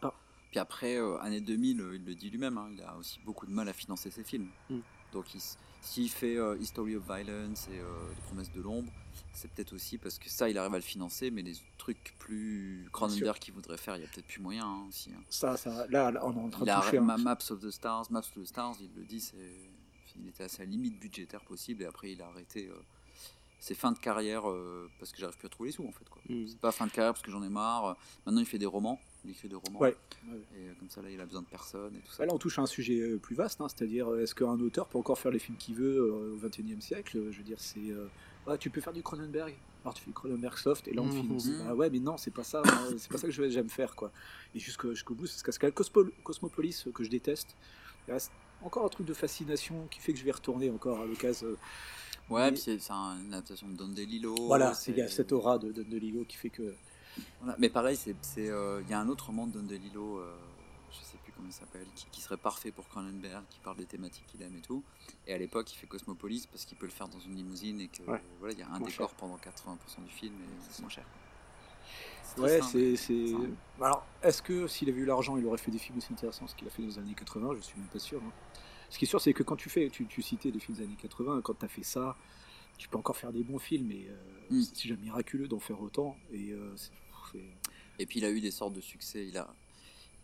Puis après, euh, année 2000, euh, il le dit lui-même, hein, il a aussi beaucoup de mal à financer ses films. Mm. Donc il s'il fait euh, History of Violence et euh, Les Promesses de l'Ombre, c'est peut-être aussi parce que ça, il arrive à le financer, mais les trucs plus Cronenberg qu'il voudrait faire, il y a peut-être plus moyen hein, aussi. hein. Ça, ça, là, on est en train de toucher. Ma- Maps of the Stars, Maps of the Stars, il le dit, c'est, il était à sa limite budgétaire possible et après il a arrêté. euh, c'est fin de carrière euh, parce que j'arrive plus à trouver les sous en fait. Quoi. Mm. C'est pas fin de carrière parce que j'en ai marre. Maintenant il fait des romans, il écrit des romans. Ouais. Et euh, comme ça là il a besoin de personne et tout ça. Là, on touche à un sujet euh, plus vaste, hein, c'est-à-dire euh, est-ce qu'un auteur peut encore faire les films qu'il veut euh, au XXIe siècle Je veux dire, c'est. euh, ah, tu peux faire du Cronenberg Alors tu fais Cronenberg soft et là on. Mhm. Ah ouais, mais non, c'est pas ça. hein, c'est pas ça que je- j'aime faire, quoi. Et jusqu'au jusqu'au bout, c'est ce qu'a Cosmo- Cosmopolis que je déteste. Il reste encore un truc de fascination qui fait que je vais retourner encore à l'occasion. Ouais, mais- puis c'est, c'est un- une adaptation de Don DeLillo. Voilà, il y a cette aura de, de, de Lilo qui fait que. Voilà. Mais pareil, euh, il y a un autre roman de DeLillo, euh, je sais plus comment il s'appelle, qui, qui serait parfait pour Cronenberg, qui parle des thématiques qu'il aime et tout. Et à l'époque, il fait Cosmopolis parce qu'il peut le faire dans une limousine et que Ouais. voilà, il y a un décor cher. pendant 80% du film et c'est moins cher. Ouais, c'est. Alors, est-ce que s'il avait eu l'argent, il aurait fait des films aussi intéressants, ce qu'il a fait dans les années 80 Je suis même pas sûr. hein. Ce qui est sûr, c'est que quand tu fais, tu, tu citais des films des années 80, quand tu as fait ça, tu peux encore faire des bons films, mais euh, Mm. c'est déjà miraculeux d'en faire autant. Et euh, Et puis il a eu des sortes de succès. Il a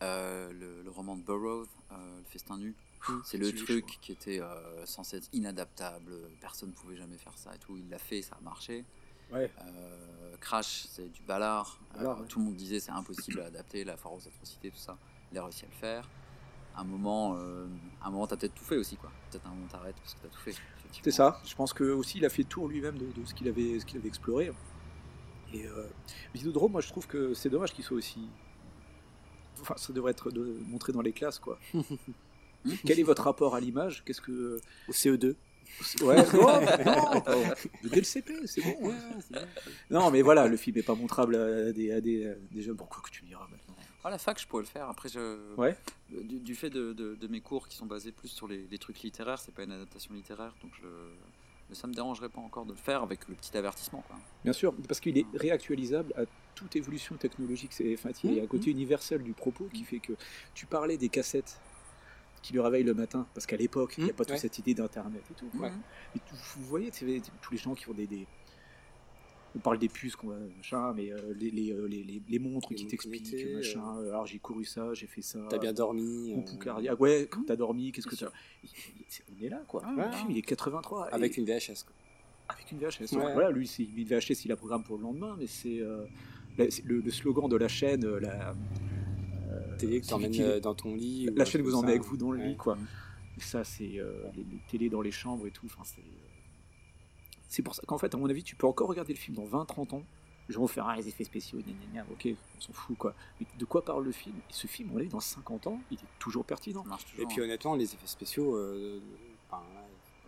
euh, le, le roman de Burroughs, euh, Le Festin nu. c'est le truc qui était euh, censé être inadaptable. Personne ne pouvait jamais faire ça et tout. Il l'a fait, ça a marché. Ouais. Euh, Crash, c'est du ballard. Ballard, Euh, ouais. Tout le monde disait c'est impossible à adapter, la foire aux atrocités, tout ça. Il a réussi à le faire. À un moment, euh, à un moment, t'as peut-être tout fait aussi, quoi. Peut-être un moment t'arrêtes parce que t'as tout fait. C'est ça. Je pense que aussi il a fait le tour lui-même de, de ce qu'il avait, ce qu'il avait exploré. Et euh, Vidéodrome, moi je trouve que c'est dommage qu'il soit aussi. Enfin, ça devrait être de, montré dans les classes, quoi. Quel est votre rapport à l'image? Qu'est-ce que Au CE2. Ouais, non, non, dès le CP, c'est bon. ouais. Non, mais voilà, le film n'est pas montrable à des, à des, à des jeunes. Pourquoi que tu me diras maintenant À la fac, je pourrais le faire. Après, je... Ouais. du, du fait de, de- de mes cours qui sont basés plus sur les, les trucs littéraires, c'est pas une adaptation littéraire, donc je... mais ça me dérangerait pas encore de le faire avec le petit avertissement. Quoi. Bien sûr, parce qu'il est réactualisable à toute évolution technologique. C'est, enfin, il y a un côté universel du propos qui fait que tu parlais des cassettes qui le réveillent le matin, parce qu'à l'époque, il n'y a pas toute cette idée d'internet et tout. Mais vous voyez, tous les gens qui font des, des- on parle des puces, qu'on machin, mais euh, les, les, euh, les, les- les montres qui t'expliquent, connectées, machin. euh, Alors j'ai couru ça, j'ai fait ça. T'as bien dormi. Euh, cardiaque. Ouais, quand t'as dormi, qu'est-ce que C'est- On est là, quoi. Ouais, le film, il est 83. Avec une VHS. Quoi. avec une VHS. Voilà, lui, une VHS, il a programme pour le lendemain, mais c'est euh, le, slogan de la chaîne, euh, la Télé que t'emmènes euh, dans ton lit. la chaîne vous emmène avec vous dans le lit, quoi. Ça, c'est euh, les, télés dans les chambres et tout. Enfin, c'est euh, c'est pour ça qu'en fait, à mon avis, tu peux encore regarder le film dans 20-30 ans. Je vais refaire ah, les effets spéciaux, gna, gna, gna, ok, on s'en fout quoi. Mais de quoi parle le film? Et ce film, on l'a vu dans 50 ans, il est toujours pertinent. Et puis honnêtement, les effets spéciaux, euh, enfin,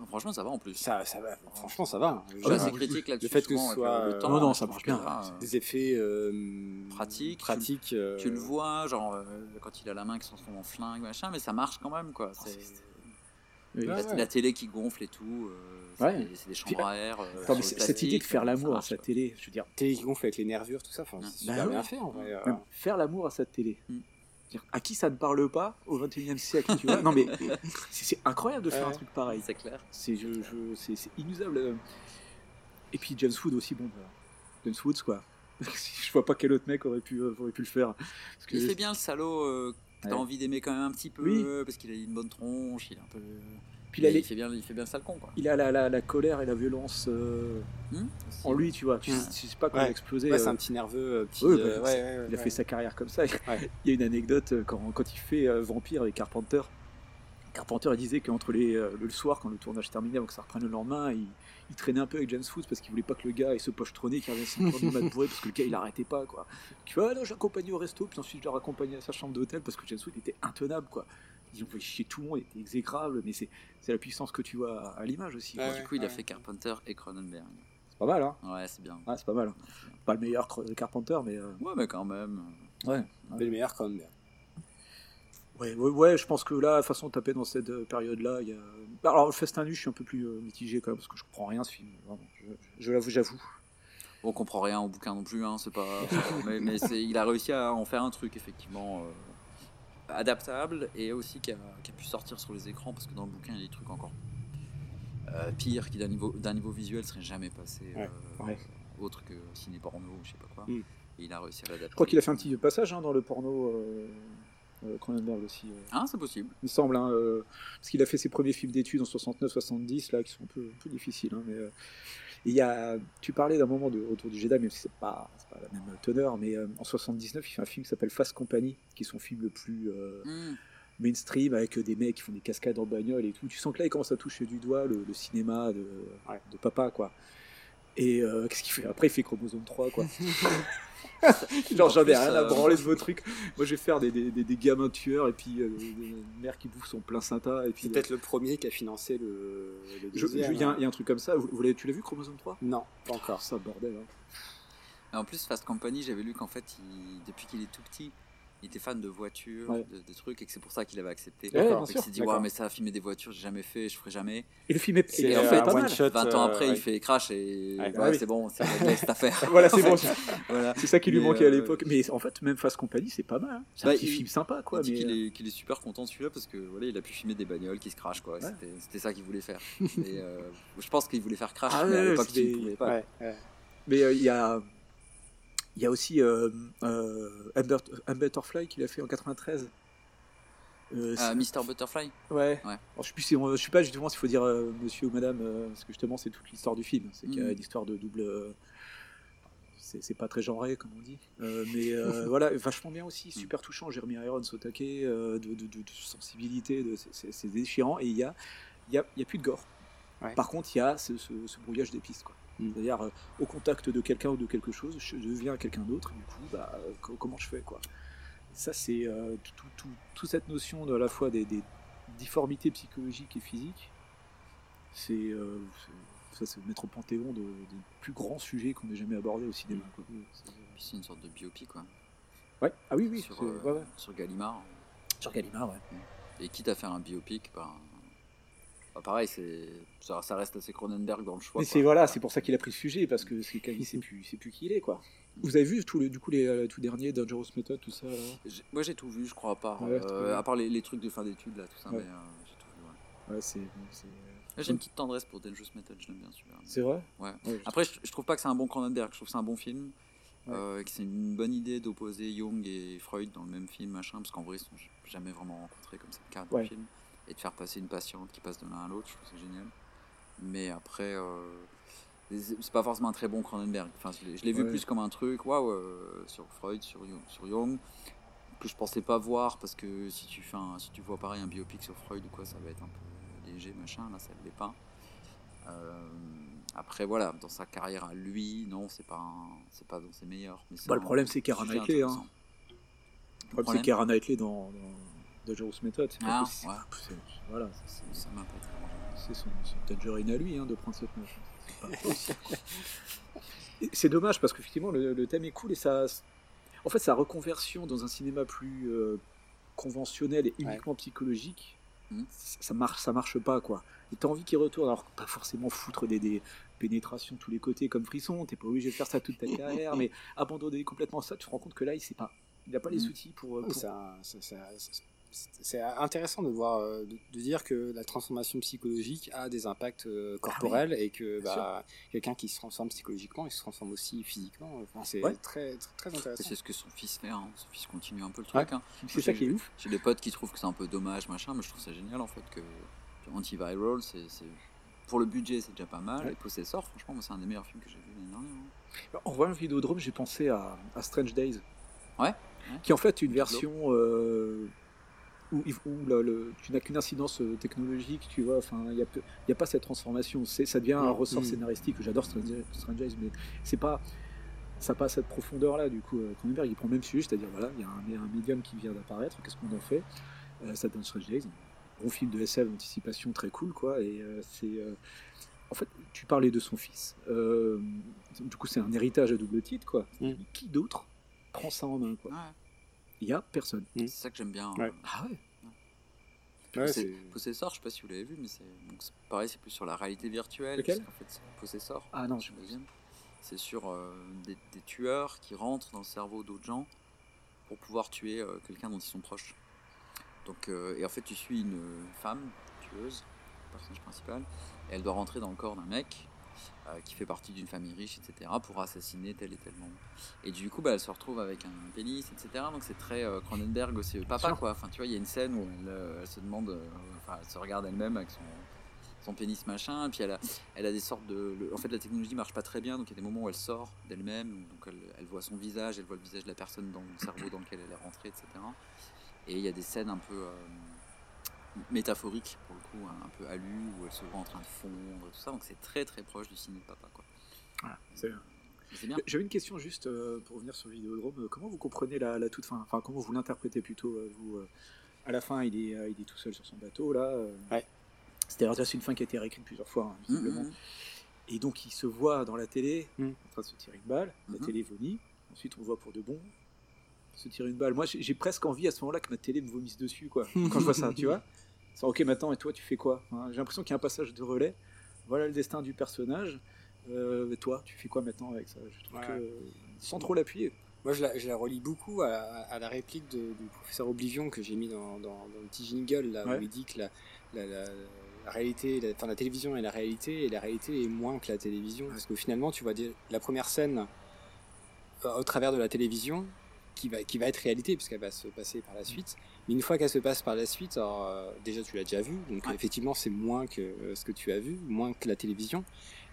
Franchement, ça va en plus. Ça, ça va. Franchement, ça va. Critique là-dessus, Le fait que ce avec soit le- euh, temps, Non, non, ça marche bien. là, euh, des effets euh, pratiques. pratiques. Tu, euh, tu le vois, genre euh, quand il a la main qui se transforme en flingue, machin, mais ça marche quand même quoi. C'est- Oui. la, Ouais, ouais. la télé qui gonfle et tout, euh, c'est Ouais. des- c'est des chambres à air. euh, Attends, mais c'est- cette idée de faire ça l'amour à sa télé, je veux dire, télé qui gonfle avec les nervures, tout ça. Enfin, c'est Bah super ouais. bien fait en vrai. euh. Faire l'amour à sa télé. Mm. À qui ça ne parle pas au 21 e siècle, tu vois? Non mais c'est c'est incroyable de faire Ouais. un truc pareil. C'est clair. C'est je, je- c'est- c'est inusable. euh. Et puis James Wood aussi, bon, bah, James Woods quoi. je vois pas quel autre mec aurait pu, euh, aurait pu le faire. Parce que- Il fait bien le salaud euh, T'as Ouais. envie d'aimer quand même un petit peu, Oui. parce qu'il a une bonne tronche, il est un peu. Puis il a Mais les- il, fait bien, il fait bien ça le con, quoi. Il a la, la, la colère et la violence euh, Hmm, en lui, tu vois. Tu, Ouais. tu sais pas comment Ouais. exploser. Ouais, c'est euh. un petit nerveux, euh, petit, Ouais, euh, bah, ouais, c'est- ouais, ouais, il a fait sa carrière comme ça. Il y a une anecdote euh, quand, quand il fait euh, Vampire avec Carpenter. Carpenter il disait qu'entre les, euh, le soir, quand le tournage terminait, avant que ça reprenne le lendemain, il, il traînait un peu avec James Woods parce qu'il voulait pas que le gars ait ce poche trôné qui avait 5 heures du mat bourré parce que le gars il arrêtait pas quoi. Tu vois, ah non, j'ai accompagné au resto, puis ensuite je l'ai raccompagné à sa chambre d'hôtel parce que James Woods était intenable quoi. Ils ont fait chier tout le monde, il était exécrable, mais c'est c'est la puissance que tu vois à, à l'image aussi. du coup, il a fait Carpenter et Cronenberg. C'est pas mal, hein Ouais, c'est bien. Ouais, c'est pas mal. Pas le meilleur Carpenter, mais. euh, Ouais, mais quand même. Ouais. Mais le meilleur quand même. Ouais, ouais, ouais, je pense que là, de toute façon, taper dans cette euh, période-là, il y a. Bah, Alors, le Festin nu, je suis un peu plus euh, mitigé quand même, parce que je comprends rien ce film. Vraiment, je, je l'avoue, j'avoue. On comprend rien au bouquin non plus, hein, c'est pas. mais il a réussi à en faire un truc effectivement euh, adaptable et aussi qui a, qui a pu sortir sur les écrans parce que dans le bouquin il y a des trucs encore euh, pires qui d'un niveau niveau visuel seraient jamais passés Ouais, ouais. autre que ciné porno ou je sais pas quoi. Mm. Et il a réussi à l'adapter. Je crois qu'il a fait un petit passage hein, dans le porno Cronenberg aussi. euh. Ah, c'est possible. Il me semble, hein, euh, parce qu'il a fait ses premiers films d'études en 69-70, là, qui sont un peu, un peu difficiles. hein, mais, euh, il y a, tu parlais d'un moment de Retour du Jedi, même si c'est pas, pas la même teneur, mais euh, en 79, il fait un film qui s'appelle Fast Company, qui est son film le plus euh, Mm. mainstream, avec des mecs qui font des cascades en bagnole et tout. Tu sens que là, il commence à toucher du doigt le, le cinéma de, de papa, quoi. Et euh, qu'est-ce qu'il fait Après, il fait Chromosome 3, quoi. Genre, j'en ai rien à euh, branler de vos trucs. Moi, je vais faire des, des, des- des gamins tueurs et puis euh, des- des mères qui bouffent son plein Santa. Et puis, C'est peut-être le premier qui a financé le. Il y, a un- hein. y a un truc comme ça. Vous, vous l'avez- tu l'as vu, Chromosome 3 Non, pas encore. Ça, bordel. hein. En plus, Fast Company, j'avais lu qu'en fait, il- depuis qu'il est tout petit, il était fan de voitures, Ouais. de, de trucs, et que c'est pour ça qu'il avait accepté. Ouais, il s'est dit, ouais, mais ça, filmer des voitures, j'ai jamais fait, je ferai jamais. Et le film est- Et en est fait, pas mal. 20 ans euh, après, ouais. il fait crash et bah oui. c'est bon, c'est cette affaire. voilà, c'est bon. Voilà. C'est ça qui lui Mais, manquait à euh, l'époque. Mais en fait, même Fast Company, c'est pas mal. hein. C'est un Bah, petit il- film sympa, quoi. il dit mais, qu'il euh, est, qu'il est super content de celui-là parce que voilà, il a pu filmer des bagnoles qui se crashent quoi. Ouais. C'était, c'était ça qu'il voulait faire. Et, euh, je pense qu'il voulait faire crash, Ah mais à l'époque il pouvait pas. Mais euh, il y a. Il y a aussi euh, euh, Amber, Butterfly qu'il a fait en 93. Euh, c'est- Mr. Butterfly Ouais. Ouais. Alors, je sais je sais pas justement s'il faut dire euh, monsieur ou madame, euh, parce que justement c'est toute l'histoire du film. C'est qu'il y a Mhm. une histoire de double. euh, c'est pas très genré comme on dit, Euh, mais euh, voilà, vachement bien aussi, super touchant. Jeremy Irons au taquet, euh, de, de- de- de sensibilité, c'est- déchirant et il y a, il y, a, y a plus de gore. Par contre, il y a ce, ce- ce brouillage des pistes. quoi. C'est-à-dire, euh, au contact de quelqu'un ou de quelque chose, je deviens quelqu'un d'autre, et du coup, bah, euh, co- comment je fais quoi Ça, c'est euh, tout, tout- tout- toute cette notion de, à la fois des, des difformités psychologiques et physiques. C'est euh, ça, c'est mettre au panthéon de- des plus grands sujets qu'on ait jamais abordés au cinéma. quoi. C'est- Puis c'est une sorte de biopic quoi. Ouais, ah oui, oui, Sur, ouais. sur Gallimard. Sur Gallimard, ouais. Et quitte à faire un biopic, ben, bah, pareil, c'est, ça, ça reste assez Cronenberg dans le choix. Mais c'est voilà, c'est pour ça qu'il a pris le sujet parce que c'est sait plus, sait plus qui il est quoi. Vous avez vu tout le, du coup les euh, tout derniers Dangerous Method tout ça là? Moi j'ai tout vu, je crois, à part, Ouais, euh, à part les, les trucs de fin d'études là, tout ça, Ouais. mais euh, j'ai tout vu. Ouais. J'ai une petite tendresse pour Dangerous Method, je l'aime bien celui-là. C'est vrai? Ouais. Après, je, je trouve pas que c'est un bon Cronenberg, je trouve que c'est un bon film. euh, que c'est une bonne idée d'opposer Jung et Freud dans le même film, machin, parce qu'en vrai, ils se sont jamais vraiment rencontrés comme c'est le cas dans Ouais. le film. Et de faire passer une patiente qui passe de l'un à l'autre, je trouve que c'est génial. Mais après, euh, c'est pas forcément un très bon Cronenberg. Enfin, je l'ai- vu Ouais. plus comme un truc, waouh, euh, sur Freud, sur Jung, sur Jung, que je pensais pas voir, parce que si tu, fais un- si tu vois pareil un biopic sur Freud ou quoi, ça va être un peu léger, machin, là ça ne l'est pas. Euh, après voilà, dans sa carrière à lui, non, c'est pas c'est pas dans ses meilleurs. Mais Bah, le un problème c'est sujet Knightley. Hein. Le problème c'est Keira Knightley dans, dans Dangerous Method. c'est Ah, possible. ouais. C'est- Voilà, c'est- c'est- Ça m'a pas trop c'est son, son tangerine à lui hein, de prendre cette meuf. C'est dommage parce qu'effectivement le, le thème est cool et ça, en fait, sa reconversion dans un cinéma plus euh, conventionnel et uniquement psychologique, ça, ça marche, ça marche pas quoi. Et t'as envie qu'il retourne, alors pas forcément foutre des, des pénétrations de tous les côtés comme frisson. T'es pas obligé de faire ça toute ta carrière, mais abandonner complètement ça, tu te rends compte que là, il sait pas, il a pas les Mm. outils pour. Ouais, pour- ça- ça- ça- ça- c'est intéressant de voir, euh, de, de dire que la transformation psychologique a des impacts euh, corporels et que bah, quelqu'un qui se transforme psychologiquement, il se transforme aussi physiquement. Enfin, c'est Ouais. très, très, intéressant. c'est ce que son fils fait, hein. son fils continue un peu le Ouais. truc. hein. C'est ça qui est ouf. J'ai des potes qui trouvent que c'est un peu dommage, machin, mais je trouve ça génial en fait que Antiviral, c'est c'est- pour le budget c'est déjà pas mal. Ouais. Et Possessor, franchement, moi, c'est un des meilleurs films que j'ai vu l'année dernière. hein. En voyant le Vidéodrome, j'ai pensé à, à Strange Days. Ouais. Qui est en fait une version euh, où, il- où le- le- tu n'as qu'une incidence euh, technologique, tu vois. Enfin, il n'y a, y pas cette transformation. C'est, ça devient un Mm. ressort Mm. scénaristique. J'adore Strange, Days, mais c'est pas. Ça n'a pas cette profondeur-là, du coup. euh, Cronenberg, il prend le même sujet, c'est-à-dire, voilà, il y a un, un médium qui vient d'apparaître, qu'est-ce qu'on en fait? Euh, Ça donne Strange Days, un bon film de SF d'anticipation très cool, quoi. Et euh, c'est. euh, en fait, tu parlais de son fils. Euh, du coup, c'est un héritage à double titre, quoi. Mm. Mais qui d'autre prend ça en main, quoi? Il y a personne. C'est ça que j'aime bien. Ouais. euh, Ah ouais. Ouais, Possessor, je sais pas si vous l'avez vu, mais c'est pareil, c'est plus sur la réalité virtuelle. Lequel fait, c'est Possessor. Ah non. C'est sur euh, des, des tueurs qui rentrent dans le cerveau d'autres gens pour pouvoir tuer euh, quelqu'un dont ils sont proches. Donc, euh, et en fait, tu suis une femme tueuse, personnage principal, et elle doit rentrer dans le corps d'un mec euh, qui fait partie d'une famille riche, etc., pour assassiner tel et tel membre. Et du coup, bah, elle se retrouve avec un pénis, etc. Donc c'est très euh, Cronenberg aussi, papa sûr. quoi. Enfin, tu vois, il y a une scène où elle, euh, elle se demande, euh, enfin, elle se regarde elle-même avec son, son pénis machin, et puis elle a, elle a des sortes de. le- en fait, la technologie marche pas très bien, donc il y a des moments où elle sort d'elle-même, donc elle, elle voit son visage, elle voit le visage de la personne dans le cerveau dans lequel elle est rentrée, etc. Et il y a des scènes un peu euh, métaphoriques, pour le coup, un peu alu, où elle se voit en train de fondre, tout ça, donc c'est très très proche du ciné de papa, quoi. Voilà, c'est- Mais c'est bien. J'avais une question juste euh, pour revenir sur Vidéodrome. Euh, Comment vous comprenez la, la toute fin? Enfin, comment vous l'interprétez plutôt euh, vous, euh, À la fin, il est, euh, il est tout seul sur son bateau, là. euh, C'est-à-dire, déjà, c'est une fin qui a été réécrite plusieurs fois, hein, visiblement. Mhm. Et donc, il se voit dans la télé, Mm. en train de se tirer une balle. La télé vomit. Ensuite, on le voit pour de bon se tirer une balle. Moi, j'ai j'ai presque envie à ce moment-là que ma télé me vomisse dessus, quoi. Quand je vois ça, tu vois. C'est ok, maintenant, et toi, tu fais quoi Hein, J'ai l'impression qu'il y a un passage de relais. Voilà le destin du personnage. Euh, et toi, tu fais quoi maintenant avec ça? Je trouve Ouais. que sans trop l'appuyer. Moi, je la, je la relie beaucoup à, à la réplique de- du professeur Oblivion que j'ai mis dans, dans- dans le petit jingle, là, Ouais. où il dit que la, la- la- la réalité, enfin, la télévision est la réalité, et la réalité est moins que la télévision. Parce que finalement, tu vois la première scène euh, au travers de la télévision qui va, qui va être réalité, puisqu'elle va se passer par la suite. Mais une fois qu'elle se passe par la suite, alors, euh, déjà, tu l'as déjà vu, donc effectivement, c'est moins que euh, ce que tu as vu, moins que la télévision.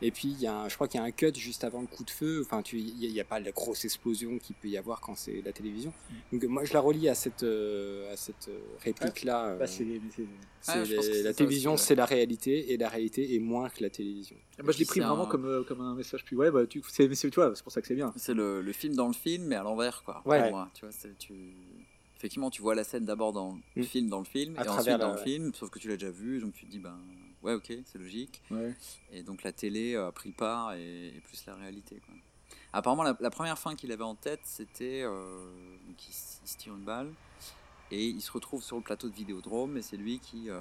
Et puis, il y a un- je crois qu'il y a un cut juste avant le coup de feu. Enfin, il n'y a, pas la grosse explosion qu'il peut y avoir quand c'est la télévision. Donc, moi, je la relie à cette, euh, à cette réplique-là. euh, Bah, c'est- c'est- c'est Ah, la ça télévision, c'est la réalité, et la réalité est moins que la télévision. Moi, je l'ai pris vraiment un- comme, euh, comme un message plus. Ouais, bah, tu, c'est, tu vois, c'est pour ça que c'est bien. C'est le, le film dans le film, mais à l'envers, quoi. Ouais. Pour moi, tu vois, c'est- tu... Effectivement, tu vois la scène d'abord dans le Mm. film, dans le film, À et ensuite dans le film, sauf que tu l'as déjà vu, donc tu te dis, ben, ouais, ok, c'est logique. Ouais. Et donc la télé a pris le pas et, et plus la réalité, quoi. Apparemment, la, la première fin qu'il avait en tête, c'était euh, donc il, s- il se tire une balle et il se retrouve sur le plateau de Vidéodrome et c'est lui qui, euh,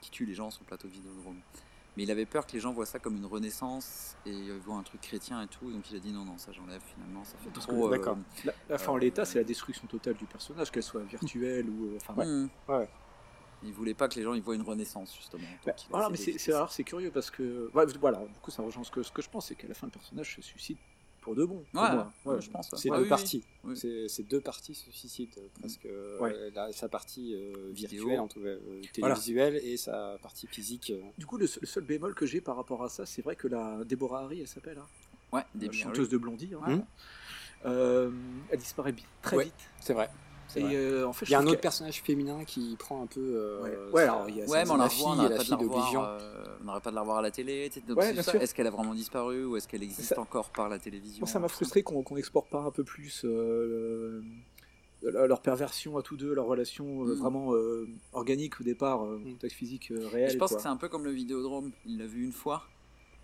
qui tue les gens sur le plateau de Vidéodrome. Mais il avait peur que les gens voient ça comme une renaissance et euh, voient un truc chrétien et tout, donc il a dit non, non, ça j'enlève finalement, ça fait Parce trop. euh, d'accord. La, la fin en euh, l'état, c'est la destruction totale du personnage, qu'elle soit virtuelle ou. euh, Enfin, ouais. Mm. Ouais. Il voulait pas que les gens y voient une renaissance justement. Bah, voilà, mais c'est, c'est, c'est curieux parce que. ouais, voilà, du coup, ça rejoint ce que, ce que je pense, c'est qu'à la fin, le personnage se suicide pour de bon. pour Ouais, moi. ouais, je pense, ouais. C'est Ah deux oui, oui. parties. Oui. C'est, deux parties se suicident euh, presque. euh, la- sa partie euh, virtuelle, en tout cas, euh, Voilà. télévisuelle, et sa partie physique. euh. Du coup, le seul, le seul bémol que j'ai par rapport à ça, c'est vrai que la Deborah Harry, elle s'appelle, hein, Ouais, la chanteuse Harry. de Blondie, hein, euh, elle disparaît très Ouais, vite. C'est vrai. Et euh, en fait, Il y a un autre personnage féminin qui prend un peu. euh, Ouais. alors, il y a- Ouais, mais on la fille on la pas de d'Oblivion. euh, on n'arrête pas de la revoir à la télé. Ouais. Est-ce qu'elle a vraiment disparu ou est-ce qu'elle existe Ça- encore par la télévision Moi, ça m'a frustré qu'on qu'on n'exporte pas un peu plus euh, le- leur perversion à tous deux, leur relation Mm. vraiment organique au départ, euh, contexte physique réel. Je pense quoi. que c'est un peu comme le Vidéodrome. Il l'a vu une fois.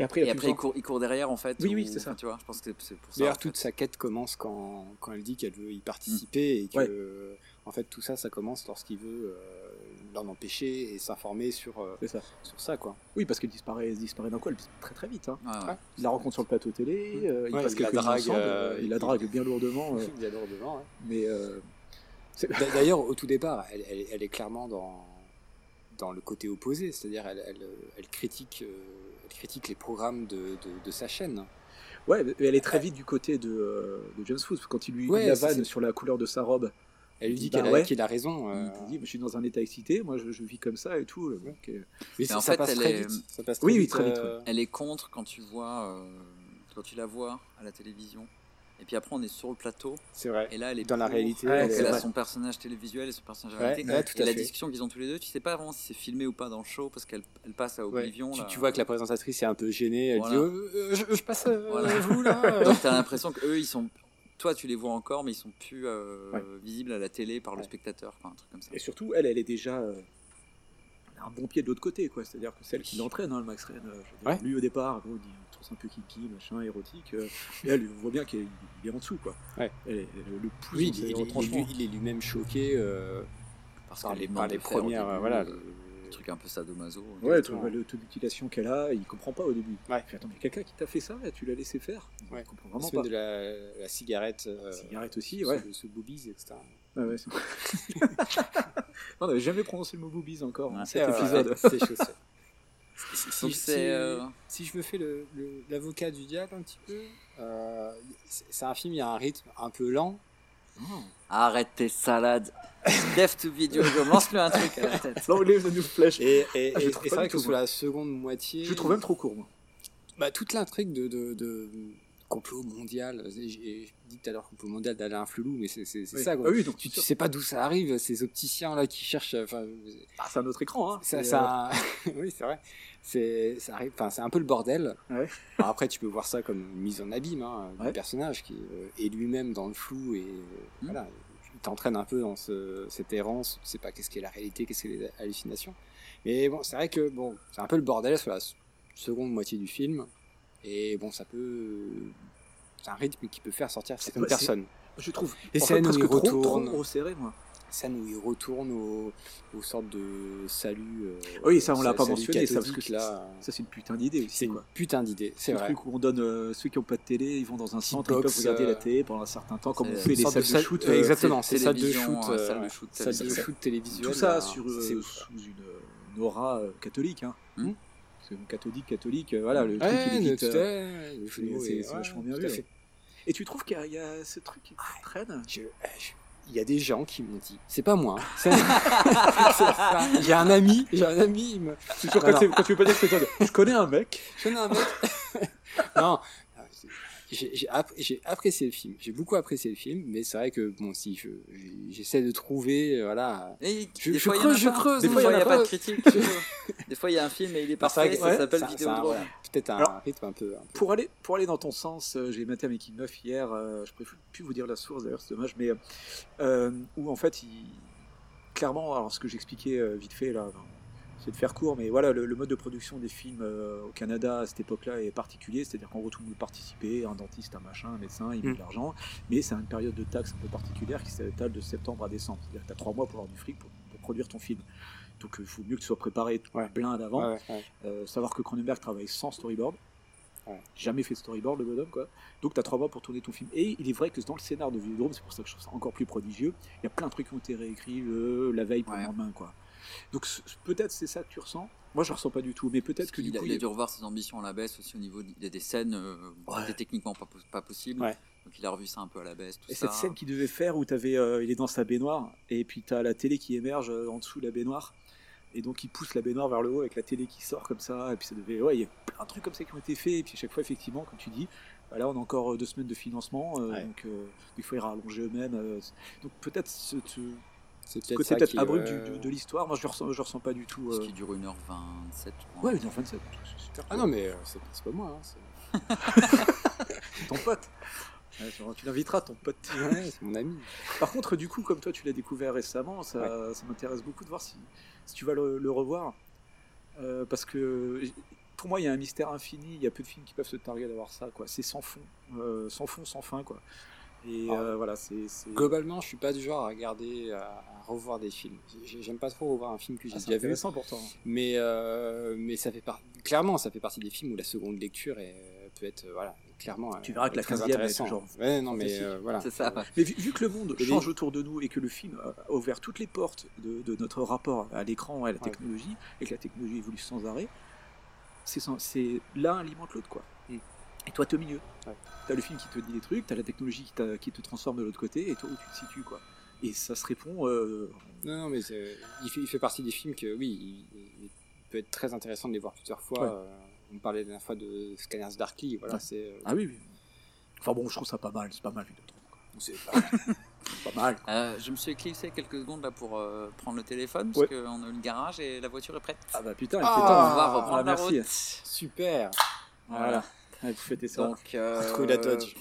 Et après, il et après il, court, il court derrière en fait. Oui, oui, ou- c'est ça. Tu vois, je pense que c'est- pour ça. D'ailleurs, en toute sa quête commence quand, quand elle dit qu'elle veut y participer et que, Ouais. euh, en fait, tout ça, ça commence lorsqu'il veut euh, l'en empêcher et s'informer sur, euh, ça. sur ça, quoi. Oui, parce qu'elle disparaît, elle disparaît d'un coup, elle disparaît très très vite. hein. Ouais, ouais. Ouais. Il la rencontre sur le plateau télé, euh, il Ouais, passe il la drague, ensemble, euh, il la il- drague bien lourdement. euh, Il mais euh, D'a- D'ailleurs, au tout départ, elle, elle- elle est clairement dans, dans le côté opposé, c'est-à-dire elle, elle, elle critique, euh, elle critique les programmes de, de, de sa chaîne. Ouais, mais elle est très vite du côté de, euh, de James Woods, quand il lui Ouais, la vanne sur la couleur de sa robe. Elle lui dit bah qu'elle a- ouais. qu'il a raison. euh. Il dit, je suis dans un état excité, moi je, je vis comme ça et tout. Donc, euh, Mais ça, en ça fait, passe elle très est- vite. Ça passe très Oui, oui, très vite, euh, Elle est contre quand tu vois, euh, quand tu la vois à la télévision. Et puis après, on est sur le plateau. C'est vrai. Et là, elle est Dans la réalité, Donc, elle a ouais. son personnage télévisuel et son personnage Ouais, réalité. ouais, tout et à la fait. discussion qu'ils ont tous les deux, tu sais pas vraiment si c'est filmé ou pas dans le show parce qu'elle elle passe à Ouais, Oblivion. tu, tu vois que la présentatrice est un peu gênée. Elle Voilà. dit euh, euh, je, je passe à Voilà. vous là. Donc t'as l'impression qu'eux, ils sont. Toi, tu les vois encore, mais ils sont plus euh, Ouais. visibles à la télé par le spectateur, quoi, un truc comme ça. Et surtout, elle, elle est déjà euh, un bon pied de l'autre côté, quoi. C'est-à-dire que celle qui l'entraîne, hein, le Max Ren. euh, Ouais. Lui, au départ, bon, il trouve ça un peu kinky, machin, érotique. euh, et elle, on voit bien qu'il est, est en dessous, quoi. Ouais. Elle est- elle- le pouce Oui, il, ses il- il- retranchements. il est lui-même choqué euh, Parce par, qu'elle les, par les premières. début, euh, voilà, euh, le- Un truc un peu sadomaso. Ouais, Exactement. le- l'automutilation qu'elle a, il comprend pas au début. Ouais. Il fait, attends, mais quelqu'un qui t'a fait ça, tu l'as laissé faire? Ouais. Il comprend la vraiment pas. de la, la cigarette. euh, Cigarette aussi, ce- ouais. Ce, boobies, etc. Ouais, ouais, on n'avait jamais prononcé le mot boobies encore dans Ouais, cet épisode. c'est chose faite. Si, si- Donc si- c'est, euh, si je me fais l'avocat du diable un petit peu, euh, c'est un film, il y a un rythme un peu lent. Arrête tes salades. Dev to video lance-le un truc à la tête. L'anglais de nous flèche. Et, et, Ah, et- et c'est vrai que sur la seconde moitié. Je le trouve même trop court, moi. Bah, toute l'intrigue de, de, de complot mondial. J'ai j'ai dit tout à l'heure complot mondial d'Alain Flelou, mais c'est Oui. ça. Quoi. Ah oui, donc, tu, tu sais pas d'où ça arrive, ces opticiens là qui cherchent. Ah, c'est un autre écran, hein. ça, ça- oui, c'est vrai. C'est ça arrive. Enfin, c'est un peu le bordel. Ouais. Alors après, tu peux voir ça comme une mise en abîme hein, du Ouais. personnage qui euh, est lui-même dans le flou et euh, voilà, il t'entraîne un peu dans ce, cette errance. Tu sais pas qu'est-ce qu'est la réalité, qu'est-ce qu'est les hallucinations. Mais bon, c'est vrai que bon, c'est un peu le bordel sur la seconde moitié du film. Et bon, ça peut. C'est un rythme qui peut faire sortir certaines personnes. Je trouve. Les scènes où il trop, retourne. trop moi. Scène où il retourne au, aux sortes de salut. euh, Oui, ça, on l'a pas mentionné, ça, parce que là. ça, c'est une putain d'idée aussi. C'est une putain d'idée, c'est Le vrai. truc où on donne euh, ceux qui n'ont pas de télé, ils vont dans un centre, ils peuvent regarder euh, la télé pendant un certain temps, comme on fait les salles de shoot. euh, euh, exactement, c'est c'est salle de télévision, shoot, euh, euh, salle de shoot télévisuelle. Tout ça c'est euh, sous une, aura euh, catholique. Hein. Hmm. Parce que catholique, catholique, euh, voilà, le truc Ouais, il euh, le c'est- c'est c'est ouais, vachement bien vu. fait. Et tu trouves qu'il y, a- il y a ce truc qui traîne Je- euh, je- Il y a des gens qui m'ont dit, c'est pas moi. hein, ça. J'ai un ami, j'ai un ami. il me- C'est sûr, Non, quand, c'est- non. quand tu veux pas dire que c'est toi, je connais un mec. Je connais un mec. non, j'ai j'ai app- j'ai apprécié le film. J'ai beaucoup apprécié le film, mais c'est vrai que bon, si je j'essaie de trouver, euh, voilà. Et Je- des je fois, creuse, a je creuse, Des fois, il n'y y a pas de critique. des fois, il y a un film et il est parfait, ça ouais, s'appelle Vidéodrome. voilà, Peut-être un Alors, rythme un peu. un peu- Pour aller, pour aller dans ton sens, euh, j'ai maté un making of hier, euh, je pourrais plus vous dire la source d'ailleurs, c'est dommage, mais euh, où en fait, il, clairement, alors ce que j'expliquais euh, vite fait là, c'est de faire court, mais voilà, le, le mode de production des films euh, au Canada à cette époque-là est particulier, c'est-à-dire qu'en gros tout le monde peut participer, un dentiste, un machin, un médecin, il met Mm. de l'argent, mais c'est une période de taxe un peu particulière qui s'étale de septembre à décembre, c'est-à-dire que tu as trois mois pour avoir du fric pour, pour produire ton film. Donc il faut mieux que tu sois préparé plein d'avant. Ouais, ouais. Euh, savoir que Cronenberg travaille sans storyboard. Jamais fait de storyboard, le bonhomme, quoi. Donc, tu as trois mois pour tourner ton film. Et il est vrai que dans le scénar de Vidéodrome, c'est pour ça que je trouve ça encore plus prodigieux, il y a plein de trucs qui ont été réécrits la veille pour le lendemain, quoi. Donc, peut-être c'est ça que tu ressens. Moi, je ressens pas du tout, mais peut-être que du il, coup. il a dû revoir ses ambitions à la baisse aussi au niveau d- il y a des scènes euh, qui étaient techniquement pas, pas possibles Ouais. donc il a revu ça un peu à la baisse tout Et ça cette scène qu'il devait faire où avais, euh, il est dans sa baignoire et puis tu as la télé qui émerge euh, en dessous de la baignoire et donc il pousse la baignoire vers le haut avec la télé qui sort comme ça et puis ça devait ouais il y a plein de trucs comme ça qui ont été faits et puis à chaque fois effectivement comme tu dis bah là on a encore euh, deux semaines de financement euh, donc euh, il faut y rallonger eux-mêmes euh, donc peut-être ce, ce- ce peut-être côté peut-être abrupt du- de, de l'histoire moi je le ressens, je ressens pas du tout ce euh. qui dure 1h27 je crois. ouais 1h27 c'est super Ah non, mais euh, c'est c'est pas moi. hein, c'est- C'est ton pote Ouais, tu, l'inviteras ton pote Ouais, c'est mon ami. Par contre, du coup, comme toi, tu l'as découvert récemment, ça, ça m'intéresse beaucoup de voir si, si tu vas le, le revoir. Euh, parce que pour moi, il y a un mystère infini. Il y a peu de films qui peuvent se targuer d'avoir ça. quoi. C'est sans fond, euh, sans fond, sans fin. Quoi. Et Ah. euh, voilà, c'est. c'est- Globalement, je suis pas du genre à regarder, à revoir des films. J'ai- J'aime pas trop revoir un film que j'ai Ah, c'est déjà vu. intéressant pourtant. Mais, euh, mais ça fait par- clairement, ça fait partie des films où la seconde lecture est- peut être euh, voilà, clairement. Tu verras que la très 15e est intéressant. toujours Ouais, non, mais euh, voilà. C'est ça. Mais vu, vu que le monde Et change les- autour de nous et que le film a ouvert toutes les portes de, de notre rapport à l'écran et à la technologie, et que la technologie évolue sans arrêt, c'est c'est l'un alimente l'autre, quoi. Mm. Et toi, t'es au milieu. T'as le film qui te dit des trucs, t'as la technologie qui, qui te transforme de l'autre côté, et toi, où tu te situes, quoi. Et ça se répond. euh, Non, non, mais il fait, il fait partie des films que, oui, il, il peut être très intéressant de les voir plusieurs fois. Ouais. Euh, on parlait la dernière fois de Scanners Darkly, voilà, Ouais. c'est... euh, Ah oui, oui. Enfin bon, je trouve ça pas mal, c'est pas mal, Vidéotron. C'est pas, pas mal. Euh, je me suis éclipsé quelques secondes là pour euh, prendre le téléphone Ouais. parce qu'on a eu le garage et la voiture est prête. Ah bah putain, Ah, il fait temps. on va reprendre Ah, la merci. route. Super. Voilà. Ouais, vous fêtez ça. Donc, euh, la Dodge.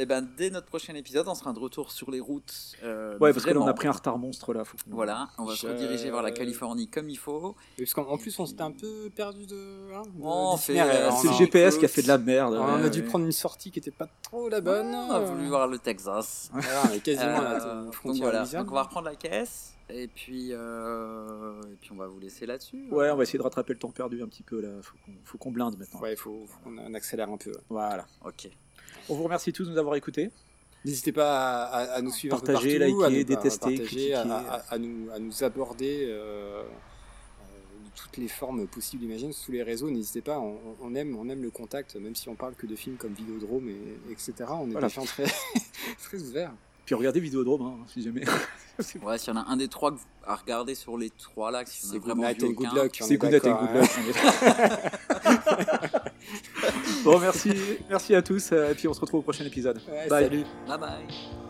Et ben dès notre prochain épisode, on sera de retour sur les routes. euh, Ouais, parce que là, on vraiment. a pris un retard monstre là. Faut qu'on- Voilà, on va se rediriger vers la Californie comme il faut. Parce qu'en en plus, on s'était un peu perdu de. hein, de- euh, C'est le GPS qui a fait de la merde. On a ouais, dû ouais. prendre une sortie qui était pas trop la bonne. On a voulu voir le Texas. Voilà, on est quasiment à la Euh, donc voilà, on va reprendre la caisse et puis, euh, et puis on va vous laisser là-dessus. Ouais, on va essayer de rattraper le temps perdu un petit peu là. Faut qu'on, faut qu'on blinde maintenant. Ouais, il faut, faut qu'on on accélère un peu. Voilà. Ok. On vous remercie tous de nous avoir écoutés. N'hésitez pas à, à- à nous suivre Partager, un peu partout, à liker, nous- à détester, partager, à, critiquer. à- à nous, à nous aborder euh, euh, de toutes les formes possibles, imagine, sous les réseaux. N'hésitez pas, on, on aime, on aime le contact, même si on parle que de films comme Vidéodrome, et, etc. On est Voilà. très, très ouverts. Puis regardez Vidéodrome, hein, si jamais. Ouais, s'il y en a un des trois à regarder sur les trois là, si on a C'est vraiment Good Night vu and Good aucun. Luck. C'est est good night and d'accord, good hein. luck. bon, merci, merci à tous. euh, Et puis on se retrouve au prochain épisode. Ouais, Bye. salut. Bye bye.